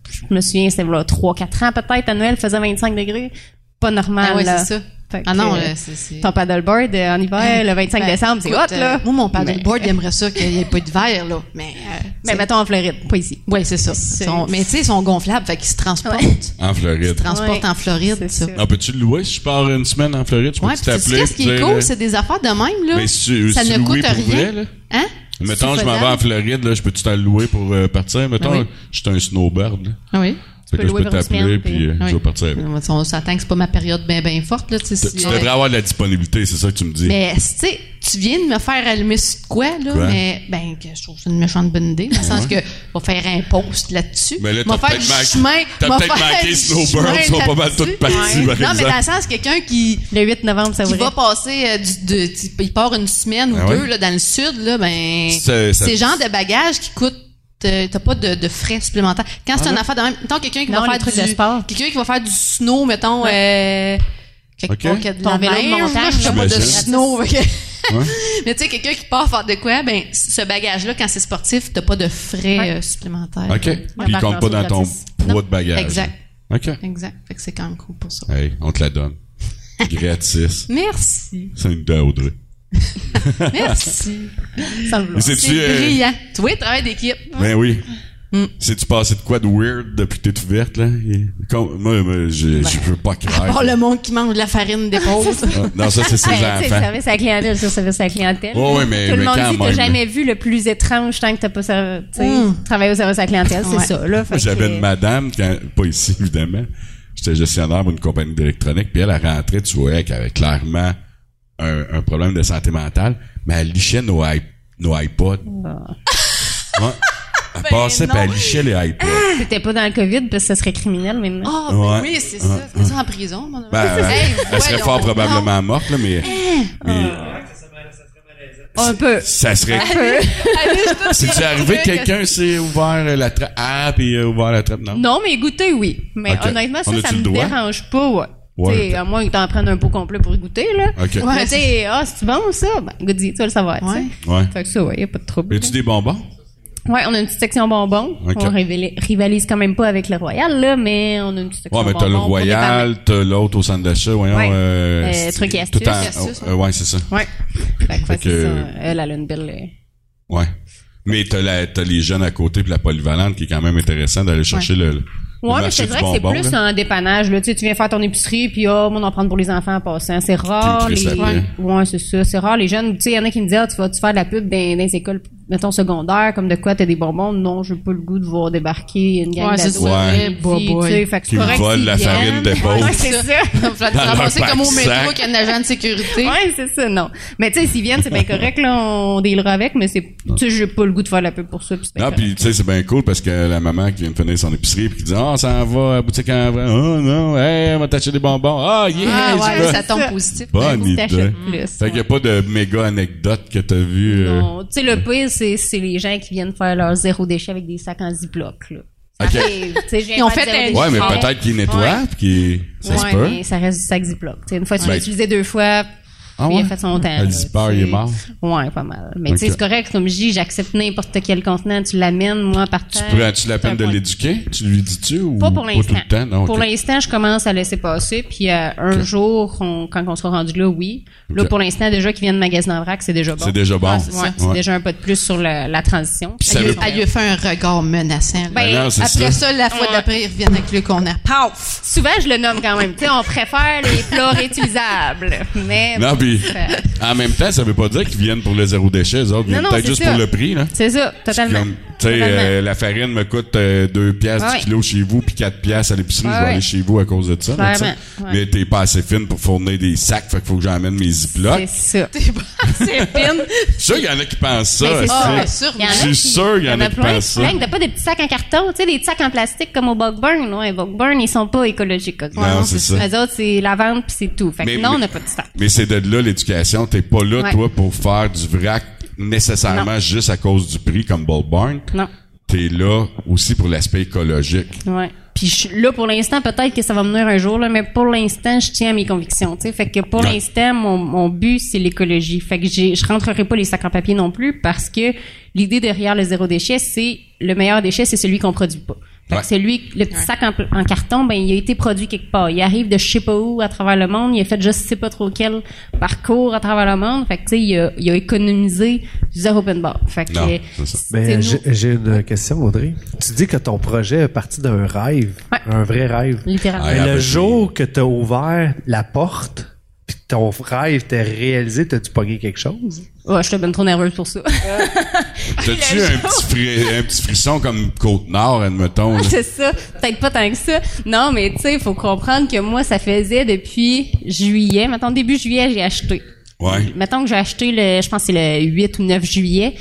[SPEAKER 2] je me souviens, c'était là, 3-4 ans, peut-être, à Noël, faisait 25 degrés. Pas normal,
[SPEAKER 3] Ah ouais, c'est ça.
[SPEAKER 2] Fait
[SPEAKER 3] Ah non, là, c'est,
[SPEAKER 2] ton paddleboard euh, en hiver, le 25
[SPEAKER 3] Ben,
[SPEAKER 2] décembre, c'est hot, là.
[SPEAKER 3] euh, moi, mon paddleboard, aimerait ça qu'il n'y ait pas de verre, là. Mais, euh,
[SPEAKER 2] Mais mettons en Floride, pas ici.
[SPEAKER 3] ouais, c'est ça. Sont- mais tu sais, ils sont gonflables, fait qu'ils se transportent.
[SPEAKER 2] Ouais.
[SPEAKER 1] En Floride.
[SPEAKER 3] Ils se transportent
[SPEAKER 2] Ouais,
[SPEAKER 3] en Floride, ça.
[SPEAKER 1] Ah, peux-tu le louer si je pars une semaine en Floride? Je peux
[SPEAKER 3] Ouais, tu sais qu'est-ce qui est cool,
[SPEAKER 1] euh,
[SPEAKER 3] c'est des affaires de même, là.
[SPEAKER 1] Mais si,
[SPEAKER 3] ça
[SPEAKER 1] si
[SPEAKER 3] ne coûte rien.
[SPEAKER 1] vrai, là.
[SPEAKER 3] Hein?
[SPEAKER 1] Mettons, je m'en vais en Floride, là, je peux-tu t'en louer pour euh, partir? Mettons,
[SPEAKER 3] Ah oui.
[SPEAKER 1] je suis un snowboard, là.
[SPEAKER 3] Ah oui.
[SPEAKER 1] Que
[SPEAKER 2] peux
[SPEAKER 1] je
[SPEAKER 2] louer
[SPEAKER 1] peux
[SPEAKER 2] pour une
[SPEAKER 1] t'appeler, puis
[SPEAKER 2] puis-
[SPEAKER 1] euh,
[SPEAKER 3] Ah
[SPEAKER 1] je
[SPEAKER 3] oui.
[SPEAKER 1] vais partir avec.
[SPEAKER 3] On s'attend que c'est pas ma période bien, bien forte, là, tu sais.
[SPEAKER 1] Tu
[SPEAKER 3] si-
[SPEAKER 1] devrais avoir de la disponibilité, c'est ça que tu me dis.
[SPEAKER 3] Mais, tu sais, tu viens de me faire allumer sur quoi, là,
[SPEAKER 1] Quoi?
[SPEAKER 3] mais, ben, que je trouve ça une méchante bonne idée, dans le sens que, on va faire un post là-dessus.
[SPEAKER 1] Mais là, t'as
[SPEAKER 3] faire
[SPEAKER 1] peut-être
[SPEAKER 3] du
[SPEAKER 1] manqué-
[SPEAKER 3] chemin.
[SPEAKER 1] t'as peut-être
[SPEAKER 3] faire
[SPEAKER 1] manqué Snowbird, ils sont pas mal
[SPEAKER 3] là-dessus.
[SPEAKER 1] toutes parties,
[SPEAKER 3] Ouais.
[SPEAKER 1] par
[SPEAKER 3] Non, mais dans le sens, quelqu'un qui,
[SPEAKER 2] Le 8 novembre, ça
[SPEAKER 3] qui
[SPEAKER 2] va.
[SPEAKER 3] passer euh, du, de, tu- il part une semaine ou
[SPEAKER 1] Ah
[SPEAKER 3] deux
[SPEAKER 1] ouais?
[SPEAKER 3] là, dans le sud, là, ben,
[SPEAKER 1] C'est-
[SPEAKER 3] c'est genre de bagages qui coûtent euh, t'as pas de, de frais supplémentaires. Quand c'est
[SPEAKER 1] Ah
[SPEAKER 3] une affaire de même, mettons quelqu'un qui
[SPEAKER 2] Non,
[SPEAKER 3] va faire
[SPEAKER 2] trucs
[SPEAKER 3] du quelqu'un qui va faire du snow, mettons euh, quelque
[SPEAKER 1] Ok.
[SPEAKER 3] part qui a de
[SPEAKER 2] Ton
[SPEAKER 3] la
[SPEAKER 2] vélo de montagne,
[SPEAKER 3] là, je fais pas de snow.
[SPEAKER 1] Ouais.
[SPEAKER 3] Mais tu sais quelqu'un qui part faire de quoi, ben ce bagage là quand c'est sportif, t'as pas de frais
[SPEAKER 2] Ouais.
[SPEAKER 3] euh, supplémentaires.
[SPEAKER 1] OK. Puis il compte pas dans ton poids
[SPEAKER 3] Non.
[SPEAKER 1] de bagage.
[SPEAKER 3] Exact.
[SPEAKER 1] OK.
[SPEAKER 3] Exact. Fait que c'est quand même cool pour ça.
[SPEAKER 1] Hey, on te la donne. Gratis.
[SPEAKER 3] Merci.
[SPEAKER 1] C'est une à Audrey.
[SPEAKER 3] Merci. C'est
[SPEAKER 1] euh,
[SPEAKER 3] brillant. Tu vois, travail d'équipe.
[SPEAKER 1] Ben oui.
[SPEAKER 3] Mm.
[SPEAKER 1] C'est-tu passé de quoi de weird depuis que t'es ouverte, là? Comme- moi, moi, je, je peux pas
[SPEAKER 3] À
[SPEAKER 1] croire.
[SPEAKER 3] part le monde qui mange de la farine des pauvres.
[SPEAKER 1] Ah, non, ça, c'est ses
[SPEAKER 2] Ouais, tu sais, le service à la clientèle, c'est le service à la clientèle.
[SPEAKER 1] Oh, oui, mais-
[SPEAKER 2] Tout le monde
[SPEAKER 1] quand
[SPEAKER 2] dit, t'as
[SPEAKER 1] même,
[SPEAKER 2] jamais vu le plus étrange tant que t'as pas
[SPEAKER 3] Mm.
[SPEAKER 2] travaillé au service à la clientèle, c'est
[SPEAKER 3] Ouais.
[SPEAKER 2] ça, là.
[SPEAKER 1] J'avais
[SPEAKER 2] que-
[SPEAKER 1] une madame, quand, pas ici, évidemment. J'étais gestionnaire pour une compagnie d'électronique, puis elle, elle rentrait, tu voyais qu'elle avait clairement un, un problème de santé mentale, mais elle lichait nos, iPods.
[SPEAKER 2] Ah.
[SPEAKER 1] Ouais. Elle
[SPEAKER 3] Ben
[SPEAKER 1] passait,
[SPEAKER 3] non.
[SPEAKER 1] puis elle lichait les iPods.
[SPEAKER 2] C'était pas dans le COVID, parce que ça serait criminel maintenant.
[SPEAKER 3] Ah, ben
[SPEAKER 1] Ouais.
[SPEAKER 3] oui, c'est ça. C'est ça en prison, mon.
[SPEAKER 1] Ben, elle,
[SPEAKER 3] Hey,
[SPEAKER 1] elle serait fort probablement morte, là, mais, mais
[SPEAKER 2] Un peu.
[SPEAKER 1] ça serait... C'est-tu arrivé que
[SPEAKER 3] que-
[SPEAKER 1] quelqu'un s'est ouvert la trappe? Ah, puis euh, ouvert la trappe, non?
[SPEAKER 2] Non, mais goûter, oui. Mais honnêtement, ça, ça me dérange pas, ouais.
[SPEAKER 1] Ouais.
[SPEAKER 2] À moins que t'en prennes un pot complet pour y goûter, là.
[SPEAKER 3] Ouais.
[SPEAKER 2] Mais tu sais, ah, c'est bon, ça? Ben, goûte-y, tu vas le savoir,
[SPEAKER 3] Ouais.
[SPEAKER 1] Ouais.
[SPEAKER 2] Fait que ça, ouais, y a pas de trouble.
[SPEAKER 1] Y tu des bonbons?
[SPEAKER 2] Ouais, on a une petite section bonbons.
[SPEAKER 1] Ok.
[SPEAKER 2] On rivali- rivalise quand même pas avec le Royal, là, mais on a une petite section
[SPEAKER 1] Ouais, mais
[SPEAKER 2] bonbons.
[SPEAKER 1] t'as le Royal, t'as l'autre au centre d'achat, voyons.
[SPEAKER 2] Ouais.
[SPEAKER 1] Euh,
[SPEAKER 2] Euh,
[SPEAKER 1] c'est-
[SPEAKER 2] trucs et
[SPEAKER 1] tout en-
[SPEAKER 3] astuces. Astuces,
[SPEAKER 1] euh, ouais, c'est ça.
[SPEAKER 2] Ouais. Fait que,
[SPEAKER 1] Fait
[SPEAKER 2] ça. Elle, elle a une belle...
[SPEAKER 1] Ouais. Mais t'as la, t'as les jeunes à côté puis la polyvalente qui est quand même intéressant d'aller chercher le, le
[SPEAKER 2] Ouais, mais
[SPEAKER 1] marché
[SPEAKER 2] je te
[SPEAKER 1] du
[SPEAKER 2] dirais que c'est plus
[SPEAKER 1] là.
[SPEAKER 2] un dépannage. Là. Tu, sais, tu viens faire ton épicerie, puis oh, on en prend pour les enfants en passant. C'est rare. Les... Ouais, c'est ça. C'est rare. Les jeunes, tu sais, il y en a qui me disent, ah, tu vas tu faire de la pub dans, dans les écoles? Mettons, secondaire, comme de quoi t'as des bonbons. Non, j'ai pas le goût de voir débarquer une gang
[SPEAKER 3] Ouais, c'est
[SPEAKER 2] d'ados.
[SPEAKER 3] ça.
[SPEAKER 1] Ouais.
[SPEAKER 2] Fait que c'est correct
[SPEAKER 1] volent
[SPEAKER 2] s'ils
[SPEAKER 1] la farine des pauvres.
[SPEAKER 2] Ouais, c'est ça.
[SPEAKER 3] Ramasser comme au métro qu'il y a un agent de sécurité.
[SPEAKER 2] Ouais, c'est ça, non. Mais tu sais, s'ils viennent, c'est bien correct, là, on dealera avec, mais c'est, tu sais, j'ai pas le goût de faire la pub pour ça, bien
[SPEAKER 1] Non, puis tu sais, c'est bien cool parce que la maman qui vient de finir son épicerie puis qui dit Ah, ça en va à la boutique en vrai. Oh non, hey, on va t'acheter des bonbons. Ah, yeah,
[SPEAKER 3] Ah ouais, ça tombe
[SPEAKER 2] Ça.
[SPEAKER 3] positif.
[SPEAKER 1] Bonne
[SPEAKER 2] Tu
[SPEAKER 1] idée. Fait qu'il n'y a
[SPEAKER 2] ouais.
[SPEAKER 1] pas de méga anecdote que t'as vu. euh,
[SPEAKER 2] Non, tu sais, le pire, c'est, c'est les gens qui viennent faire leur zéro déchet avec des sacs en ziploc, là. Ça
[SPEAKER 1] Ok.
[SPEAKER 3] Ils ont fait un-.
[SPEAKER 1] Ouais, mais peut-être qu'ils nettoient
[SPEAKER 2] Ouais.
[SPEAKER 1] puis qu'ils. Ça se peut.
[SPEAKER 2] mais ça reste du sac ziploc. Tu sais, une fois que tu l'as utilisé deux fois,
[SPEAKER 1] Ah
[SPEAKER 2] puis il
[SPEAKER 1] ouais?
[SPEAKER 2] a fait son temps.
[SPEAKER 1] Le
[SPEAKER 2] là,
[SPEAKER 1] zipper,
[SPEAKER 2] tu
[SPEAKER 1] il est mort.
[SPEAKER 2] Ouais, pas mal. Mais tu sais, c'est correct, comme je dis, j'accepte n'importe quel contenant, tu l'amènes, moi, par
[SPEAKER 1] Tu prends-tu la peine de l'éduquer? Tu lui dis-tu ou
[SPEAKER 2] Pas pour
[SPEAKER 1] tout
[SPEAKER 2] l'instant.
[SPEAKER 1] le temps? Non,
[SPEAKER 2] Pour l'instant, je commence à laisser passer. Puis euh, un jour, on- quand on sera rendu là, oui. Là, pour l'instant, déjà qu'ils viennent magasiner en vrac, c'est déjà bon.
[SPEAKER 1] C'est déjà bon.
[SPEAKER 3] Ah, c'est
[SPEAKER 2] Ouais,
[SPEAKER 1] Ouais.
[SPEAKER 2] déjà un pas de plus sur la, la transition.
[SPEAKER 1] Puis ça
[SPEAKER 3] Elle,
[SPEAKER 1] veut
[SPEAKER 3] lui- elle lui a fait un regard menaçant.
[SPEAKER 2] Ben,
[SPEAKER 1] non, c'est
[SPEAKER 3] Après
[SPEAKER 1] ça.
[SPEAKER 3] ça, la fois
[SPEAKER 2] Ouais.
[SPEAKER 3] d'après, ils reviennent avec le qu'on a. Paf!
[SPEAKER 2] Souvent, je le nomme quand même. Tu sais, on préfère les plats réutilisables. Mais
[SPEAKER 1] Non, puis En même temps, ça veut pas dire qu'ils viennent pour le zéro déchet, autres. Ils viennent peut-être juste
[SPEAKER 2] ça.
[SPEAKER 1] pour le prix, là.
[SPEAKER 2] c'est ça, totalement.
[SPEAKER 1] Tu sais, euh, la farine me coûte 2 piastres
[SPEAKER 2] Ouais.
[SPEAKER 1] du kilo chez vous, puis 4 piastres à l'épicerie,
[SPEAKER 2] Ouais,
[SPEAKER 1] je vais aller chez vous à cause de ça. là. Mais t'es pas assez fine pour fournir des sacs, fait qu'il faut que j'emmène mes ziplocs.
[SPEAKER 2] C'est ça.
[SPEAKER 3] T'es pas assez fine.
[SPEAKER 1] Je suis sûr qu'il y en a qui pensent ça.
[SPEAKER 2] Ben,
[SPEAKER 3] Ah, sûrement.
[SPEAKER 2] Il y en a
[SPEAKER 1] Je suis
[SPEAKER 2] qui-
[SPEAKER 1] sûr qu'il y en a qui pensent ça.
[SPEAKER 2] T'as pas des petits sacs en carton, tu sais, des sacs en plastique comme au Bugburn. Ouais, Bugburn, ils sont pas écologiques.
[SPEAKER 1] Non, c'est ça.
[SPEAKER 2] Les autres, c'est la vente puis c'est tout. Fait que non, on n'a pas de sac.
[SPEAKER 1] Mais c'est de là l'éducation. T'es pas là, toi, pour faire du vrac nécessairement juste à cause du prix comme Bull Barn.
[SPEAKER 2] Non.
[SPEAKER 1] T'es là aussi pour l'aspect écologique.
[SPEAKER 2] Ouais. Puis je- là, pour l'instant, peut-être que ça va venir un jour, là, mais pour l'instant, je tiens à mes convictions. Tu sais, fait que pour
[SPEAKER 1] Ouais.
[SPEAKER 2] l'instant, mon, mon but c'est l'écologie. Fait que je rentrerai pas les sacs en papier non plus parce que l'idée derrière le zéro déchet, c'est le meilleur déchet, c'est celui qu'on produit pas. Fait
[SPEAKER 1] Ouais.
[SPEAKER 2] que celui, le petit sac en, en carton, ben il a été produit quelque part. Il arrive de je sais pas où à travers le monde. Il a fait je sais pas trop quel parcours à travers le monde. Fait que tu sais, il a, il a économisé zéro open bar. Fait que
[SPEAKER 1] Non, c'est ça.
[SPEAKER 2] c'est
[SPEAKER 4] Ben, j'ai j'ai une question, Audrey. Tu dis que ton projet est parti d'un rêve,
[SPEAKER 2] Ouais.
[SPEAKER 4] un vrai rêve.
[SPEAKER 2] littéralement.
[SPEAKER 1] Après,
[SPEAKER 4] le
[SPEAKER 1] c'est-
[SPEAKER 4] jour que tu as ouvert la porte, ton rêve t'est réalisé, t'as-tu pogné quelque chose?
[SPEAKER 2] Ouais, je suis ben trop nerveuse pour ça.
[SPEAKER 1] T'as-tu un un petit frisson comme Côte-Nord, admettons? là?
[SPEAKER 2] c'est ça. Peut-être pas tant que ça. Non, mais tu sais, il faut comprendre que moi, ça faisait depuis juillet. Mettons, début juillet, j'ai acheté.
[SPEAKER 1] Ouais.
[SPEAKER 2] Mettons que j'ai acheté le, je pense que c'est le 8 ou 9 juillet.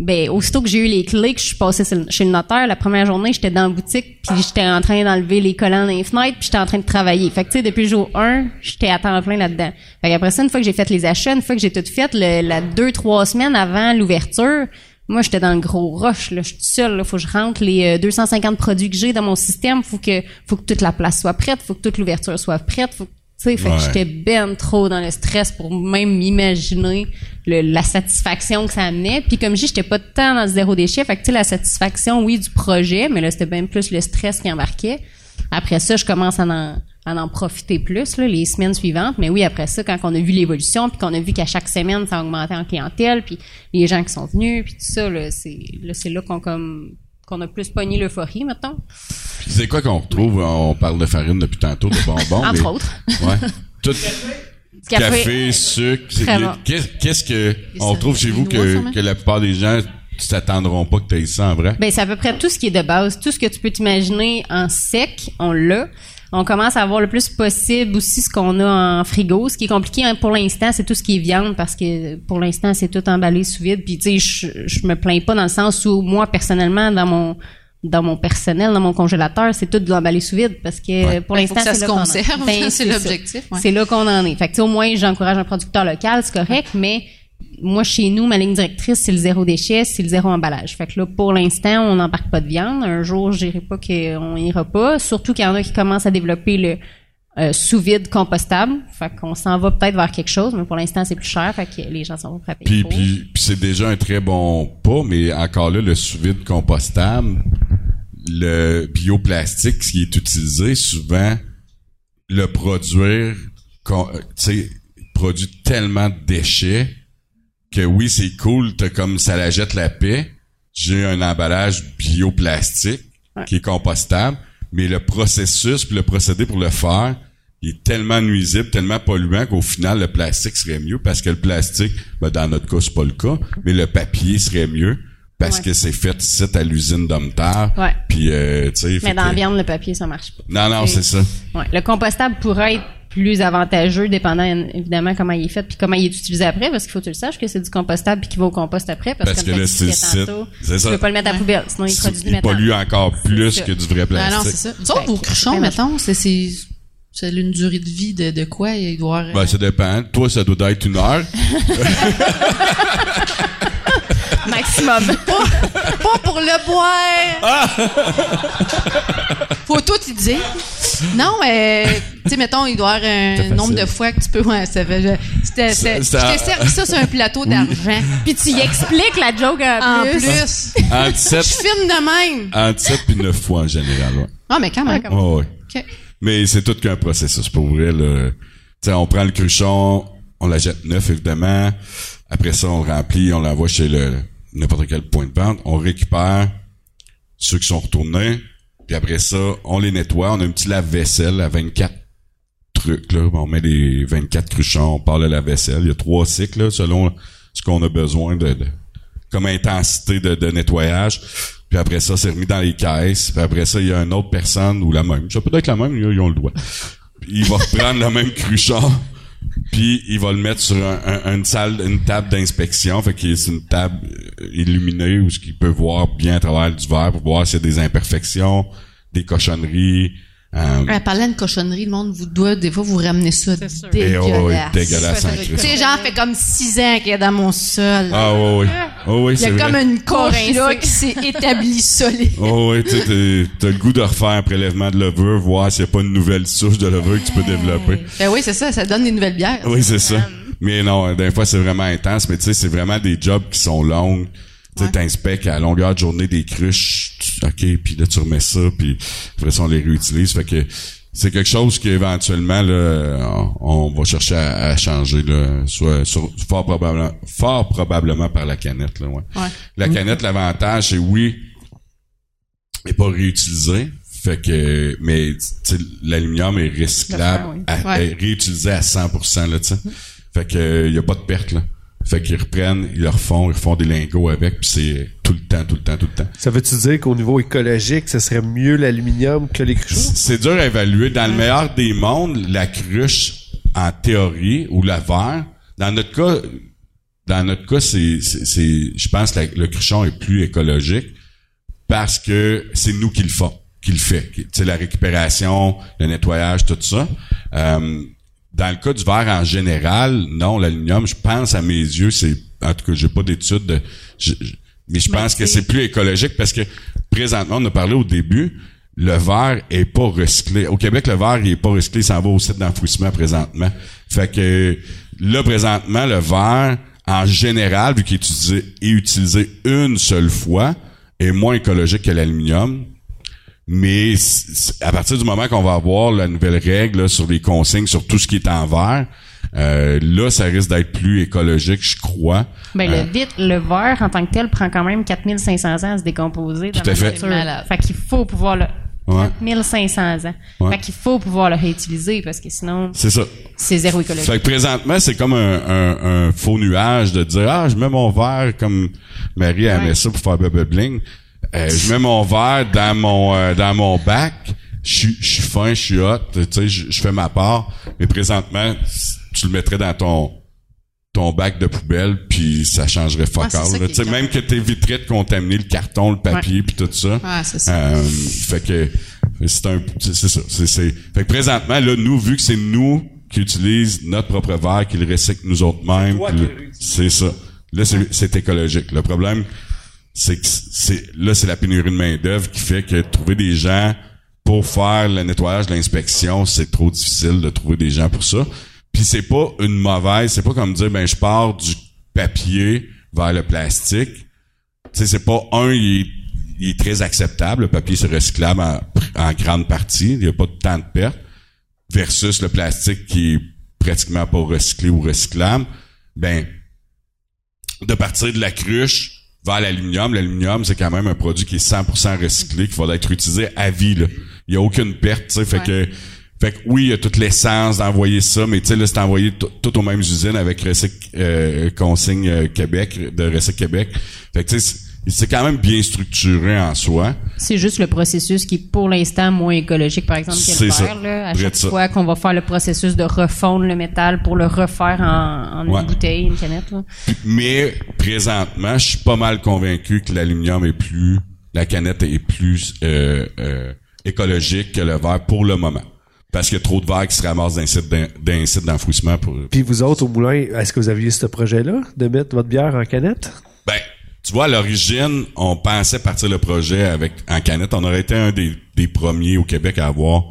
[SPEAKER 2] Ben, aussitôt que j'ai eu les clés, que je suis passée chez le notaire, la première journée, j'étais dans la boutique, puis j'étais en train d'enlever les collants dans les fenêtres, puis j'étais en train de travailler. Fait que, tu sais, depuis le jour 1, j'étais à temps plein là-dedans. Fait qu'après ça, une fois que j'ai fait les achats, une fois que j'ai tout fait, le, la deux, trois semaines avant l'ouverture, moi, j'étais dans le gros rush, là. Je suis seule, là. Faut que je rentre les euh, 250 produits que j'ai dans mon système. Faut que, faut que toute la place soit prête. Faut que toute l'ouverture soit prête. Faut que- sais, fait
[SPEAKER 1] Ouais.
[SPEAKER 2] que j'étais ben trop dans le stress pour même imaginer le- la satisfaction que ça amenait. Puis comme je dis, j'étais pas temps dans le zéro déchet. Fait que tu sais, la satisfaction, oui, du projet, mais là, c'était bien plus le stress qui embarquait. Après ça, je commence à en, à en profiter plus là, les semaines suivantes. Mais oui, après ça, quand on a vu l'évolution, puis qu'on a vu qu'à chaque semaine, ça augmentait en clientèle, puis les gens qui sont venus, puis tout ça, là, c'est là, c'est là qu'on comme qu'on a plus pogné l'euphorie, mettons.
[SPEAKER 1] C'est quoi qu'on retrouve? On parle de farine depuis tantôt, de bonbons.
[SPEAKER 2] Entre
[SPEAKER 1] mais-
[SPEAKER 2] autres.
[SPEAKER 1] Ouais. Tout,
[SPEAKER 2] Du
[SPEAKER 1] café, sucre. Qu'est-ce qu'est-ce que on trouve chez vous que la plupart des gens s'attendront pas que tu aies ça en vrai?
[SPEAKER 2] Ben, c'est à peu près tout ce qui est de base. Tout ce que tu peux t'imaginer en sec, on l'a. On commence à avoir le plus possible aussi ce qu'on a en frigo. Ce qui est compliqué hein, pour l'instant, c'est tout ce qui est viande parce que pour l'instant, c'est tout emballé sous vide. Puis tu sais, je, je me plains pas dans le sens où moi personnellement, dans mon dans mon personnel, dans mon congélateur, c'est tout de l'emballé sous vide parce que
[SPEAKER 1] Ouais.
[SPEAKER 2] pour
[SPEAKER 3] Ben,
[SPEAKER 2] l'instant, c'est
[SPEAKER 3] se
[SPEAKER 2] là qu'on en-
[SPEAKER 3] conserve.
[SPEAKER 2] Ben,
[SPEAKER 3] C'est l'objectif, ouais.
[SPEAKER 2] C'est là qu'on en est. Fait que tu sais, au moins, j'encourage un producteur local, c'est correct, mais moi, chez nous, ma ligne directrice, c'est le zéro déchet, c'est le zéro emballage. Fait que là, pour l'instant, on n'embarque pas de viande. Un jour, je dirais pas qu'on ira pas. Surtout qu'il y en a qui commencent à développer le euh, sous-vide compostable. Fait qu'on s'en va peut-être vers quelque chose, mais pour l'instant, c'est plus cher. Fait que les gens vont payer
[SPEAKER 1] Puis, puis, puis c'est déjà un très bon pas, mais encore là, le sous-vide compostable, le bioplastique qui est utilisé, souvent, le produire, euh, produit tellement de déchets que oui, c'est cool, t'as comme ça la jette la paix. J'ai un emballage bioplastique
[SPEAKER 2] Ouais.
[SPEAKER 1] qui est compostable, mais le processus puis le procédé pour le faire, il est tellement nuisible, tellement polluant qu'au final, le plastique serait mieux parce que le plastique, ben, dans notre cas, c'est pas le cas, mais le papier serait mieux parce
[SPEAKER 2] Ouais.
[SPEAKER 1] que c'est fait ici à l'usine d'Homtar.
[SPEAKER 2] Ouais.
[SPEAKER 1] Puis, euh, tu sais...
[SPEAKER 2] Mais dans la viande, le papier, ça marche pas.
[SPEAKER 1] Non, non, c'est ça.
[SPEAKER 2] Ouais. Le compostable pourrait être plus avantageux, dépendant évidemment comment il est fait puis comment il est utilisé après, parce qu'il faut que tu le saches que c'est du compostable puis qu'il va au compost après, parce,
[SPEAKER 1] Parce
[SPEAKER 2] comme
[SPEAKER 1] que là, c'est
[SPEAKER 2] Tu
[SPEAKER 1] ça.
[SPEAKER 2] peux pas le mettre à la poubelle, sinon il produit du
[SPEAKER 1] Il
[SPEAKER 2] méthane.
[SPEAKER 1] pollue encore plus que du vrai
[SPEAKER 3] Ah
[SPEAKER 1] plastique.
[SPEAKER 3] non, c'est ça.
[SPEAKER 2] Fait
[SPEAKER 3] vos
[SPEAKER 2] que-
[SPEAKER 3] cruchons, mettons, c'est, c'est, c'est une durée de vie de, de quoi? Il doit avoir,
[SPEAKER 1] Ben, ça dépend. Toi, ça doit être une heure.
[SPEAKER 2] Maximum.
[SPEAKER 3] pas pour le boire! Faut tout y dire. Non, mais, tu sais, mettons, il doit y avoir un nombre de fois que tu peux, ouais, ça fait, je-
[SPEAKER 1] Ça-
[SPEAKER 3] je t'ai servi ça sur un plateau d'argent.
[SPEAKER 2] puis tu y expliques la joke en,
[SPEAKER 3] En
[SPEAKER 2] plus.
[SPEAKER 3] plus,
[SPEAKER 1] Entre
[SPEAKER 3] je
[SPEAKER 1] 7,
[SPEAKER 3] filme de même.
[SPEAKER 1] entre 7 puis 9 fois en général. Ouais.
[SPEAKER 3] Ah, mais quand même.
[SPEAKER 2] Ouais,
[SPEAKER 1] ouais.
[SPEAKER 3] OK.
[SPEAKER 1] Mais c'est tout qu'un processus. Pour vrai, sais, on prend le cruchon, on la jette neuf, évidemment. Après ça, on le remplit, on l'envoie chez le n'importe quel point de vente. On récupère ceux qui sont retournés. Puis après ça, on les nettoie. On a un petit lave-vaisselle à 24 trucs, là. On met les 24 cruchons, on parle de lave-vaisselle. Il y a trois cycles, là, selon ce qu'on a besoin de, de- comme intensité de, de nettoyage. Puis après ça, c'est remis dans les caisses. Puis après ça, il y a une autre personne ou la même. Ça peut être la même, ils ont le droit. Puis il va reprendre le même cruchon. Puis il va le mettre sur un- un- une salle, une table d'inspection. Fait que c'est une table euh, illuminée où ce peut voir bien à travers du verre pour voir s'il y a des imperfections, des cochonneries. Euh,
[SPEAKER 3] Ouais, parlant de cochonnerie, le monde vous doit, des fois, vous ramenez ça
[SPEAKER 1] et oh,
[SPEAKER 3] dégueulasse.
[SPEAKER 1] dégueulasse
[SPEAKER 3] Tu sais, genre, fait comme six ans qu'il est dans mon sol.
[SPEAKER 1] Ah oui, oui. Oh, oui,
[SPEAKER 3] Il y a
[SPEAKER 1] c'est
[SPEAKER 3] comme
[SPEAKER 1] vrai.
[SPEAKER 3] une couche, là, qui s'est établie solide.
[SPEAKER 1] Oh oui, tu t'as le goût de refaire un prélèvement de levure, voir s'il n'y a pas une nouvelle souche de levure que tu peux développer.
[SPEAKER 3] Ben oui, c'est ça, ça donne des nouvelles bières.
[SPEAKER 1] Oui, c'est ça. Mais non, des fois, c'est vraiment intense, mais tu sais, c'est vraiment des jobs qui sont longs. Tu t'inspectes à longueur de journée des cruches, tu- OK, puis là, tu remets ça, puis après ça, on les réutilise. Fait que c'est quelque chose qu'éventuellement, là, on, on va chercher à, à changer, là, soit sur- fort probablement, fort probablement par la canette, là, ouais.
[SPEAKER 3] Ouais.
[SPEAKER 1] La canette, l'avantage, c'est oui, elle est pas réutilisée. Fait que, mais, l'aluminium est recyclable,
[SPEAKER 2] oui.
[SPEAKER 3] Ouais.
[SPEAKER 1] réutilisé à 100%, là, tu sais. Fait que, y a pas de perte, là. Fait qu'ils reprennent, ils le refont, ils refont des lingots avec, puis c'est tout le temps, tout le temps, tout le temps.
[SPEAKER 4] Ça veut-tu dire qu'au niveau écologique, ce serait mieux l'aluminium que les cruchons?
[SPEAKER 1] C'est dur à évaluer. Dans le meilleur des mondes, la cruche, en théorie, ou la verre, dans notre cas, dans notre cas, c'est, c'est, c'est- je pense que la- le cruchon est plus écologique parce que c'est nous qui le font, qui le fait. Tu sais, la récupération, le nettoyage, tout ça. Euh, dans le cas du verre en général, non, l'aluminium, je pense à mes yeux, c'est, en tout cas, j'ai pas d'études mais je pense que c'est plus écologique parce que présentement, on a parlé au début, le verre est pas recyclé. Au Québec, le verre, il est pas recyclé, s'en va au site d'enfouissement présentement. Fait que là, présentement, le verre, en général, vu qu'il est utilisé, est utilisé une seule fois, est moins écologique que l'aluminium. Mais à partir du moment qu'on va avoir la nouvelle règle là, sur les consignes, sur tout ce qui est en verre, euh, là, ça risque d'être plus écologique, je crois.
[SPEAKER 2] Ben,
[SPEAKER 1] Euh,
[SPEAKER 2] le vite, le verre, en tant que tel, prend quand même 4500 ans à se décomposer dans
[SPEAKER 1] Tout à fait.
[SPEAKER 2] Fait qu'il faut pouvoir le...
[SPEAKER 1] Ouais.
[SPEAKER 2] 4500 ans.
[SPEAKER 1] Ouais.
[SPEAKER 2] Fait qu'il faut pouvoir le réutiliser parce que sinon,
[SPEAKER 1] C'est ça.
[SPEAKER 2] c'est zéro écologique.
[SPEAKER 1] Fait que présentement, c'est comme un, un- un faux nuage de dire Ah, je mets mon verre comme Marie aimait
[SPEAKER 2] Ouais.
[SPEAKER 1] ça pour faire bling. Euh, je mets mon verre dans mon euh, dans mon bac. Je suis- je suis fin, je suis hot, tu sais, je je fais ma part. Mais présentement, tu le mettrais dans ton ton bac de poubelle, puis ça changerait fuck
[SPEAKER 3] c'est
[SPEAKER 1] all, Tu sais, même que t'éviterais de contaminer le carton, le papier, puis tout ça.
[SPEAKER 3] Ouais, c'est ça.
[SPEAKER 1] Euh, fait que c'est un c'est ça c'est c'est fait que présentement là nous vu que c'est nous qui utilisons notre propre verre qui le recycle nous autres mêmes c'est ça là c'est c'est écologique le problème c'est c'est là c'est la pénurie de main d'œuvre qui fait que trouver des gens pour faire le nettoyage l'inspection c'est trop difficile de trouver des gens pour ça puis c'est pas une mauvaise c'est pas comme dire ben je pars du papier vers le plastique tu sais, c'est pas un, il est, très acceptable. Le papier, c'est recyclable en, en grande partie. Il n'y a pas de tant de pertes. Versus le plastique qui est pratiquement pas recyclé ou recyclable. Ben, de partir de la cruche vers l'aluminium. L'aluminium, c'est quand même un produit qui est 100% recyclé, qui va être utilisé à vie, là. Il n'y a aucune perte, tu sais. Fait
[SPEAKER 3] Ouais.
[SPEAKER 1] que, Fait que oui, il y a toute l'essence d'envoyer ça, mais tu sais, là, c'est envoyé tout tout aux mêmes usines avec Recyc, euh, Consigne euh, Québec, de Recyc Québec. Fait que tu sais, c'est- quand même bien structuré en soi.
[SPEAKER 2] C'est juste le processus qui est pour l'instant moins écologique, par exemple, que
[SPEAKER 1] C'est
[SPEAKER 2] le
[SPEAKER 1] ça.
[SPEAKER 2] verre. Là. À chaque
[SPEAKER 1] ça.
[SPEAKER 2] fois qu'on va faire le processus de refondre le métal pour le refaire en, en
[SPEAKER 1] Ouais.
[SPEAKER 2] une bouteille, une canette. Là.
[SPEAKER 1] Mais présentement, je suis pas mal convaincu que l'aluminium est plus, la canette est plus euh, euh, écologique que le verre pour le moment. Parce qu'il y a trop de verre qui se ramassent d'un site d'en- d'un site d'enfouissement pour.
[SPEAKER 4] Puis vous autres au moulin, est-ce que vous aviez ce projet-là de mettre votre bière en canette?
[SPEAKER 1] Tu vois, à l'origine, on pensait partir le projet avec en canette. On aurait été un des, premiers au Québec à avoir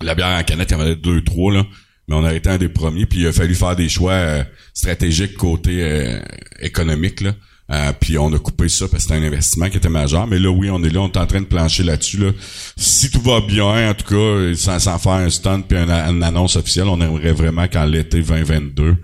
[SPEAKER 1] la bière en canette. Il y en avait deux, trois, là. Mais on aurait été un des premiers. Puis il a fallu faire des choix euh, stratégiques côté euh, économique, là. Euh, puis on a coupé ça parce que c'était un investissement qui était majeur. Mais là, oui, on est là, on est en train de plancher là-dessus. Là. Si tout va bien, en tout cas, sans, sans faire un stunt puis une, une annonce officielle, on aimerait vraiment qu'en l'été 2022,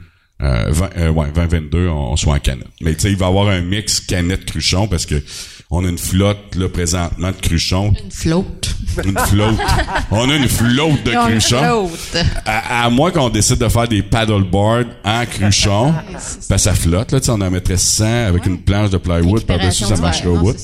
[SPEAKER 1] euh, 20, euh, ouais, 2022, on, on soit en canette. Mais tu sais, il va y avoir un mix canette-cruchon parce que on a une flotte là présentement de cruchons.
[SPEAKER 3] Une flotte.
[SPEAKER 1] Une flotte. on a une flotte de
[SPEAKER 3] Une
[SPEAKER 1] cruchons.
[SPEAKER 3] flotte.
[SPEAKER 1] À, à moins qu'on décide de faire des paddleboards en cruchon, que ça flotte, là, tu sais, on en mettrait 100 avec une planche de plywood par-dessus, ça marcherait au bout.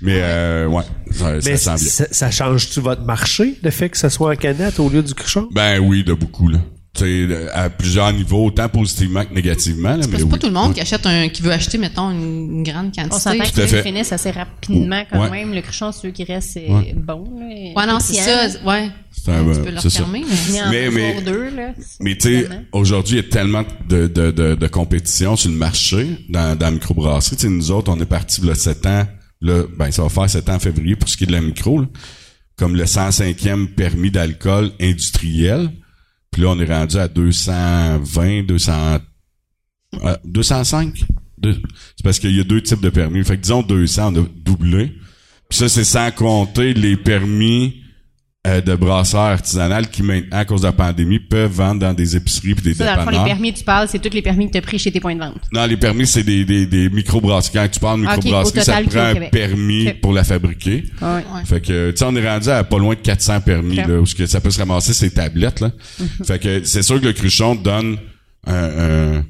[SPEAKER 1] Mais, euh, ouais, ça,
[SPEAKER 4] Mais
[SPEAKER 1] ça sent bien.
[SPEAKER 4] ça, ça change-tu votre marché, le fait que ce soit en canette au lieu du cruchon?
[SPEAKER 1] Ben oui, de beaucoup, là. Tu sais, à plusieurs niveaux, autant positivement que négativement,
[SPEAKER 3] C'est
[SPEAKER 1] oui.
[SPEAKER 3] pas tout le monde qui achète un, qui veut acheter, mettons, une, une grande
[SPEAKER 2] On
[SPEAKER 3] quantité.
[SPEAKER 2] s'entend
[SPEAKER 1] Tout à
[SPEAKER 2] qu'ils finissent assez rapidement quand
[SPEAKER 1] Ouais.
[SPEAKER 2] même. Le cruchon, ceux qui restent, c'est
[SPEAKER 1] Ouais.
[SPEAKER 2] bon. Là,
[SPEAKER 3] Ouais, non, c'est ça. Ouais.
[SPEAKER 1] C'est un,
[SPEAKER 3] tu peux leur
[SPEAKER 1] c'est ça.
[SPEAKER 3] fermer, mais
[SPEAKER 1] Mais-
[SPEAKER 2] deux
[SPEAKER 1] mais-
[SPEAKER 2] pour deux, là.
[SPEAKER 1] Mais tu sais, aujourd'hui, il y a tellement de, de, de, de compétition sur le marché dans, dans la microbrasserie. Tu sais, nous autres, on est partis là, 7 ans. Là, ben, ça va faire 7 ans en février pour ce qui est de la micro. là. Comme le 105e permis d'alcool industriel. Puis là, on est rendu à 220, 200, euh, 205. Deux- C'est parce qu'il y a deux types de permis. Fait que disons 200, on a doublé. Puis ça, c'est sans compter les permis euh, de brasseurs artisanales qui maintenant, à cause de la pandémie, peuvent vendre dans des épiceries puis des
[SPEAKER 2] Ça, dans le fond, les permis, tu parles, c'est tous les permis que tu as pris chez tes points de vente.
[SPEAKER 1] Non, les permis, c'est des, des, des microbrasseries. Quand tu parles de
[SPEAKER 2] Ah,
[SPEAKER 1] microbrasserie,
[SPEAKER 2] au
[SPEAKER 1] ça te prend un
[SPEAKER 2] Québec.
[SPEAKER 1] permis pour la fabriquer.
[SPEAKER 2] Ouais.
[SPEAKER 3] Ouais.
[SPEAKER 1] Fait que, tu sais, on est rendu à pas loin de 400 permis, là, où ce que ça peut se ramasser ces tablettes, là.
[SPEAKER 2] Mhm.
[SPEAKER 1] Fait que c'est sûr que le cruchon donne un, un,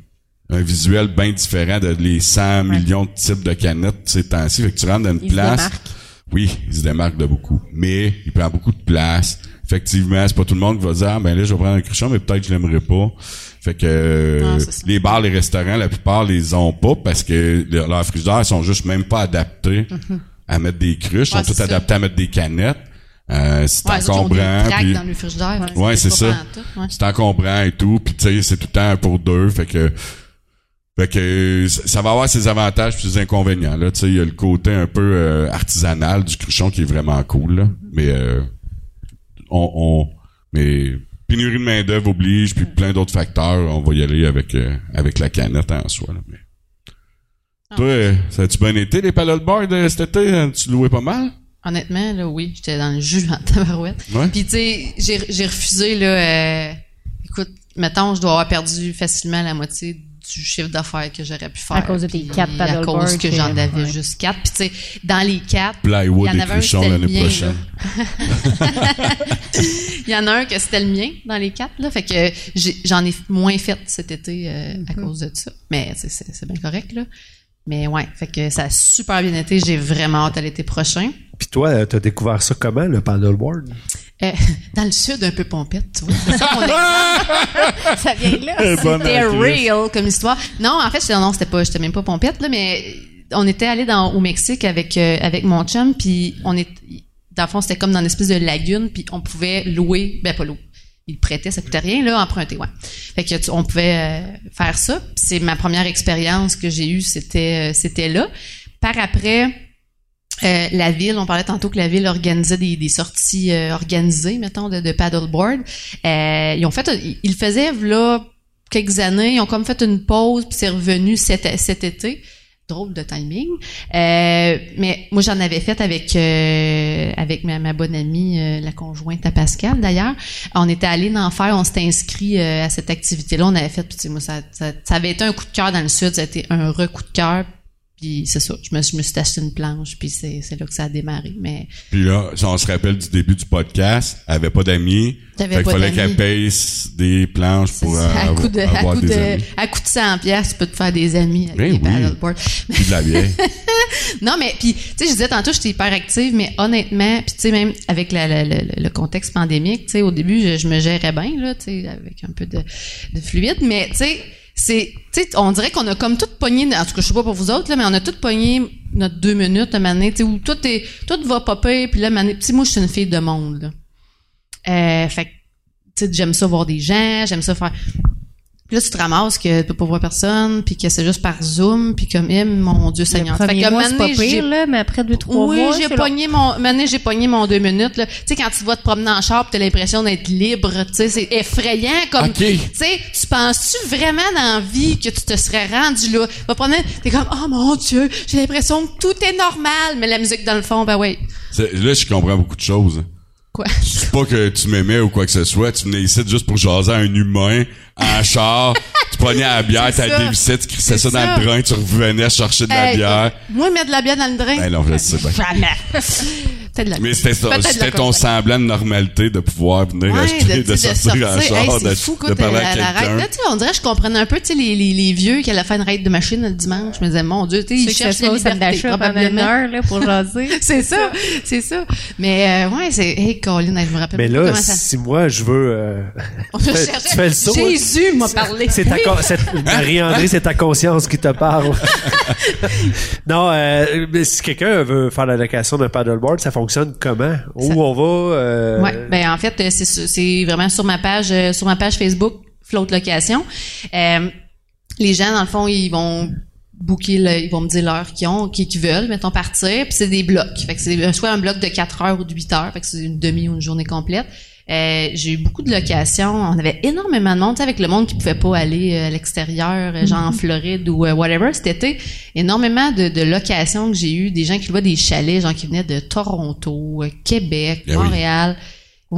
[SPEAKER 1] un visuel bien différent de les 100 millions de types de canettes ces temps-ci. Fait que tu rentres dans une
[SPEAKER 2] Il
[SPEAKER 1] place. Oui, il se démarque de beaucoup. Mais il prend beaucoup de place. Effectivement, c'est pas tout le monde qui va dire, ah, ben là, je vais prendre un cruchon, mais peut-être que je l'aimerais pas. Fait que, euh,
[SPEAKER 3] Non,
[SPEAKER 1] les bars, les restaurants, la plupart les ont pas parce que le- leurs frigidaires sont juste même pas adaptés à mettre des cruches. Ils
[SPEAKER 3] Mhm. Ouais,
[SPEAKER 1] sont tous adaptés à mettre des canettes. Euh, c'est
[SPEAKER 3] Ouais,
[SPEAKER 1] encombrant. puis-
[SPEAKER 3] dans le frigidaire.
[SPEAKER 1] Ouais, c'est ça.
[SPEAKER 3] ouais.
[SPEAKER 1] c'est encombrant et tout. Puis tu sais, c'est tout le temps un pour deux. Fait que, fait que euh, ça va avoir ses avantages puis ses inconvénients. Là, tu sais, il y a le côté un peu euh, artisanal du cruchon qui est vraiment cool. Là. Mais euh, on, on, mais pénurie de main d'œuvre oblige puis plein d'autres facteurs. On va y aller avec euh, avec la canette en soi. Là, mais.
[SPEAKER 3] Ah.
[SPEAKER 1] Toi, euh, ça a-tu bien été les paddleboards euh, cet été? hein? Tu louais pas mal?
[SPEAKER 3] Honnêtement, là, oui, j'étais dans le jus en tabarouette.
[SPEAKER 1] Ouais.
[SPEAKER 3] Puis, tu sais, j'ai, j'ai refusé, là, euh, écoute, mettons, je dois avoir perdu facilement la moitié du chiffre d'affaires que j'aurais pu faire.
[SPEAKER 2] À cause de tes quatre
[SPEAKER 3] À cause que j'en avais
[SPEAKER 2] ouais.
[SPEAKER 3] juste quatre. Puis, tu sais, dans les quatre,
[SPEAKER 1] Plywood
[SPEAKER 3] Il y en
[SPEAKER 1] et
[SPEAKER 3] avait un,
[SPEAKER 1] cruchon
[SPEAKER 3] c'était le
[SPEAKER 1] l'année
[SPEAKER 3] mien,
[SPEAKER 1] prochaine.
[SPEAKER 3] il y en a un que c'était le mien dans les quatre, là. Fait que j'ai- j'en ai moins fait cet été euh,
[SPEAKER 2] Mm-hmm.
[SPEAKER 3] à cause de ça. Mais c'est, c'est, c'est bien correct, là. Mais ouais, fait que ça a super bien été. J'ai vraiment hâte à l'été prochain.
[SPEAKER 4] Puis toi, euh, t'as découvert ça comment, le paddleboard?
[SPEAKER 3] Euh, dans le sud, un peu pompette, tu vois. C'est ça.
[SPEAKER 2] Ça vient de là.
[SPEAKER 3] C'était real comme histoire. Non, en fait, j'étais- non, c'était pas, j'étais même pas pompette, là, mais on était allé dans, au Mexique avec, euh, avec mon chum, puis on est, dans le fond, c'était comme dans une espèce de lagune, puis on pouvait louer, ben pas louer. Il prêtait, ça coûtait rien, là, emprunter, ouais. Fait que on pouvait euh, faire ça. C'est ma première expérience que j'ai eue, c'était, c'était là. Par après, euh, la ville, on parlait tantôt que la ville organisait des, sorties euh, organisées, mettons, de, paddleboard. Euh, ils ont fait, ils faisaient là quelques années, ils ont comme fait une pause, puis c'est revenu cet, été. Drôle de timing. Euh, mais moi, j'en avais fait avec avec ma, bonne amie, la conjointe à Pascal, d'ailleurs. On était allé en faire, on s'était inscrit à cette activité-là. On avait fait, puis moi, ça, ça, ça avait été un coup de cœur dans le sud, ça a été un recoup de cœur. Puis c'est ça, je me, je me suis acheté une planche, puis c'est, là que ça a démarré. Mais
[SPEAKER 1] Puis là, si on se rappelle du début du podcast, elle avait pas d'amis. Fait qu'il fallait qu'elle paye des planches pour
[SPEAKER 3] ça, à
[SPEAKER 1] euh,
[SPEAKER 3] coup de, à
[SPEAKER 1] avoir
[SPEAKER 3] coup
[SPEAKER 1] des
[SPEAKER 3] de,
[SPEAKER 1] amis.
[SPEAKER 3] à coup de 100 pièces, tu peux te faire des amis avec
[SPEAKER 1] Ben
[SPEAKER 3] des
[SPEAKER 1] oui. Puis de la bière.
[SPEAKER 3] Non, mais puis tu sais, je disais tantôt, j'étais hyper active, mais honnêtement, puis tu sais, même avec la- la- la- le contexte pandémique, tu sais, au début, je, je me gérais bien là, tu sais, avec un peu de, de fluide, mais tu sais, c'est, tu sais, on dirait qu'on a comme tout pogné, en tout cas, je sais pas pour vous autres là, mais on a tout pogné notre deux minutes à maner, tu sais, où tout est, tout va popper, puis là, maner, tu sais, moi, je suis une fille de monde là. Euh, fait tu sais, j'aime ça voir des gens, j'aime ça faire. Puis là, tu te ramasses que tu peux pas voir personne, puis que c'est juste par Zoom, puis comme, eh, mon Dieu
[SPEAKER 2] Le
[SPEAKER 3] Seigneur.
[SPEAKER 2] premier
[SPEAKER 3] que
[SPEAKER 2] mois, c'est pas pire, là, mais après deux, trois
[SPEAKER 3] oui,
[SPEAKER 2] mois,
[SPEAKER 3] j'ai pogné mon, mané, j'ai pogné mon deux minutes, là. Tu sais, quand tu vas te promener en char pis t'as l'impression d'être libre, tu sais, c'est effrayant comme,
[SPEAKER 1] OK.
[SPEAKER 3] tu sais, tu penses-tu vraiment dans la vie que tu te serais rendu là? Tu vas promener, t'es comme, oh mon Dieu, j'ai l'impression que tout est normal, mais la musique dans le fond, ben oui.
[SPEAKER 1] Là, je comprends beaucoup de choses.
[SPEAKER 3] Quoi?
[SPEAKER 1] C'est pas que tu m'aimais ou quoi que ce soit. Tu venais ici juste pour jaser à un humain, en char. tu prenais à la bière, t'as
[SPEAKER 3] ça.
[SPEAKER 1] dévissé, tu crissais ça dans le drain, tu revenais chercher de la
[SPEAKER 3] Hey,
[SPEAKER 1] bière.
[SPEAKER 3] Moi, mettre de la bière dans le drain.
[SPEAKER 1] Ben non, je sais.
[SPEAKER 3] Jamais. Peut-être de la
[SPEAKER 1] Mais c'était ça,
[SPEAKER 3] de
[SPEAKER 1] c'était ton semblant de normalité de pouvoir venir
[SPEAKER 3] Ouais,
[SPEAKER 1] acheter, de,
[SPEAKER 3] tu sais,
[SPEAKER 1] sortir en
[SPEAKER 3] Hey,
[SPEAKER 1] char, de,
[SPEAKER 3] fou,
[SPEAKER 1] de parler
[SPEAKER 3] à
[SPEAKER 1] à quelqu'un.
[SPEAKER 3] Là, tu sais, on dirait que je comprenais un peu, tu sais, les, les, les vieux qui allaient faire une raid de machine le dimanche. Je me disais, mon Dieu, tu sais, ils cherchent
[SPEAKER 2] ça soit
[SPEAKER 3] la
[SPEAKER 2] au centre
[SPEAKER 3] liberté,
[SPEAKER 2] d'achat pendant une heure, là, pour jaser.
[SPEAKER 3] C'est ça, c'est ça. Mais euh, ouais, c'est hey Colin, je me rappelle
[SPEAKER 4] Mais là,
[SPEAKER 3] comment ça.
[SPEAKER 4] si moi je veux, euh,
[SPEAKER 3] On
[SPEAKER 4] tu fais-
[SPEAKER 3] cherchait-
[SPEAKER 4] tu fais le saut,
[SPEAKER 3] Jésus m'a parlé.
[SPEAKER 4] c'est ta, Marie-André, c'est ta conscience qui te parle. non, euh, mais si quelqu'un veut faire la location d'un paddleboard, ça fonctionne comment? Où
[SPEAKER 3] Ça-
[SPEAKER 4] on va? euh,
[SPEAKER 3] Ouais, ben en fait, c'est vraiment sur ma page euh, sur ma page Facebook Float Location. Euh, les gens dans le fond, ils vont booker le- ils vont me dire l'heure qu'ils ont, qu'ils qu'ils veulent, mettons partir, puis c'est des blocs. Fait que c'est soit un bloc de 4 heures ou de 8 heures, fait que c'est une demi ou une journée complète. Euh, j'ai eu beaucoup de locations. On avait énormément de monde, tu sais, avec le monde qui pouvait pas aller euh, à l'extérieur, euh, genre en Floride ou whatever. Cet été, énormément de, de locations que j'ai eu, des gens qui louaient des chalets, gens qui venaient de Toronto, Québec,
[SPEAKER 1] Ah oui.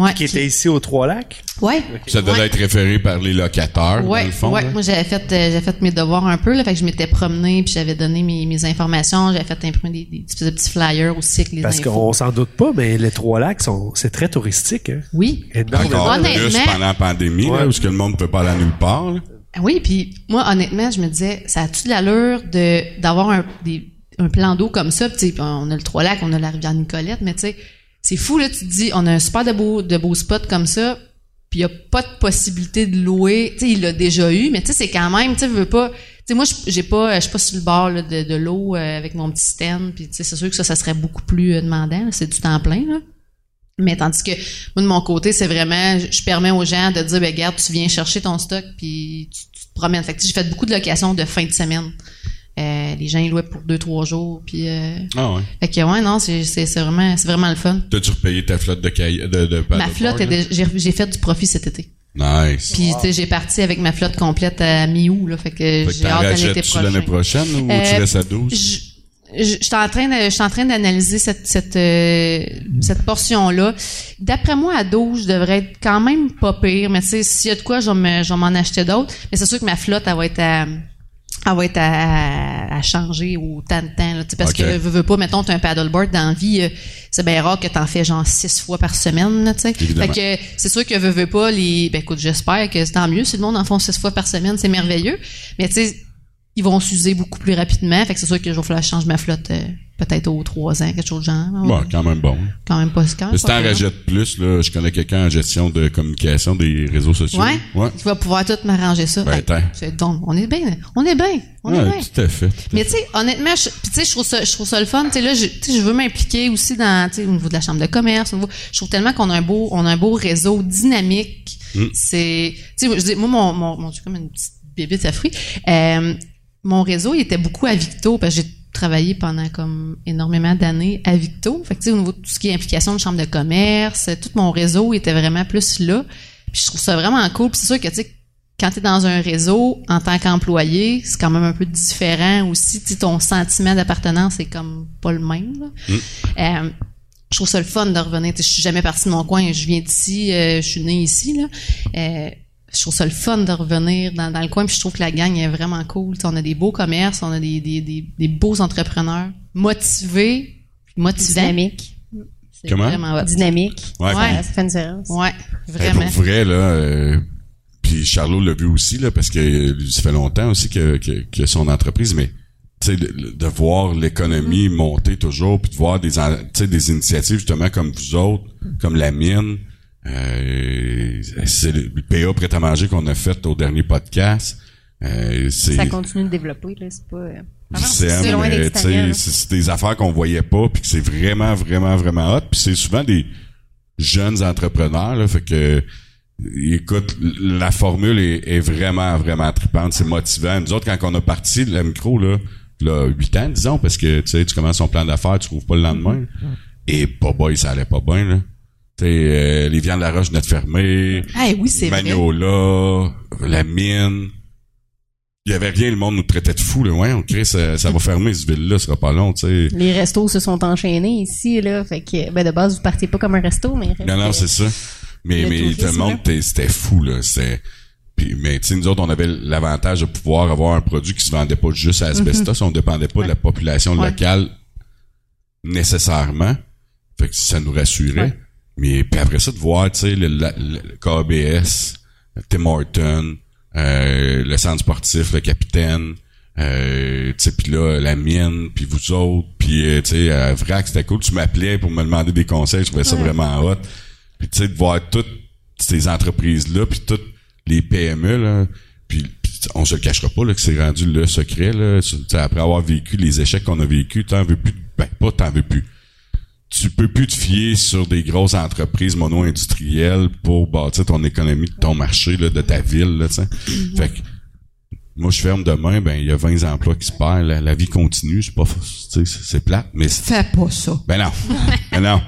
[SPEAKER 3] Ouais,
[SPEAKER 4] Qui était ici aux Trois-Lacs?
[SPEAKER 3] Ouais.
[SPEAKER 1] Ça devait
[SPEAKER 3] Ouais.
[SPEAKER 1] être référé par les locataires,
[SPEAKER 3] Ouais,
[SPEAKER 1] dans le fond.
[SPEAKER 3] ouais.
[SPEAKER 1] là.
[SPEAKER 3] Moi, j'avais fait, euh, j'avais fait mes devoirs un peu, là. Fait que je m'étais promenée, puis j'avais donné mes, mes informations. J'avais fait imprimer des, des petits, des petits flyers aussi avec les
[SPEAKER 4] Parce
[SPEAKER 3] infos.
[SPEAKER 4] qu'on s'en doute pas, mais les Trois-Lacs, sont, c'est très touristique. Hein?
[SPEAKER 3] Oui.
[SPEAKER 4] Énormément.
[SPEAKER 1] Encore
[SPEAKER 3] Honnêtement-
[SPEAKER 1] plus pendant la pandémie,
[SPEAKER 4] Ouais.
[SPEAKER 1] là, où ce que le monde peut pas aller à nulle part. là.
[SPEAKER 3] Oui, puis moi, honnêtement, je me disais, ça a-tu de l'allure de, d'avoir un, des, un plan d'eau comme ça? Puis, tu sais, on a le Trois-Lacs, on a la rivière Nicolette, mais tu sais, c'est fou, là, tu te dis, on a un super de beaux, de beaux spots comme ça, puis il y a pas de possibilité de louer. Tu sais, il l'a déjà eu, mais tu sais, c'est quand même, tu sais, veux pas... Tu sais, moi, j'ai pas, je suis pas sur le bord là, de, de l'eau euh, avec mon petit stand, puis tu sais, c'est sûr que ça, ça serait beaucoup plus euh, demandant. C'est du temps plein, là. Mais tandis que moi de mon côté, c'est vraiment je permets aux gens de dire ben regarde, tu viens chercher ton stock puis tu, tu te promènes. Fait que j'ai fait beaucoup de locations de fin de semaine. Euh, les gens ils louaient pour deux trois jours puis euh,
[SPEAKER 1] Ah ouais.
[SPEAKER 3] fait que ouais non, c'est vraiment c'est vraiment le fun.
[SPEAKER 1] T'as-tu repayé ta flotte de caille, de, de
[SPEAKER 3] Ma flotte, j'ai fait du profit cet été.
[SPEAKER 1] Nice.
[SPEAKER 3] Puis tu sais, j'ai parti avec ma flotte complète à mi-août là, fait que j'ai hâte de l'été
[SPEAKER 1] rachètes-tu l'année
[SPEAKER 3] prochain.
[SPEAKER 1] prochaine ou tu
[SPEAKER 3] Euh,
[SPEAKER 1] restes à 12?
[SPEAKER 3] Je, suis en train je suis en train d'analyser cette cette euh, cette portion là. D'après moi à 12, je devrais être quand même pas pire, mais tu sais s'il y a de quoi je vais m'en acheter d'autres, mais c'est sûr que ma flotte elle va être à elle va être à, à changer au temps de temps là, tu parce que veux, veux pas mettons tu un paddleboard dans la vie euh, c'est bien rare que t'en fais genre six fois par semaine là, tu fait que c'est sûr que veux, veux pas les ben écoute j'espère que c'est tant mieux si le monde en font six fois par semaine c'est merveilleux. Mais tu sais ils vont s'user beaucoup plus rapidement. Fait que c'est sûr que je vais falloir que je change ma flotte euh, peut-être aux trois ans, quelque chose de genre.
[SPEAKER 1] Bon, quand même bon.
[SPEAKER 3] Quand même pas quand même
[SPEAKER 1] si t'en rajoutes plus, là, je connais quelqu'un en gestion de communication des réseaux sociaux.
[SPEAKER 3] Ouais?
[SPEAKER 1] Ouais.
[SPEAKER 3] Tu vas pouvoir tout m'arranger ça.
[SPEAKER 1] Ben,
[SPEAKER 3] Hey, c'est donc, on est bien, on est bien, on est
[SPEAKER 1] Ouais,
[SPEAKER 3] bien.
[SPEAKER 1] tout à fait.
[SPEAKER 3] Mais tu sais, honnêtement, je, tu sais, je trouve ça, je trouve ça le fun. Tu sais, là, je, je veux m'impliquer aussi dans, tu sais, au niveau de la chambre de commerce. au niveau- je trouve tellement qu'on a un beau, on a un beau réseau dynamique.
[SPEAKER 1] Mm.
[SPEAKER 3] C'est, tu sais, je dis, moi, mon, mon, mon, comme une petite bébite à fruits. Euh, mon réseau, il était beaucoup à Victo parce que j'ai travaillé pendant comme énormément d'années à Victo. Fait que, tu sais, au niveau de tout ce qui est implication de chambre de commerce, tout mon réseau était vraiment plus là. Puis je trouve ça vraiment cool. Puis c'est sûr que, tu sais, quand tu es dans un réseau en tant qu'employé, c'est quand même un peu différent aussi. Tu ton sentiment d'appartenance est comme pas le même. là. Euh, je trouve ça le fun de revenir. Je suis jamais partie de mon coin. Je viens d'ici. euh, je suis née ici. Là. Euh, je trouve ça le fun de revenir dans, dans le coin, puis je trouve que la gang est vraiment cool. T'sais, on a des beaux commerces, on a des, des, des, des beaux entrepreneurs motivés, motivants.
[SPEAKER 2] Dynamique.
[SPEAKER 3] C'est
[SPEAKER 1] Comment?
[SPEAKER 3] vraiment hot.
[SPEAKER 2] Dynamique.
[SPEAKER 1] Ouais,
[SPEAKER 3] Ouais.
[SPEAKER 2] Ça, ça fait une différence.
[SPEAKER 3] Ouais, vraiment.
[SPEAKER 1] pour vrai, là, euh, puis Charlot l'a vu aussi, là, parce que euh, ça fait longtemps aussi que, que, que son entreprise, mais tu sais, de, de voir l'économie monter toujours, puis de voir des, initiatives justement comme vous autres, comme la mienne. Euh, c'est le le PA prêt à manger qu'on a fait au dernier podcast. Euh, c'est
[SPEAKER 2] Ça continue de développer, là. C'est pas.
[SPEAKER 1] c'est
[SPEAKER 2] c'est loin
[SPEAKER 1] des affaires qu'on voyait pas puis que c'est vraiment vraiment vraiment hot puis c'est souvent des jeunes entrepreneurs là fait que écoute la formule est, est vraiment vraiment trippante c'est motivant nous autres quand on a parti de la micro là là 8 ans disons parce que tu sais tu commences ton plan d'affaires tu trouves pas le lendemain et pas boy ça allait pas bien là euh, les viandes de la roche venaient de fermer
[SPEAKER 3] Ah oui, c'est vrai.
[SPEAKER 1] Magnola, la mine. Il y avait rien, le monde nous traitait de fous, là. Ouais, on crée, ça, ça va fermer, cette ville-là, ce sera pas long, tu sais.
[SPEAKER 2] Les restos se sont enchaînés ici, là. Fait que, ben, de base, vous partez pas comme un resto, mais.
[SPEAKER 1] Non, non, c'est ça. Mais, mais tout le monde, c'était fou, là. C'était, puis, mais, tu sais, nous autres, on avait l'avantage de pouvoir avoir un produit qui se vendait pas juste à Asbestos. On dépendait pas de la population
[SPEAKER 3] Ouais.
[SPEAKER 1] locale nécessairement. Fait que ça nous rassurait.
[SPEAKER 2] Ouais.
[SPEAKER 1] Mais puis après ça, de voir, tu sais, le, la- le KBS, Tim Horton, euh, le centre sportif, le capitaine, euh, tu sais, puis là, la mienne, puis vous autres, puis euh, tu sais, à Vrac, c'était cool. Tu m'appelais pour me demander des conseils, je trouvais ça vraiment hot. Puis tu sais, de voir toutes ces entreprises-là, puis toutes les PME, là, puis on se le cachera pas, là, que c'est rendu le secret, là. Tu sais, après avoir vécu les échecs qu'on a vécu, t'en veux plus, ben, pas t'en veux plus tu peux plus te fier sur des grosses entreprises mono-industrielles pour bâtir ton économie de ton marché, là, de ta ville, là, sais. Fait que, moi, je ferme demain, ben, il y a 20 emplois qui se perdent, la, la vie continue, c'est pas, c'est- c'est plate, mais c'est-
[SPEAKER 3] Fais pas ça.
[SPEAKER 1] ben non. ben non.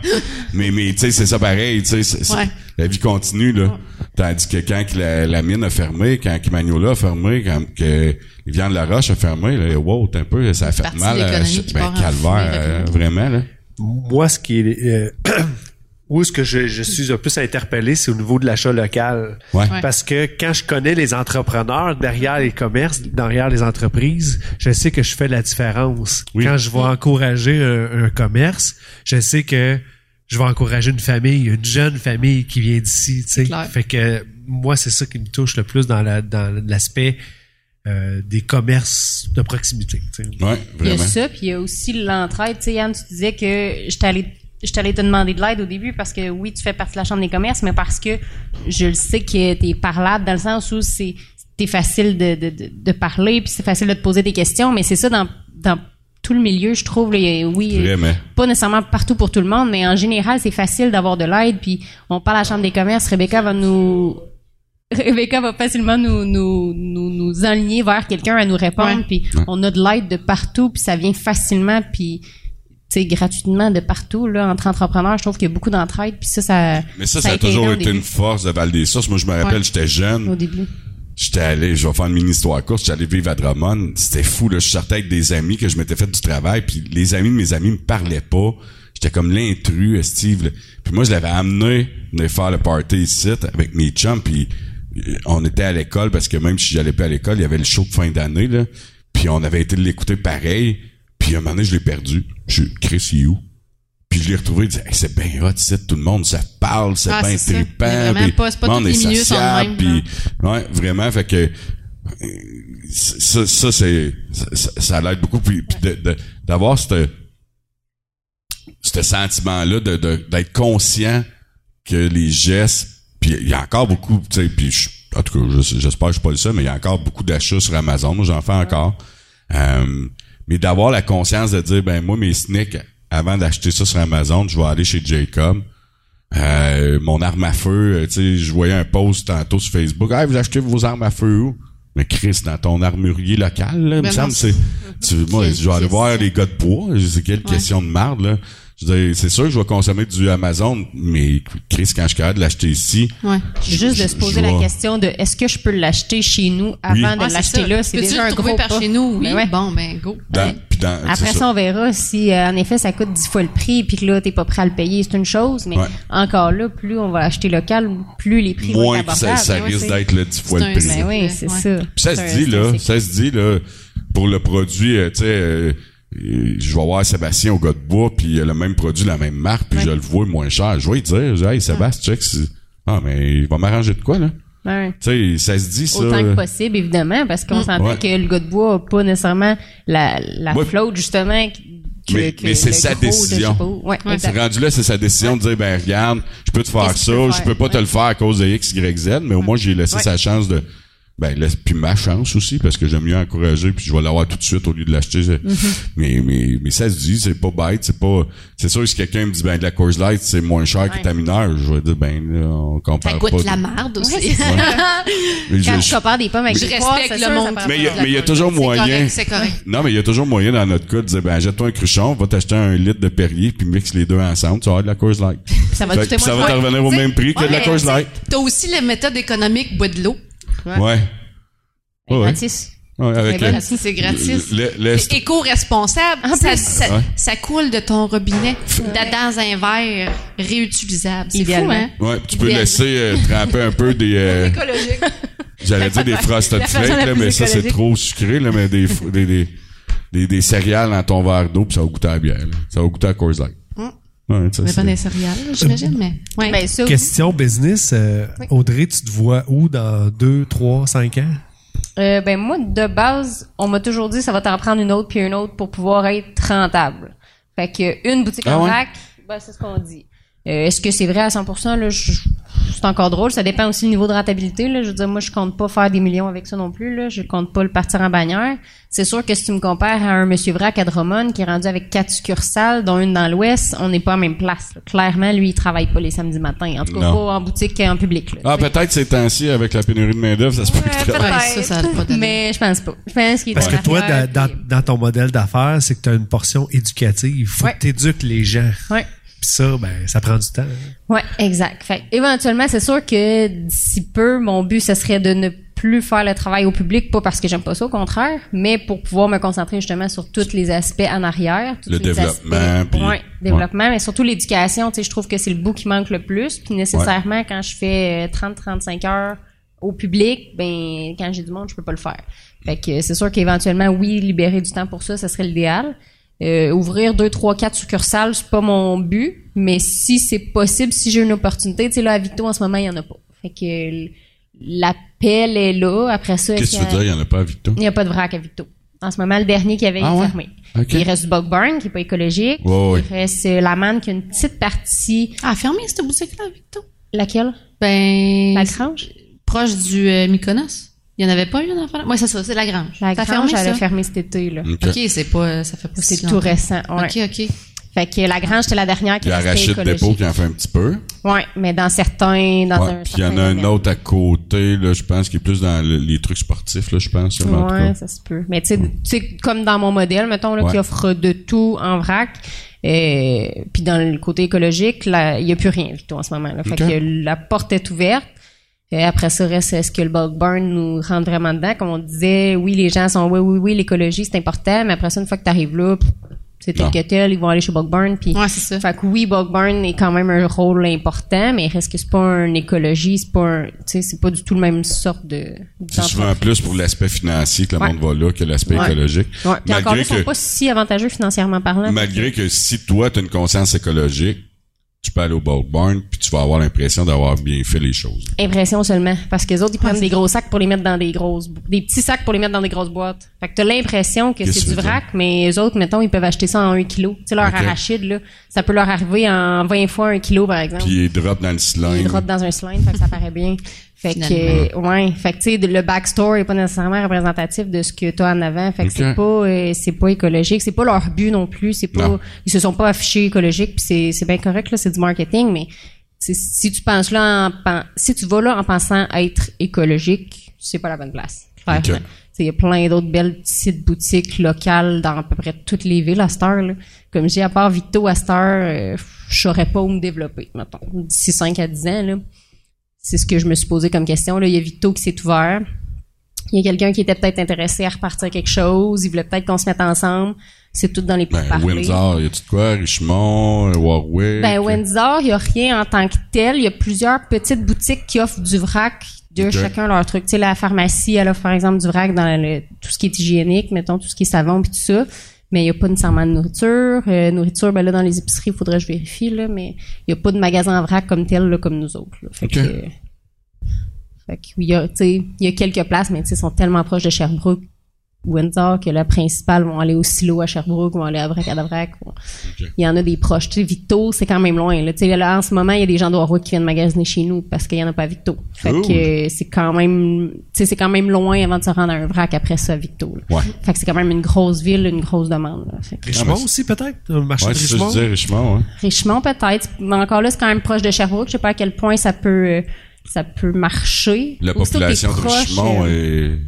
[SPEAKER 1] Mais, mais tu sais, c'est ça pareil, tu sais,
[SPEAKER 3] Ouais.
[SPEAKER 1] la vie continue, là. Tandis que quand la, la mine a fermé, quand Magnola a fermé, quand que les viandes de la roche a fermé, là, wow, t'es un peu, ça a fait
[SPEAKER 3] Partie
[SPEAKER 1] mal à,
[SPEAKER 3] qui
[SPEAKER 1] ben, calvaire, euh, vraiment, là.
[SPEAKER 4] Moi, ce qui est... euh, où est-ce que je, je suis un peu interpellé, c'est au niveau de l'achat local.
[SPEAKER 1] Ouais.
[SPEAKER 3] Ouais.
[SPEAKER 4] Parce que quand je connais les entrepreneurs derrière les commerces, derrière les entreprises, je sais que je fais la différence.
[SPEAKER 1] Oui.
[SPEAKER 4] Quand je vais encourager un, un commerce, je sais que je vais encourager une famille, une jeune famille qui vient d'ici. tu sais.
[SPEAKER 3] Clair.
[SPEAKER 4] Fait que moi, c'est ça qui me touche le plus dans la- dans l'aspect euh, des commerces de proximité. tu.
[SPEAKER 1] Ouais,
[SPEAKER 2] Il y a ça, puis il y a aussi l'entraide. Tu sais, Yann, tu disais que je t'allais je t'allais te demander de l'aide au début parce que oui, tu fais partie de la Chambre des commerces, mais parce que je le sais que t'es parlable dans le sens où c'est t'es facile de, de, de, de parler, puis c'est facile de te poser des questions, mais c'est ça dans, dans tout le milieu, je trouve. là, oui,
[SPEAKER 1] Vraiment.
[SPEAKER 2] pas nécessairement partout pour tout le monde, mais en général, c'est facile d'avoir de l'aide. Puis on parle à la Chambre des commerces, Rebecca va nous... Rebecca va facilement nous, nous, nous, nous enligner vers quelqu'un à nous répondre.
[SPEAKER 3] Ouais.
[SPEAKER 2] Puis on a de l'aide de partout, puis ça vient facilement, puis tu sais, gratuitement de partout. Là, entre entrepreneurs, je trouve qu'il y a beaucoup d'entraide. Puis ça, ça...
[SPEAKER 1] Mais ça, ça, a, toujours été une force de Val des Sources. Moi, je me rappelle,
[SPEAKER 3] Ouais.
[SPEAKER 1] j'étais jeune.
[SPEAKER 2] Au début.
[SPEAKER 1] J'étais allé, je vais faire une mini histoire courte, j'étais allé vivre à Drummond. C'était fou, là. Je sortais avec des amis que je m'étais fait du travail, puis les amis de mes amis me parlaient pas. J'étais comme l'intrus, Steve. là. Puis moi, je l'avais amené venir faire le party ici avec mes chums, puis on était à l'école, parce que même si j'allais pas à l'école, il y avait le show de fin d'année, là. Puis on avait été l'écouter pareil. Puis un moment donné, je l'ai perdu. Je suis Chris, il est où? Puis je l'ai retrouvé, il disait, Hey, c'est bien hot, ici, tout le monde, ça parle, c'est
[SPEAKER 3] Ah,
[SPEAKER 1] bien
[SPEAKER 3] c'est
[SPEAKER 1] trippant. Puis
[SPEAKER 3] pas- c'est pas les
[SPEAKER 1] est sociable, puis ouais, vraiment, fait que ça, ça c'est ça, ça l'aide beaucoup puis, d'avoir ce ce sentiment là de- d'être conscient que les gestes puis il y a encore beaucoup tu sais puis je- en tout cas je- j'espère que je suis pas le seul mais il y a encore beaucoup d'achats sur Amazon moi j'en fais encore Euh, mais d'avoir la conscience de dire ben moi mes sneaks avant d'acheter ça sur Amazon je vais aller chez Jacob euh, mon arme à feu, euh, tu sais, je voyais un post tantôt sur Facebook. Hey, vous achetez vos armes à feu où? Mais Chris, dans ton armurier local, là, me
[SPEAKER 3] Ben
[SPEAKER 1] semble, c'est, tu, moi, je vais aller voir les gars de bois. C'est quelle question de marde, là. Je veux dire, c'est sûr que je vais consommer du Amazon, mais Chris, quand je suis capable de l'acheter ici,
[SPEAKER 3] Ouais.
[SPEAKER 2] Juste de se poser la question de est-ce que je peux l'acheter chez nous avant
[SPEAKER 1] Oui.
[SPEAKER 2] de
[SPEAKER 3] c'est
[SPEAKER 2] l'acheter
[SPEAKER 3] ça.
[SPEAKER 2] là, c'est déjà un gros
[SPEAKER 3] par
[SPEAKER 2] pas.
[SPEAKER 3] chez nous, oui.
[SPEAKER 2] Ben ouais.
[SPEAKER 3] Bon, ben, go.
[SPEAKER 1] dans, puis dans, c'est
[SPEAKER 2] Après ça, on verra si, euh, en effet, ça coûte dix fois le prix, puis que là, t'es pas prêt à le payer, c'est une chose, mais
[SPEAKER 1] Ouais.
[SPEAKER 2] encore là, plus on va acheter local, plus les prix vont
[SPEAKER 1] moins
[SPEAKER 2] être
[SPEAKER 1] ça,
[SPEAKER 2] abordables.
[SPEAKER 1] ça
[SPEAKER 2] ouais,
[SPEAKER 1] risque d'être le 10 fois le prix.
[SPEAKER 2] Ben oui, c'est ça.
[SPEAKER 1] Puis ça se dit, là, ça se dit, là, pour le produit, euh, tu sais, euh, je vais voir Sébastien au gars de bois, puis il a le même produit, la même marque, puis je le vois moins cher. Je vais lui dire, je dis, hey, Sébastien, check, c'est- ah, mais il va m'arranger de quoi, là?
[SPEAKER 2] Ouais.
[SPEAKER 1] Tu sais, ça se dit, ça.
[SPEAKER 2] Autant que possible, évidemment, parce qu'on s'entend
[SPEAKER 1] Ouais.
[SPEAKER 2] que le gars de bois a pas nécessairement la, la
[SPEAKER 1] Ouais.
[SPEAKER 2] flotte, justement, que,
[SPEAKER 1] Mais- mais c'est sa décision.
[SPEAKER 2] Ouais,
[SPEAKER 3] Ouais.
[SPEAKER 1] C'est rendu là, c'est sa décision de dire, ben, regarde, je peux te faire ça, je peux pas te le faire à cause de X, Y, Z, mais au moins, j'ai laissé
[SPEAKER 2] Ouais.
[SPEAKER 1] sa chance de, ben, laisse, puis ma chance aussi, parce que j'aime mieux encourager, puis je vais l'avoir tout de suite au lieu de l'acheter.
[SPEAKER 2] Mm-hmm.
[SPEAKER 1] mais, mais, mais ça se dit, c'est pas bête, c'est pas, c'est sûr, si quelqu'un me dit, ben, de la Coors Light, c'est moins cher que ta mineure, je vais dire, ben, là, on compare
[SPEAKER 3] Ça
[SPEAKER 1] pas.
[SPEAKER 3] goûte
[SPEAKER 1] de-
[SPEAKER 3] la merde aussi.
[SPEAKER 2] Ouais.
[SPEAKER 1] Mais je-
[SPEAKER 2] Quand
[SPEAKER 1] je-
[SPEAKER 2] tu compares des pommes avec
[SPEAKER 3] Je
[SPEAKER 2] des poires,
[SPEAKER 3] respecte
[SPEAKER 2] c'est
[SPEAKER 3] le monde
[SPEAKER 1] mais il y a-
[SPEAKER 2] pas.
[SPEAKER 1] mais il y a toujours moyen.
[SPEAKER 3] correct, c'est correct.
[SPEAKER 1] Non, mais il y a toujours moyen dans notre cas de dire, ben, achète-toi un cruchon, va t'acheter un litre de Perrier, puis mixe les deux ensemble, tu vas avoir de la Coors Light.
[SPEAKER 2] Ça va
[SPEAKER 1] te revenir au même prix que de la Coors
[SPEAKER 3] t'sais,
[SPEAKER 1] Light.
[SPEAKER 3] T'as aussi la méthode économique bois de l'eau.
[SPEAKER 1] Ouais. Ouais, ouais.
[SPEAKER 2] Gratis.
[SPEAKER 1] Ouais, avec le-
[SPEAKER 3] C'est gratis.
[SPEAKER 1] le- le-
[SPEAKER 3] C'est éco-responsable.
[SPEAKER 2] En
[SPEAKER 3] Ça,
[SPEAKER 2] plus.
[SPEAKER 3] ça,
[SPEAKER 1] Ouais.
[SPEAKER 3] ça coule de ton robinet dans dans un verre réutilisable. C'est fou, hein?
[SPEAKER 1] Ouais, tu peux laisser euh, tremper un peu des euh,
[SPEAKER 3] Écologique.
[SPEAKER 1] j'allais dire des frosted flakes là, mais ça c'est trop sucré là, mais des des, des, des, des céréales dans ton verre d'eau, puis ça va goûter à la bière. là. Ça va goûter à Coors Light. Ouais, ça,
[SPEAKER 3] Mais
[SPEAKER 1] c'est-
[SPEAKER 3] pas des céréales, j'imagine, mais. Ouais.
[SPEAKER 2] Ben, ça, oui.
[SPEAKER 4] Question business. euh, Audrey, tu te vois où dans 2, 3, 5 ans?
[SPEAKER 2] Euh, ben moi, de base, on m'a toujours dit ça va t'en prendre une autre puis une autre pour pouvoir être rentable. Fait que une boutique
[SPEAKER 1] Ah
[SPEAKER 2] en
[SPEAKER 1] ouais?
[SPEAKER 2] vrac, ben, c'est ce qu'on dit. Euh, Est-ce que c'est vrai à 100%? Là, je- c'est encore drôle. Ça dépend aussi du niveau de rentabilité. Là. Je veux dire, moi, je compte pas faire des millions avec ça non plus. Là. Je compte pas le partir en bannière. C'est sûr que si tu me compares à un Monsieur Vrac à Drummond qui est rendu avec quatre succursales, dont une dans l'Ouest, on n'est pas à la même place. là. Clairement, lui, il travaille pas les samedis matins. En tout cas,
[SPEAKER 1] Non.
[SPEAKER 2] pas en boutique en public. Là,
[SPEAKER 1] Ah, peut-être ces temps-ci avec la pénurie de main-d'œuvre, ça se peut que tu
[SPEAKER 2] Ouais,
[SPEAKER 1] travailles.
[SPEAKER 3] Ouais, ça, ça pas.
[SPEAKER 2] Mais je pense pas. Je pense qu'il
[SPEAKER 4] Parce que toi, dans, dans,
[SPEAKER 2] puis-
[SPEAKER 4] dans ton modèle d'affaires, c'est que tu as une portion éducative. Il faut
[SPEAKER 2] Ouais.
[SPEAKER 4] que tu éduques les gens.
[SPEAKER 2] Ouais.
[SPEAKER 4] Puis ça, ben, ça prend du temps.
[SPEAKER 2] Ouais, exact. Fait que, éventuellement, c'est sûr que d'ici peu, mon but, ce serait de ne plus faire le travail au public, pas parce que j'aime pas ça, au contraire, mais pour pouvoir me concentrer justement sur tous les aspects en arrière. tous
[SPEAKER 1] Le
[SPEAKER 2] les
[SPEAKER 1] développement,
[SPEAKER 2] aspects-
[SPEAKER 1] puis-
[SPEAKER 2] ouais, développement, mais surtout l'éducation. Tu sais, je trouve que c'est le bout qui manque le plus. Puis nécessairement, quand je fais euh, 30-35 heures au public, ben quand j'ai du monde, je peux pas le faire. Fait que c'est sûr qu'éventuellement, oui, libérer du temps pour ça, ça serait l'idéal. Euh, ouvrir deux, trois, quatre succursales, c'est pas mon but, mais si c'est possible, si j'ai une opportunité, tu sais là à Victo en ce moment il y en a pas. Fait que l'appel est là. Après ça,
[SPEAKER 1] Qu'est-ce que tu veux
[SPEAKER 2] y
[SPEAKER 1] dire, il n'y en a pas à Victo?
[SPEAKER 2] il n'y a pas de vrac à Victo. En ce moment, le dernier qui avait
[SPEAKER 1] Ah
[SPEAKER 2] est
[SPEAKER 1] ouais?
[SPEAKER 2] fermé.
[SPEAKER 1] Ok.
[SPEAKER 2] Il reste du Bug Barn, qui est pas écologique.
[SPEAKER 1] Ouais, ouais.
[SPEAKER 2] Il reste euh, la manne qui a une petite partie.
[SPEAKER 3] Ah, fermé cette boutique-là, Victo?
[SPEAKER 2] Laquelle?
[SPEAKER 3] Ben.
[SPEAKER 2] La Grange?
[SPEAKER 3] Proche du euh, Mykonos. Il n'y en avait pas eu, un enfant? Oui, c'est ça, c'est la Grange.
[SPEAKER 2] La
[SPEAKER 3] Ça
[SPEAKER 2] Grange,
[SPEAKER 3] fermé,
[SPEAKER 2] elle a
[SPEAKER 3] ça?
[SPEAKER 2] fermé cet été, là.
[SPEAKER 1] OK.
[SPEAKER 3] C'est pas, ça fait pas si
[SPEAKER 2] C'est tout récent, ouais.
[SPEAKER 3] OK, OK.
[SPEAKER 2] Fait que la Grange, c'était la dernière qui
[SPEAKER 1] Il y a
[SPEAKER 2] restait
[SPEAKER 1] Rachid
[SPEAKER 2] écologique.
[SPEAKER 1] Dépôt qui en fait un petit peu.
[SPEAKER 2] Ouais, mais dans certains, dans
[SPEAKER 1] Ouais.
[SPEAKER 2] un
[SPEAKER 1] Puis il y en a un autre à côté, là, je pense, qui est plus dans le- les trucs sportifs, là, je pense. tout cas.
[SPEAKER 2] ça se peut. Mais tu sais, tu sais, comme dans mon modèle, mettons, là,
[SPEAKER 1] Ouais.
[SPEAKER 2] qui offre de tout en vrac. Euh, puis dans le côté écologique, là, il n'y a plus rien, Victo, en ce moment. Là. Fait que la porte est ouverte. Et après ça, reste est-ce que le bulk burn nous rentre vraiment dedans? Comme on disait, oui, les gens sont oui, oui, oui, l'écologie, c'est important, mais après ça, une fois que tu arrives là, c'est tel que tel, ils vont aller chez bulk burn. Puis
[SPEAKER 3] Ouais, c'est ça.
[SPEAKER 2] fait que oui, bulk burn est quand même un rôle important, mais reste que c'est pas une écologie, c'est pas un, tu sais, c'est pas du tout le même sorte de.
[SPEAKER 1] C'est souvent plus pour l'aspect financier que le
[SPEAKER 2] Ouais.
[SPEAKER 1] monde va là que l'aspect
[SPEAKER 2] Ouais.
[SPEAKER 1] écologique.
[SPEAKER 2] Ouais. Puis encore là,
[SPEAKER 1] Malgré
[SPEAKER 2] ils sont
[SPEAKER 1] que,
[SPEAKER 2] pas si avantageux financièrement parlant.
[SPEAKER 1] malgré que si toi, tu as une conscience écologique, tu peux aller au bulk barn puis tu vas avoir l'impression d'avoir bien fait les choses.
[SPEAKER 2] Impression seulement. Parce que les autres, ils prennent des gros sacs pour les mettre dans des grosses, des petits sacs pour les mettre dans des grosses boîtes. Fait que t'as l'impression que c'est du vrac, mais les autres, mettons, ils peuvent acheter ça en un kilo. Tu sais, leur arachide, là, ça peut leur arriver en 20 fois un kilo, par exemple.
[SPEAKER 1] Puis ils drop dans le
[SPEAKER 2] Ils
[SPEAKER 1] cylindre.
[SPEAKER 2] drop dans un cylindre, fait que ça paraît bien. Fait que,
[SPEAKER 3] Finalement.
[SPEAKER 2] ouais, fait que, tu sais, le backstore est pas nécessairement représentatif de ce que t'as en avant. Fait que c'est pas, euh, c'est pas écologique. C'est pas leur but non plus. C'est pas,
[SPEAKER 1] Non.
[SPEAKER 2] ils se sont pas affichés écologiques puis c'est, c'est bien correct, là, c'est du marketing, mais si tu penses là en, pen- si tu vas là en pensant être écologique, c'est pas la bonne place. Clairement.
[SPEAKER 1] Ok.
[SPEAKER 2] Il y a plein d'autres belles petites boutiques locales dans à peu près toutes les villes à cette heure. Là. Comme j'ai à part Victo à cette heure, euh, je saurais pas où me développer, mettons, d'ici 5 à 10 ans. Là. C'est ce que je me suis posé comme question. Là. Il y a Victo qui s'est ouvert. Il y a quelqu'un qui était peut-être intéressé à repartir quelque chose. Il voulait peut-être qu'on se mette ensemble. C'est tout dans les
[SPEAKER 1] Ben,
[SPEAKER 2] pourparlers.
[SPEAKER 1] Windsor, y a-tu de quoi? Richmond, euh, Warwick?
[SPEAKER 2] Ben, Windsor, il n'y a rien en tant que tel. Il y a plusieurs petites boutiques qui offrent du vrac de chacun leur truc. Tu sais, la pharmacie, elle offre par exemple du vrac dans le- tout ce qui est hygiénique, mettons, tout ce qui est savon puis tout ça. Mais il n'y a pas nécessairement de nourriture. Euh, nourriture, ben là, dans les épiceries, il faudrait que je vérifie, là, mais il n'y a pas de magasin en vrac comme tel, là, comme nous autres. Là. Fait que, euh, fait que, oui, il y a, tu sais, il y a quelques places, mais tu sais, sont tellement proches de Sherbrooke, Windsor, que la principale vont aller au silo à Sherbrooke, vont aller à Vrac à Vrac. vont- il y en a des proches. Tu sais, Victo, c'est quand même loin. Là. Tu sais, là, en ce moment, il y a des gens de Warwick qui viennent magasiner chez nous parce qu'il y en a pas à Victo. Fait
[SPEAKER 1] Cool.
[SPEAKER 2] que c'est quand même, tu sais, c'est quand même loin avant de se rendre à un vrac après ça, Victo.
[SPEAKER 1] Ouais.
[SPEAKER 2] Fait que c'est quand même une grosse ville, une grosse demande. là. Fait que
[SPEAKER 4] Richemont
[SPEAKER 1] mais-
[SPEAKER 4] aussi, peut-être? Le marché
[SPEAKER 1] Ouais,
[SPEAKER 4] de
[SPEAKER 1] que je
[SPEAKER 4] Richemont?
[SPEAKER 1] hein.
[SPEAKER 2] Richemont peut-être, mais encore là, c'est quand même proche de Sherbrooke. Je sais pas à quel point ça peut, euh, ça peut marcher.
[SPEAKER 1] La population de
[SPEAKER 2] proche,
[SPEAKER 1] Richmond
[SPEAKER 2] euh,
[SPEAKER 1] est...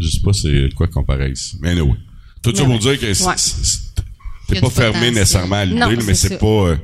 [SPEAKER 1] Je sais pas c'est quoi comparer ici. Mais anyway. Tout ça pour dire que
[SPEAKER 3] Il
[SPEAKER 1] t'es pas
[SPEAKER 3] du
[SPEAKER 1] fermé
[SPEAKER 3] potentiel.
[SPEAKER 1] nécessairement à l'idée, mais
[SPEAKER 2] c'est
[SPEAKER 1] pas... euh,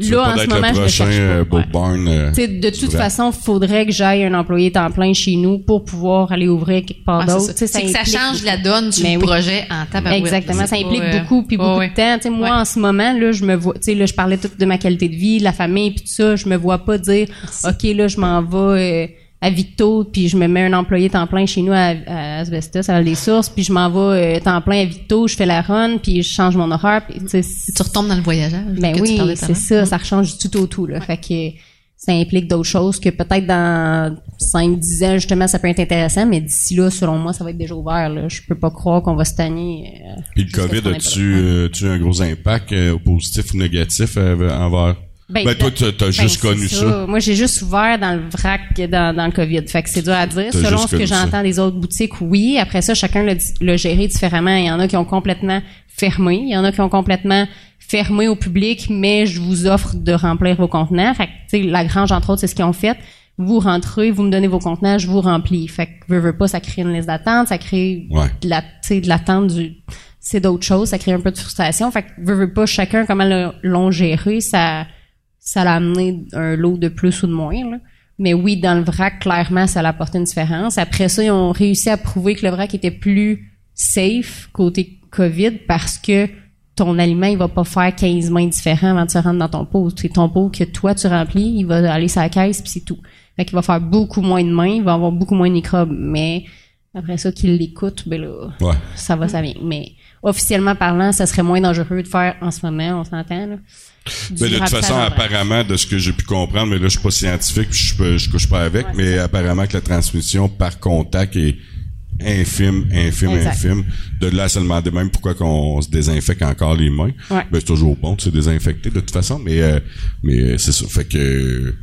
[SPEAKER 1] tu
[SPEAKER 2] Là,
[SPEAKER 1] pas
[SPEAKER 2] en ce moment,
[SPEAKER 1] le
[SPEAKER 2] je
[SPEAKER 1] prochain
[SPEAKER 2] cherche pas.
[SPEAKER 1] euh,
[SPEAKER 2] Ouais.
[SPEAKER 1] Barn. euh,
[SPEAKER 2] de toute façon, faudrait que j'aille un employé temps plein chez nous pour pouvoir aller ouvrir quelque part
[SPEAKER 3] Ouais, c'est
[SPEAKER 2] d'autre.
[SPEAKER 3] ça. Que ça
[SPEAKER 2] implique
[SPEAKER 3] change la donne
[SPEAKER 2] oui.
[SPEAKER 3] projet en tabarouette.
[SPEAKER 2] Exactement, ça implique
[SPEAKER 3] pas, euh,
[SPEAKER 2] beaucoup puis beaucoup
[SPEAKER 3] ouais.
[SPEAKER 2] de temps. Moi
[SPEAKER 3] Ouais.
[SPEAKER 2] en ce moment là, je me vois, tu sais là, je parlais tout de ma qualité de vie, la famille puis tout ça, je me vois pas dire OK, là je m'en vais euh, à Victo puis je me mets un employé temps plein chez nous à, à Asbestos à les sources puis je m'en vais euh, temps plein à Victo, je fais la run puis je change mon horaire puis tu sais c'est-
[SPEAKER 3] Tu retombes dans le voyageur.
[SPEAKER 2] ben
[SPEAKER 3] que
[SPEAKER 2] oui, c'est ça, ça rechange du tout au tout là. Fait que ça implique d'autres choses que peut-être dans 5 10 ans justement ça peut être intéressant mais d'ici là selon moi ça va être déjà ouvert là. Je peux pas croire qu'on va se tanner. euh,
[SPEAKER 1] Puis le COVID, as-tu euh, as-tu un gros impact euh, positif ou négatif euh, envers... Ben, toi, t'as
[SPEAKER 2] Ben,
[SPEAKER 1] juste connu ça.
[SPEAKER 2] Moi, j'ai juste ouvert dans le vrac dans, dans le COVID. Fait que c'est dur à dire. Selon ce que j'entends des autres boutiques, oui. Après ça, chacun l'a di- l'a géré différemment. Il y en a qui ont complètement fermé. Il y en a qui ont complètement fermé au public, mais je vous offre de remplir vos contenants. Fait que, tu sais, la grange, entre autres, c'est ce qu'ils ont fait. Vous rentrez, vous me donnez vos contenants, je vous remplis. Fait que, veux, veux pas, ça crée une liste d'attente, ça crée
[SPEAKER 1] Ouais.
[SPEAKER 2] de la, tu sais, de l'attente du, c'est d'autres choses, ça crée un peu de frustration. Fait que, veux, veux pas, chacun, comment le- l'ont géré, ça, ça l'a amené un lot de plus ou de moins. Là. Mais oui, dans le vrac, clairement, ça l'a apporté une différence. Après ça, ils ont réussi à prouver que le vrac était plus safe côté COVID parce que ton aliment, il va pas faire 15 mains différents avant de se rendre dans ton pot. C'est ton pot que toi, tu remplis, il va aller sur la caisse, puis c'est tout. Fait qu'il va faire beaucoup moins de mains, il va avoir beaucoup moins de microbes. Mais après ça, qu'il l'écoute, ben là,
[SPEAKER 1] Ouais.
[SPEAKER 2] ça va, ça vient. Mais officiellement parlant, ça serait moins dangereux de faire en ce moment, on s'entend, là.
[SPEAKER 1] Mais de toute façon, apparemment, de ce que j'ai pu comprendre, mais là, je suis pas scientifique, puis je, je couche pas avec,
[SPEAKER 2] Ouais,
[SPEAKER 1] mais apparemment que la transmission par contact est infime, infime,
[SPEAKER 2] Exact.
[SPEAKER 1] infime. De là à se demander même pourquoi qu'on se désinfecte encore les mains.
[SPEAKER 2] Ouais.
[SPEAKER 1] Ben, c'est toujours bon de se désinfecter de toute façon, mais euh, mais euh, c'est ça. Fait que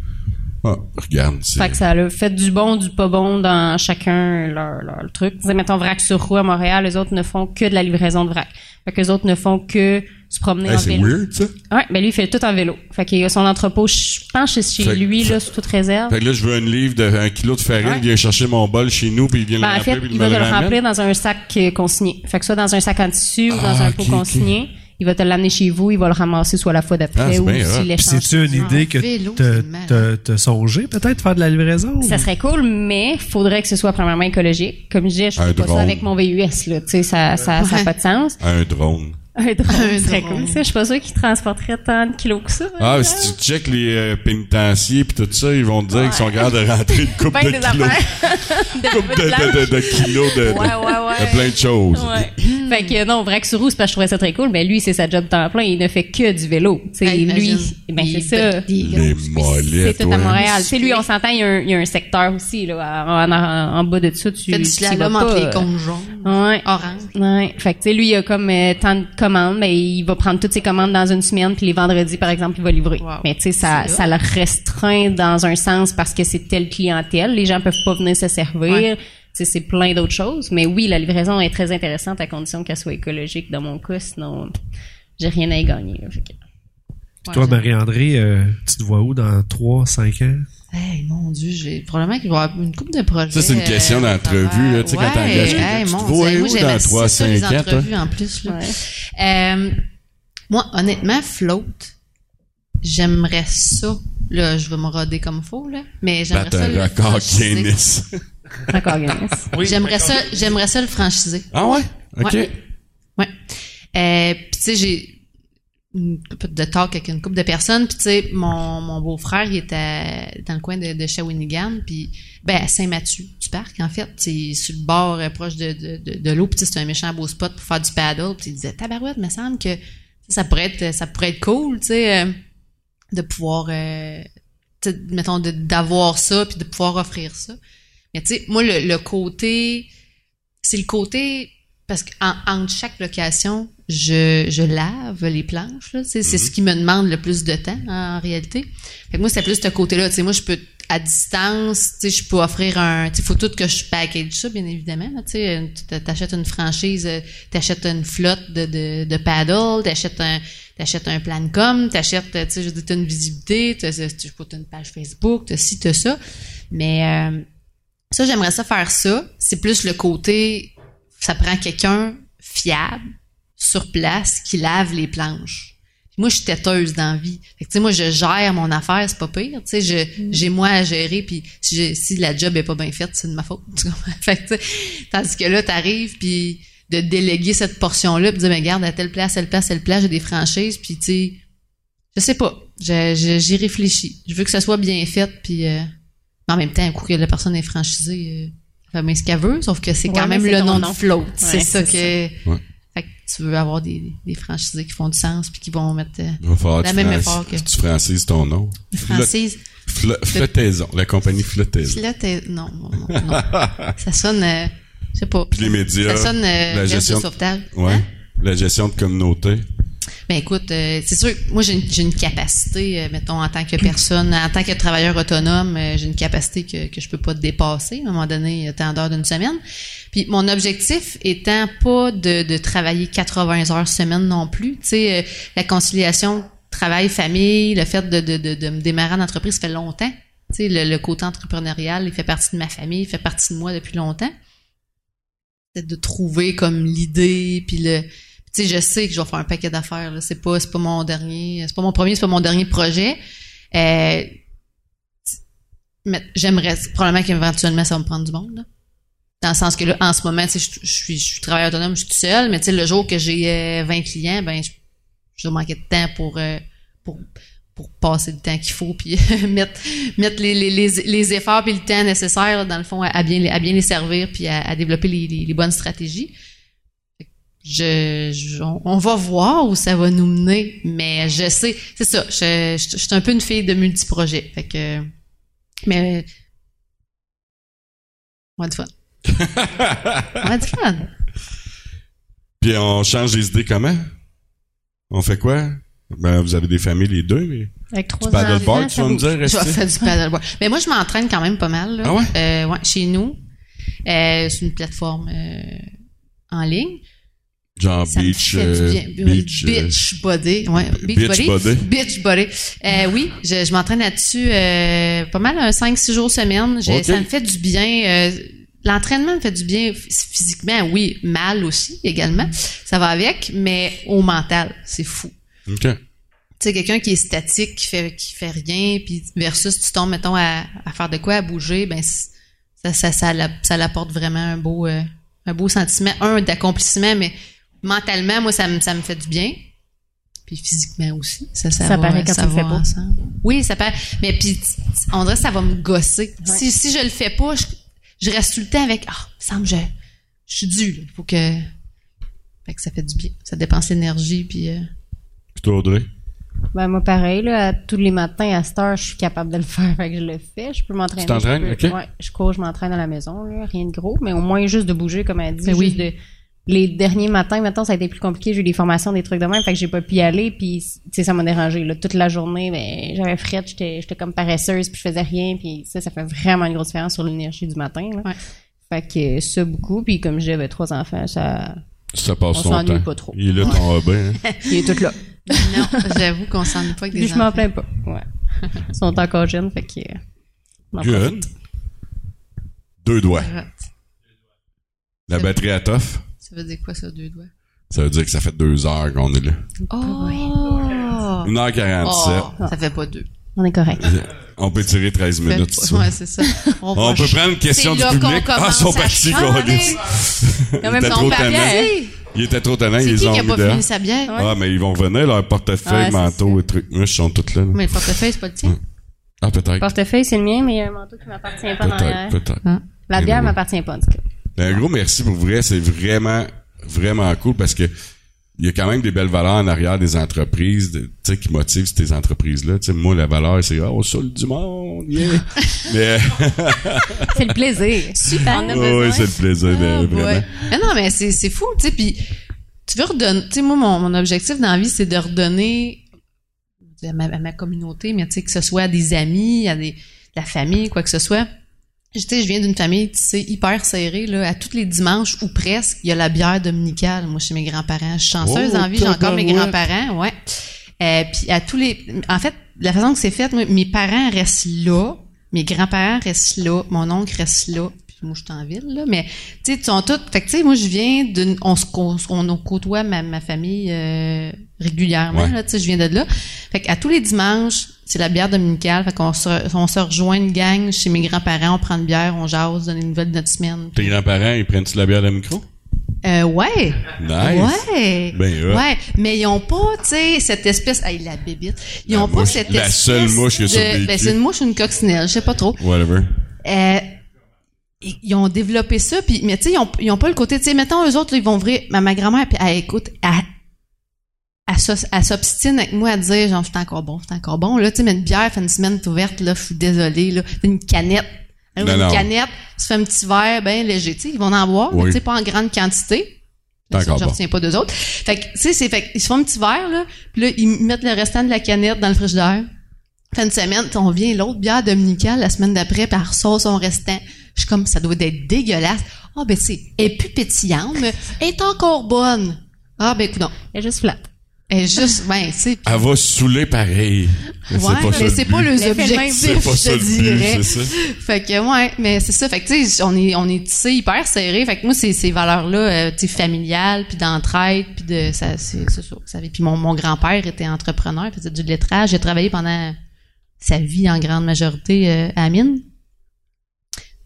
[SPEAKER 1] ah, regarde, c'est
[SPEAKER 2] Fait que ça a fait du bon, du pas bon dans chacun leur, leur truc. Tu sais, mettons vrac sur roue à Montréal, les autres ne font que de la livraison de vrac. Fait que les autres ne font que se promener
[SPEAKER 1] Hey,
[SPEAKER 2] en
[SPEAKER 1] c'est
[SPEAKER 2] vélo.
[SPEAKER 1] weird ça.
[SPEAKER 2] Ouais, ben lui il fait tout en vélo. Fait qu'il a son entrepôt, je pense chez chez
[SPEAKER 1] Fait-
[SPEAKER 2] lui là sous toute réserve.
[SPEAKER 1] Fait que là, je veux un livre de un kilo de farine,
[SPEAKER 2] Ouais.
[SPEAKER 1] il vient chercher mon bol chez nous, puis il vient
[SPEAKER 2] Ben,
[SPEAKER 1] le
[SPEAKER 2] en
[SPEAKER 1] remplir,
[SPEAKER 2] fait,
[SPEAKER 1] puis
[SPEAKER 2] il
[SPEAKER 1] me
[SPEAKER 2] va le remplir dans un sac euh, consigné. Fait que soit dans un sac en tissu ou dans
[SPEAKER 1] Ah,
[SPEAKER 2] un pot
[SPEAKER 1] ok.
[SPEAKER 2] Il va te l'amener chez vous, il va le ramasser soit la fois
[SPEAKER 1] Ah,
[SPEAKER 2] d'après
[SPEAKER 1] c'est
[SPEAKER 2] ou s'il l'échange.
[SPEAKER 4] c'est-tu une idée que
[SPEAKER 3] c'est
[SPEAKER 4] t'as songé peut-être faire de la livraison?
[SPEAKER 2] Ça serait cool, mais faudrait que ce soit premièrement écologique. Comme je disais, je fais pas
[SPEAKER 1] drone.
[SPEAKER 2] ça avec mon VUS, là. Tu sais, ça, ça, ça a
[SPEAKER 3] Ouais.
[SPEAKER 2] pas de sens.
[SPEAKER 1] Un drone.
[SPEAKER 2] Un drone, serait
[SPEAKER 3] drone.
[SPEAKER 2] cool, ça. Je suis pas sûre qu'il transporterait tant de kilos que ça.
[SPEAKER 1] Ah,
[SPEAKER 2] hein.
[SPEAKER 1] si tu checkes les euh, pénitenciers puis tout ça, ils vont te dire qu'ils sont capables de rentrer une coupe de
[SPEAKER 2] des
[SPEAKER 1] kilos.
[SPEAKER 2] de,
[SPEAKER 1] coupe de, de, de, de kilos de, de,
[SPEAKER 2] Ouais, ouais, ouais.
[SPEAKER 1] de plein de choses.
[SPEAKER 2] Ouais. fait que non, Vrac sur roue, c'est parce que je trouvais ça très cool, mais lui, c'est sa job temps plein, il ne fait que du vélo. Tu sais,
[SPEAKER 3] Hey,
[SPEAKER 2] lui, ben
[SPEAKER 3] Il
[SPEAKER 2] c'est
[SPEAKER 3] est
[SPEAKER 2] ça. C'est tout à. Montréal. Lui, on s'entend, il y, a un, il y a un secteur aussi, là, en, en, en bas de ça, tu,
[SPEAKER 3] Fait du slalom entre
[SPEAKER 2] euh,
[SPEAKER 3] les jaunes.
[SPEAKER 2] Ouais.
[SPEAKER 3] Orange.
[SPEAKER 2] Ouais. Fait que, tu sais, lui, il a comme euh, tant de commandes, mais il va prendre toutes ses commandes dans une semaine, puis les vendredis, par exemple, il va livrer.
[SPEAKER 3] Wow.
[SPEAKER 2] Mais tu sais, ça, ça le restreint dans un sens parce que c'est telle clientèle. Les gens peuvent pas venir se servir.
[SPEAKER 3] Ouais.
[SPEAKER 2] Tu sais, c'est plein d'autres choses. Mais oui, la livraison est très intéressante à condition qu'elle soit écologique dans mon cas, sinon j'ai rien à y gagner. là. Fait que-
[SPEAKER 4] Toi, Marie-André, euh, tu te vois où dans 3, 5 ans?
[SPEAKER 3] Hey, mon Dieu, j'ai probablement qu'il va y avoir une couple de projets.
[SPEAKER 1] Ça, c'est une question
[SPEAKER 3] euh,
[SPEAKER 1] d'entrevue, là, tu sais, quand t'engages quelqu'un,
[SPEAKER 3] hey,
[SPEAKER 1] tu te
[SPEAKER 3] mon
[SPEAKER 1] vois
[SPEAKER 3] Dieu,
[SPEAKER 1] où
[SPEAKER 3] moi,
[SPEAKER 1] dans
[SPEAKER 3] j'aimais
[SPEAKER 1] 3,
[SPEAKER 3] ça, les
[SPEAKER 1] 5 ans, toi?
[SPEAKER 3] entrevues en plus. Là. Euh, moi, honnêtement, float, j'aimerais ça. Là, je vais me roder comme faux, là. Mais j'aimerais ça. le
[SPEAKER 1] record. Guinness.
[SPEAKER 2] D'accord, Guinness.
[SPEAKER 3] J'aimerais ça, j'aimerais ça le franchiser.
[SPEAKER 1] ah ouais? OK.
[SPEAKER 3] Ouais. Ouais. Euh, puis tu sais, j'ai de talk avec une couple de personnes. Puis tu sais, mon, mon beau-frère, il était dans le coin de, de Shawinigan, puis ben à Saint-Mathieu du parc, en fait. C'est sur le bord euh, proche de, de, de, de l'eau. Puis c'est un méchant beau spot pour faire du paddle. Puis il disait, tabarouette, me semble que ça pourrait être, ça pourrait être cool, tu sais, euh, de pouvoir, euh, mettons, d'avoir ça, puis de pouvoir offrir ça. Mais tu sais, moi, le, le côté, c'est le côté parce qu'en entre chaque location, je, je lave les planches. là, tu sais, C'est ce qui me demande le plus de temps en, réalité. Fait que moi, c'est plus ce côté-là. Tu Moi, je peux à distance, tu je peux offrir un. Il faut tout que je package ça, bien évidemment. Tu sais, Tu t'achètes une franchise, euh, t'achètes une flotte de, de, de paddle, t'achètes un. T'achètes un plan de com, t'achètes, tu sais, je veux dire, t'as une visibilité, t'as une page Facebook, t'as ci, t'as ça. Mais euh, ça, j'aimerais ça faire ça. C'est plus le côté, ça prend quelqu'un fiable, sur place, qui lave les planches. Moi, je suis têteuse dans la vie. Fait que, tu sais, moi, je gère mon affaire, c'est pas pire. Tu sais, je- j'ai moi à gérer, puis si, la job est pas bien faite, c'est de ma faute. Fait que, tandis que là, t'arrives, puis de déléguer cette portion-là, puis de dire, mais regarde, à telle place, telle place, telle place, j'ai des franchises, puis tu sais, je sais pas. J'y réfléchis. Je veux que ça soit bien fait, puis euh, en même temps, un coup que la personne est franchisée, euh, bien ce qu'elle veut, sauf que c'est quand
[SPEAKER 2] mais
[SPEAKER 3] même le nom
[SPEAKER 2] nom.
[SPEAKER 3] de float. c'est ça que.
[SPEAKER 1] Ouais.
[SPEAKER 3] Fait que tu veux avoir des, des franchisés qui font du sens puis qui vont mettre euh, La même
[SPEAKER 1] tu
[SPEAKER 3] effort
[SPEAKER 1] franchises-
[SPEAKER 3] que-
[SPEAKER 1] tu francises ton nom. Flottaison, la compagnie Flottaison.
[SPEAKER 3] T'es- non, non, non, ça sonne, euh, je sais pas.
[SPEAKER 1] Puis les médias,
[SPEAKER 3] Ça sonne euh,
[SPEAKER 1] la gestion
[SPEAKER 3] de
[SPEAKER 1] de-
[SPEAKER 3] sauvetage.
[SPEAKER 1] Ouais.
[SPEAKER 3] Hein?
[SPEAKER 1] La gestion de communauté.
[SPEAKER 3] Ben écoute, euh, c'est sûr, moi j'ai une, une capacité, euh, mettons en tant que personne, en tant que travailleur autonome, euh, j'ai une capacité que, que je peux pas dépasser. À un moment donné, tant d'heures d'une semaine. Puis mon objectif étant pas de, de travailler 80 heures semaine non plus. Tu sais, euh, la conciliation travail-famille, le fait de, de, de, de me démarrer en entreprise, fait longtemps. Tu sais, le, le côté entrepreneurial, il fait partie de ma famille, il fait partie de moi depuis longtemps. C'est de trouver comme l'idée, puis le, je sais que je vais faire un paquet d'affaires. Là. C'est pas, c'est pas mon dernier, c'est pas mon premier, c'est pas mon dernier projet. Euh, mais j'aimerais probablement qu'éventuellement ça va me prendre du monde. Dans le sens que là, en ce moment, je, suis, je travailleur autonome, je suis tout seul, mais le jour que j'ai euh, 20 clients, ben, je, vais manquer de temps pour, euh, pour, pour passer le temps qu'il faut, puis mettre, mettre les, les, les, efforts puis le temps nécessaire, dans le fond, à, bien, à bien les servir puis à, développer les bonnes stratégies je, je- on, on va voir où ça va nous mener, mais je sais, c'est ça, je, je, je suis un peu une fille de multiprojet, fait que, mais, on a du fun. on a du fun.
[SPEAKER 1] Puis on change les idées comment? On fait quoi? Ben, vous avez des familles les deux, mais...
[SPEAKER 2] Avec trois
[SPEAKER 1] Du paddleboard, tu vas me dire,
[SPEAKER 3] Je vais
[SPEAKER 1] rester?
[SPEAKER 3] faire du paddleboard. Mais moi, je m'entraîne quand même pas mal, là.
[SPEAKER 1] Ah ouais?
[SPEAKER 3] Euh, ouais, chez nous. Euh, c'est une plateforme, euh, en ligne.
[SPEAKER 1] Genre
[SPEAKER 3] Ça
[SPEAKER 1] beach, euh, beach, euh,
[SPEAKER 3] Beach body. Ouais, beach,
[SPEAKER 1] beach
[SPEAKER 3] body.
[SPEAKER 1] body.
[SPEAKER 3] Beach body. Euh, oui, je, je m'entraîne là-dessus euh, pas mal, un 5-6 jours semaine. Ça me fait du bien. euh, L'entraînement me fait du bien phys- physiquement, oui, mal aussi également. Ça va avec, mais au mental, c'est fou.
[SPEAKER 1] OK.
[SPEAKER 3] Tu sais, quelqu'un qui est statique, qui fait qui fait rien, puis versus tu tombes, mettons, à, à faire de quoi, à bouger, ben ça, ça, ça, ça l'apporte vraiment un beau, euh, un beau sentiment, un d'accomplissement, mais mentalement, moi, ça me, ça me fait du bien. Puis physiquement aussi. Ça, ça,
[SPEAKER 2] Ça
[SPEAKER 3] va,
[SPEAKER 2] paraît quand
[SPEAKER 3] ça
[SPEAKER 2] tu le
[SPEAKER 3] va
[SPEAKER 2] fais pas.
[SPEAKER 3] ensemble. Oui, ça paraît. Mais puis, t- on dirait que ça va me gosser.
[SPEAKER 2] Ouais.
[SPEAKER 3] Si, si je le fais pas, je, je reste tout le temps avec, ah, ça me semble, je, je suis dû, là. Faut que, fait que ça fait du bien. Ça dépense l'énergie, puis, euh,
[SPEAKER 1] Puis toi, Audrey?
[SPEAKER 2] Ben, moi, pareil, là, tous les matins à cette heure, je suis capable de le faire, fait que je le fais. Je peux m'entraîner.
[SPEAKER 1] Tu t'entraînes?
[SPEAKER 2] je peux-
[SPEAKER 1] Ok.
[SPEAKER 2] Ouais, je cours, je m'entraîne à la maison, là, rien de gros, mais au moins juste de bouger, comme elle dit.
[SPEAKER 3] Ben oui.
[SPEAKER 2] juste de, les derniers matins, maintenant, ça a été plus compliqué. J'ai eu des formations, des trucs de même, fait que j'ai pas pu y aller, puis, tu sais, ça m'a dérangé, là. Toute la journée, ben, j'avais frette, j'étais, j'étais comme paresseuse, puis je faisais rien, puis ça, ça fait vraiment une grosse différence sur l'énergie du matin, là.
[SPEAKER 3] Ouais.
[SPEAKER 2] Fait que ça, beaucoup, puis comme j'avais trois enfants, ça,
[SPEAKER 1] Ça passe
[SPEAKER 2] On
[SPEAKER 1] son
[SPEAKER 2] s'ennuie
[SPEAKER 1] temps.
[SPEAKER 2] pas trop.
[SPEAKER 1] Il est là, ton hobby, hein?
[SPEAKER 2] il est tout là.
[SPEAKER 3] Non, j'avoue qu'on s'ennuie pas avec des
[SPEAKER 2] Puis je m'en
[SPEAKER 3] enfants.
[SPEAKER 2] plains pas. Ouais. Ils sont encore jeunes, fait que. euh,
[SPEAKER 1] Good. Deux doigts. La batterie à tough,
[SPEAKER 3] Ça veut dire quoi, ça, deux doigts?
[SPEAKER 1] ça veut dire que ça fait deux heures qu'on est là.
[SPEAKER 3] Oh!
[SPEAKER 1] Une heure quarante-sept.
[SPEAKER 3] Oh, ça fait pas deux.
[SPEAKER 2] On est correct.
[SPEAKER 1] On peut tirer 13 minutes. veux.
[SPEAKER 3] Ouais, c'est ça. On,
[SPEAKER 1] peut prendre une question du public. Ah, ils sont partis, était
[SPEAKER 2] ton
[SPEAKER 1] trop
[SPEAKER 2] papa,
[SPEAKER 1] tannant.
[SPEAKER 2] hein?
[SPEAKER 1] Il était trop tannant,
[SPEAKER 3] C'est
[SPEAKER 1] ils
[SPEAKER 3] qui
[SPEAKER 1] ont
[SPEAKER 3] qui a pas fini sa bière?
[SPEAKER 1] Ah, mais ils vont venir, leur portefeuille,
[SPEAKER 2] Ouais,
[SPEAKER 1] manteau et trucs. Moi, ils sont tous là. là.
[SPEAKER 3] Mais le portefeuille, c'est pas le tien.
[SPEAKER 1] Ah,
[SPEAKER 2] Le
[SPEAKER 1] peut-être.
[SPEAKER 2] portefeuille, c'est le mien, mais il y a un manteau qui m'appartient pas en
[SPEAKER 1] Peut-être, peut-être.
[SPEAKER 2] La bière m'appartient pas, en tout cas.
[SPEAKER 1] Ben, Un gros merci pour vrai, c'est vraiment, vraiment cool parce que il y a quand même des belles valeurs en arrière des entreprises, de- tu sais, qui motivent ces entreprises-là. Tu sais, moi, la valeur, c'est, oh, seul du monde, yeah. Mais,
[SPEAKER 2] C'est le plaisir. Super. On a
[SPEAKER 1] oui, c'est le plaisir,
[SPEAKER 3] Ah,
[SPEAKER 1] de, vraiment.
[SPEAKER 3] Mais non, mais c'est, c'est fou, tu sais, puis tu veux redonner, tu sais, moi, mon, mon objectif dans la vie, c'est de redonner à ma, à ma communauté, mais tu sais, que ce soit à des amis, à des, la famille, quoi que ce soit. Sais, je viens d'une famille, tu sais, hyper serrée, là. À tous les dimanches, ou presque, il y a la bière dominicale, moi, chez mes grands-parents. Je suis chanceuse
[SPEAKER 1] Oh,
[SPEAKER 3] en vie, j'ai encore mes grands-parents, ouais. Euh, puis à tous les... En fait, la façon que c'est fait, moi, mes parents restent là, mes grands-parents restent là, mon oncle reste là, moi, je suis en ville, là, mais, tu sais, ils sont tous... Fait que, tu sais, moi, je viens d'une... On se on, on côtoie ma, ma famille euh, régulièrement,
[SPEAKER 1] Ouais.
[SPEAKER 3] là, tu sais, je viens de là. Fait qu'à tous les dimanches, c'est la bière dominicale, fait qu'on se, on se rejoint une gang chez mes grands-parents, on prend une bière, on jase, donne des nouvelles de notre semaine.
[SPEAKER 1] Tes grands-parents, ils prennent-tu la bière de micro?
[SPEAKER 3] Euh, ouais.
[SPEAKER 1] Nice.
[SPEAKER 3] Ouais.
[SPEAKER 1] Ben, hot.
[SPEAKER 3] ouais. Mais ils ont pas, tu sais, cette espèce, hey, la bébite. Ils
[SPEAKER 1] La
[SPEAKER 3] ont pas cette
[SPEAKER 1] la
[SPEAKER 3] espèce.
[SPEAKER 1] seule mouche qui a
[SPEAKER 3] de-. Ben, c'est une mouche ou une coccinelle, je sais pas trop.
[SPEAKER 1] Whatever.
[SPEAKER 3] Euh, ils ils ont développé ça, puis mais tu sais, ils ont, ils ont pas le côté, tu sais, mettons eux autres, là, ils vont ouvrir, ma, ma grand-mère, puis elle écoute, elle, elle, s'obstine avec moi à dire, genre, c'est encore bon, c'est encore bon, là, tu sais, mais une bière fait une semaine t'es ouverte, là, je suis désolée, là, une canette, Elle
[SPEAKER 1] Non,
[SPEAKER 3] une
[SPEAKER 1] non.
[SPEAKER 3] canette, tu fais un petit verre bien léger, tu sais, ils vont en boire, mais tu sais, pas en grande quantité. Là, ça, je
[SPEAKER 1] bon.
[SPEAKER 3] retiens pas d'eux autres. Fait que, tu sais, c'est, fait qu'ils se font un petit verre, là, puis là, ils mettent le restant de la canette dans le frigidaire. Fin de semaine, on vient l'autre bière dominicale la semaine d'après, puis elle ressort son restant. Je suis comme, ça doit être dégueulasse. Ah, ben, c'est, elle est plus pétillante, mais elle est encore bonne. Ah, ben, écoute, non.
[SPEAKER 2] Elle est juste flat.
[SPEAKER 3] Elle est juste, ben, tu sais.
[SPEAKER 1] Elle va se saouler pareil. Mais
[SPEAKER 3] Ouais,
[SPEAKER 1] c'est pas
[SPEAKER 3] mais
[SPEAKER 1] le
[SPEAKER 3] c'est pas le objectif,
[SPEAKER 1] C'est pas ça
[SPEAKER 3] je
[SPEAKER 1] but,
[SPEAKER 3] dirais.
[SPEAKER 1] c'est ça.
[SPEAKER 3] Fait que ouais, mais c'est ça. Fait que tu sais, on est on est tissé hyper serré. Fait que moi ces ces valeurs là, tu sais familiales, puis d'entraide, puis de ça c'est c'est ça. ça Puis mon mon grand-père était entrepreneur, faisait du lettrage, j'ai travaillé pendant sa vie en grande majorité euh, à mine.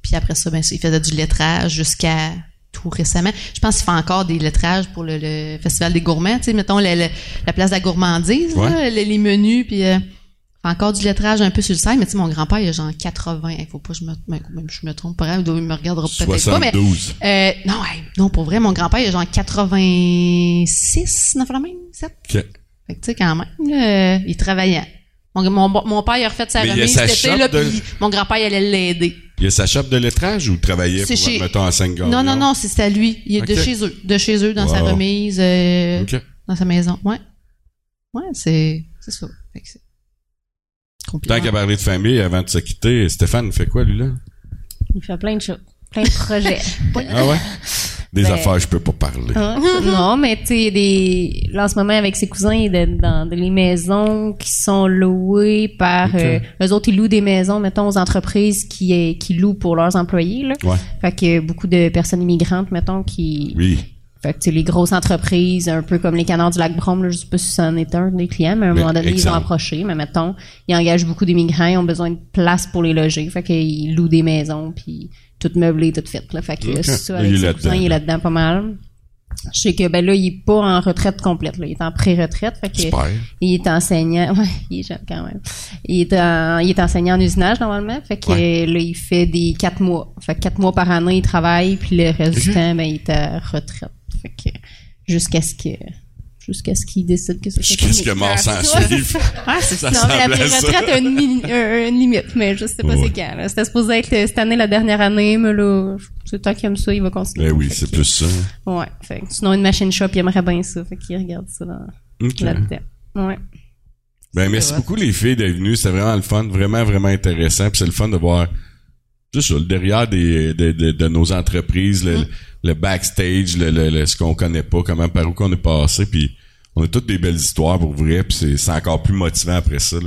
[SPEAKER 3] Puis après ça ben il faisait du lettrage jusqu'à tout récemment. Je pense qu'il fait encore des lettrages pour le, le festival des gourmands, tu sais mettons le- le- la place de la gourmandise,
[SPEAKER 1] Ouais.
[SPEAKER 3] là, les, les menus puis euh, fait encore du lettrage un peu sur le site, mais tu sais, mon grand-père, il a genre 80. Il faut pas que je me, même même je me trompe pas, grave, il me regardera peut-être pas, mais,
[SPEAKER 1] 72.
[SPEAKER 3] euh, non, non, pour vrai, mon grand-père, il a genre 86, non, la même, 7.
[SPEAKER 1] OK.
[SPEAKER 3] Fait que, tu sais, quand même, là, euh, il travaillait. Mon, mon, mon père, il a refait sa
[SPEAKER 1] Mais
[SPEAKER 3] remise là,
[SPEAKER 1] de-
[SPEAKER 3] puis mon grand-père, il allait l'aider.
[SPEAKER 1] Il a sa shop de lettrage ou travaillait
[SPEAKER 3] C'est
[SPEAKER 1] pour,
[SPEAKER 3] chez-
[SPEAKER 1] mettons, à saint
[SPEAKER 3] Non, non, non, c'est à lui. Il est de chez eux. De chez eux, dans sa remise, euh, dans sa maison. Ouais. Ouais, c'est, c'est ça. Fait que.
[SPEAKER 1] Tant qu'à parler de famille, avant de se quitter, Stéphane fait quoi, lui, là?
[SPEAKER 2] Il fait plein de choses. Plein de projets.
[SPEAKER 1] Ah ouais? Des
[SPEAKER 2] Ben-
[SPEAKER 1] affaires, je peux pas parler.
[SPEAKER 2] Hein? non, mais tu sais, des... là, en ce moment, avec ses cousins, il est dans des maisons qui sont louées par...
[SPEAKER 1] Ok.
[SPEAKER 2] Euh, eux autres, ils louent des maisons, mettons, aux entreprises qui, qui louent pour leurs employés. Là.
[SPEAKER 1] Ouais.
[SPEAKER 2] Fait que beaucoup de personnes immigrantes, mettons, qui...
[SPEAKER 1] Oui.
[SPEAKER 2] Fait que, tu sais, les grosses entreprises, un peu comme les canards du lac Brome, là, je sais pas si c'en est un des clients, mais à un
[SPEAKER 1] Mais,
[SPEAKER 2] moment donné, ils ont approché. Mais mettons, ils engagent beaucoup d'immigrants, ils ont besoin de place pour les loger. Fait qu'ils louent des maisons, puis tout meublé, tout fait. Là. Fait que ça, avec
[SPEAKER 1] il est
[SPEAKER 2] ses
[SPEAKER 1] là-dedans.
[SPEAKER 2] cousins, il est là-dedans pas mal. Je sais que ben là, il est pas en retraite complète. Là. Il est en pré-retraite. Fait que il est enseignant. Ouais, il est jeune quand même. Il est, en- il est enseignant en usinage normalement. Fait que
[SPEAKER 1] Ouais.
[SPEAKER 2] là, il fait des quatre mois. Fait que quatre mois par année, il travaille, puis le reste du temps, ben, il est à retraite. Fait que jusqu'à ce que jusqu'à ce qu'il décide que c'est
[SPEAKER 1] Jusqu'à ce que mort s'en suive.
[SPEAKER 2] Ah, c'est
[SPEAKER 1] Ça.
[SPEAKER 2] Non, mais la retraite a une, limite, mais je sais pas
[SPEAKER 1] Ouais.
[SPEAKER 2] c'est quand. là. C'était supposé être euh, cette année la dernière année, mais là, c'est tant qu'il aime ça, il va continuer.
[SPEAKER 1] Ben oui,
[SPEAKER 2] Fait
[SPEAKER 1] c'est
[SPEAKER 2] que-
[SPEAKER 1] plus ça.
[SPEAKER 2] Ouais. Fait que sinon, une machine shop, il aimerait bien ça. Fait qu'il regarde ça dans-
[SPEAKER 1] OK.
[SPEAKER 2] là-dedans. Ouais.
[SPEAKER 1] Ben, merci beaucoup, les filles, d'être venues. C'était vraiment le fun. Vraiment, vraiment intéressant. Puis c'est le fun de voir tout ça, le derrière des, de, de, de nos entreprises, le, le backstage, le, le, le- ce qu'on connaît pas, comment, par où qu'on est passé. Puis on a toutes des belles histoires pour vrai, puis c'est, c'est encore plus motivant après ça,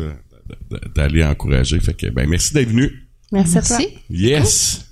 [SPEAKER 1] d'aller encourager. Fait que, ben, merci d'être venu.
[SPEAKER 2] Merci à toi.
[SPEAKER 3] Merci.
[SPEAKER 1] Yes!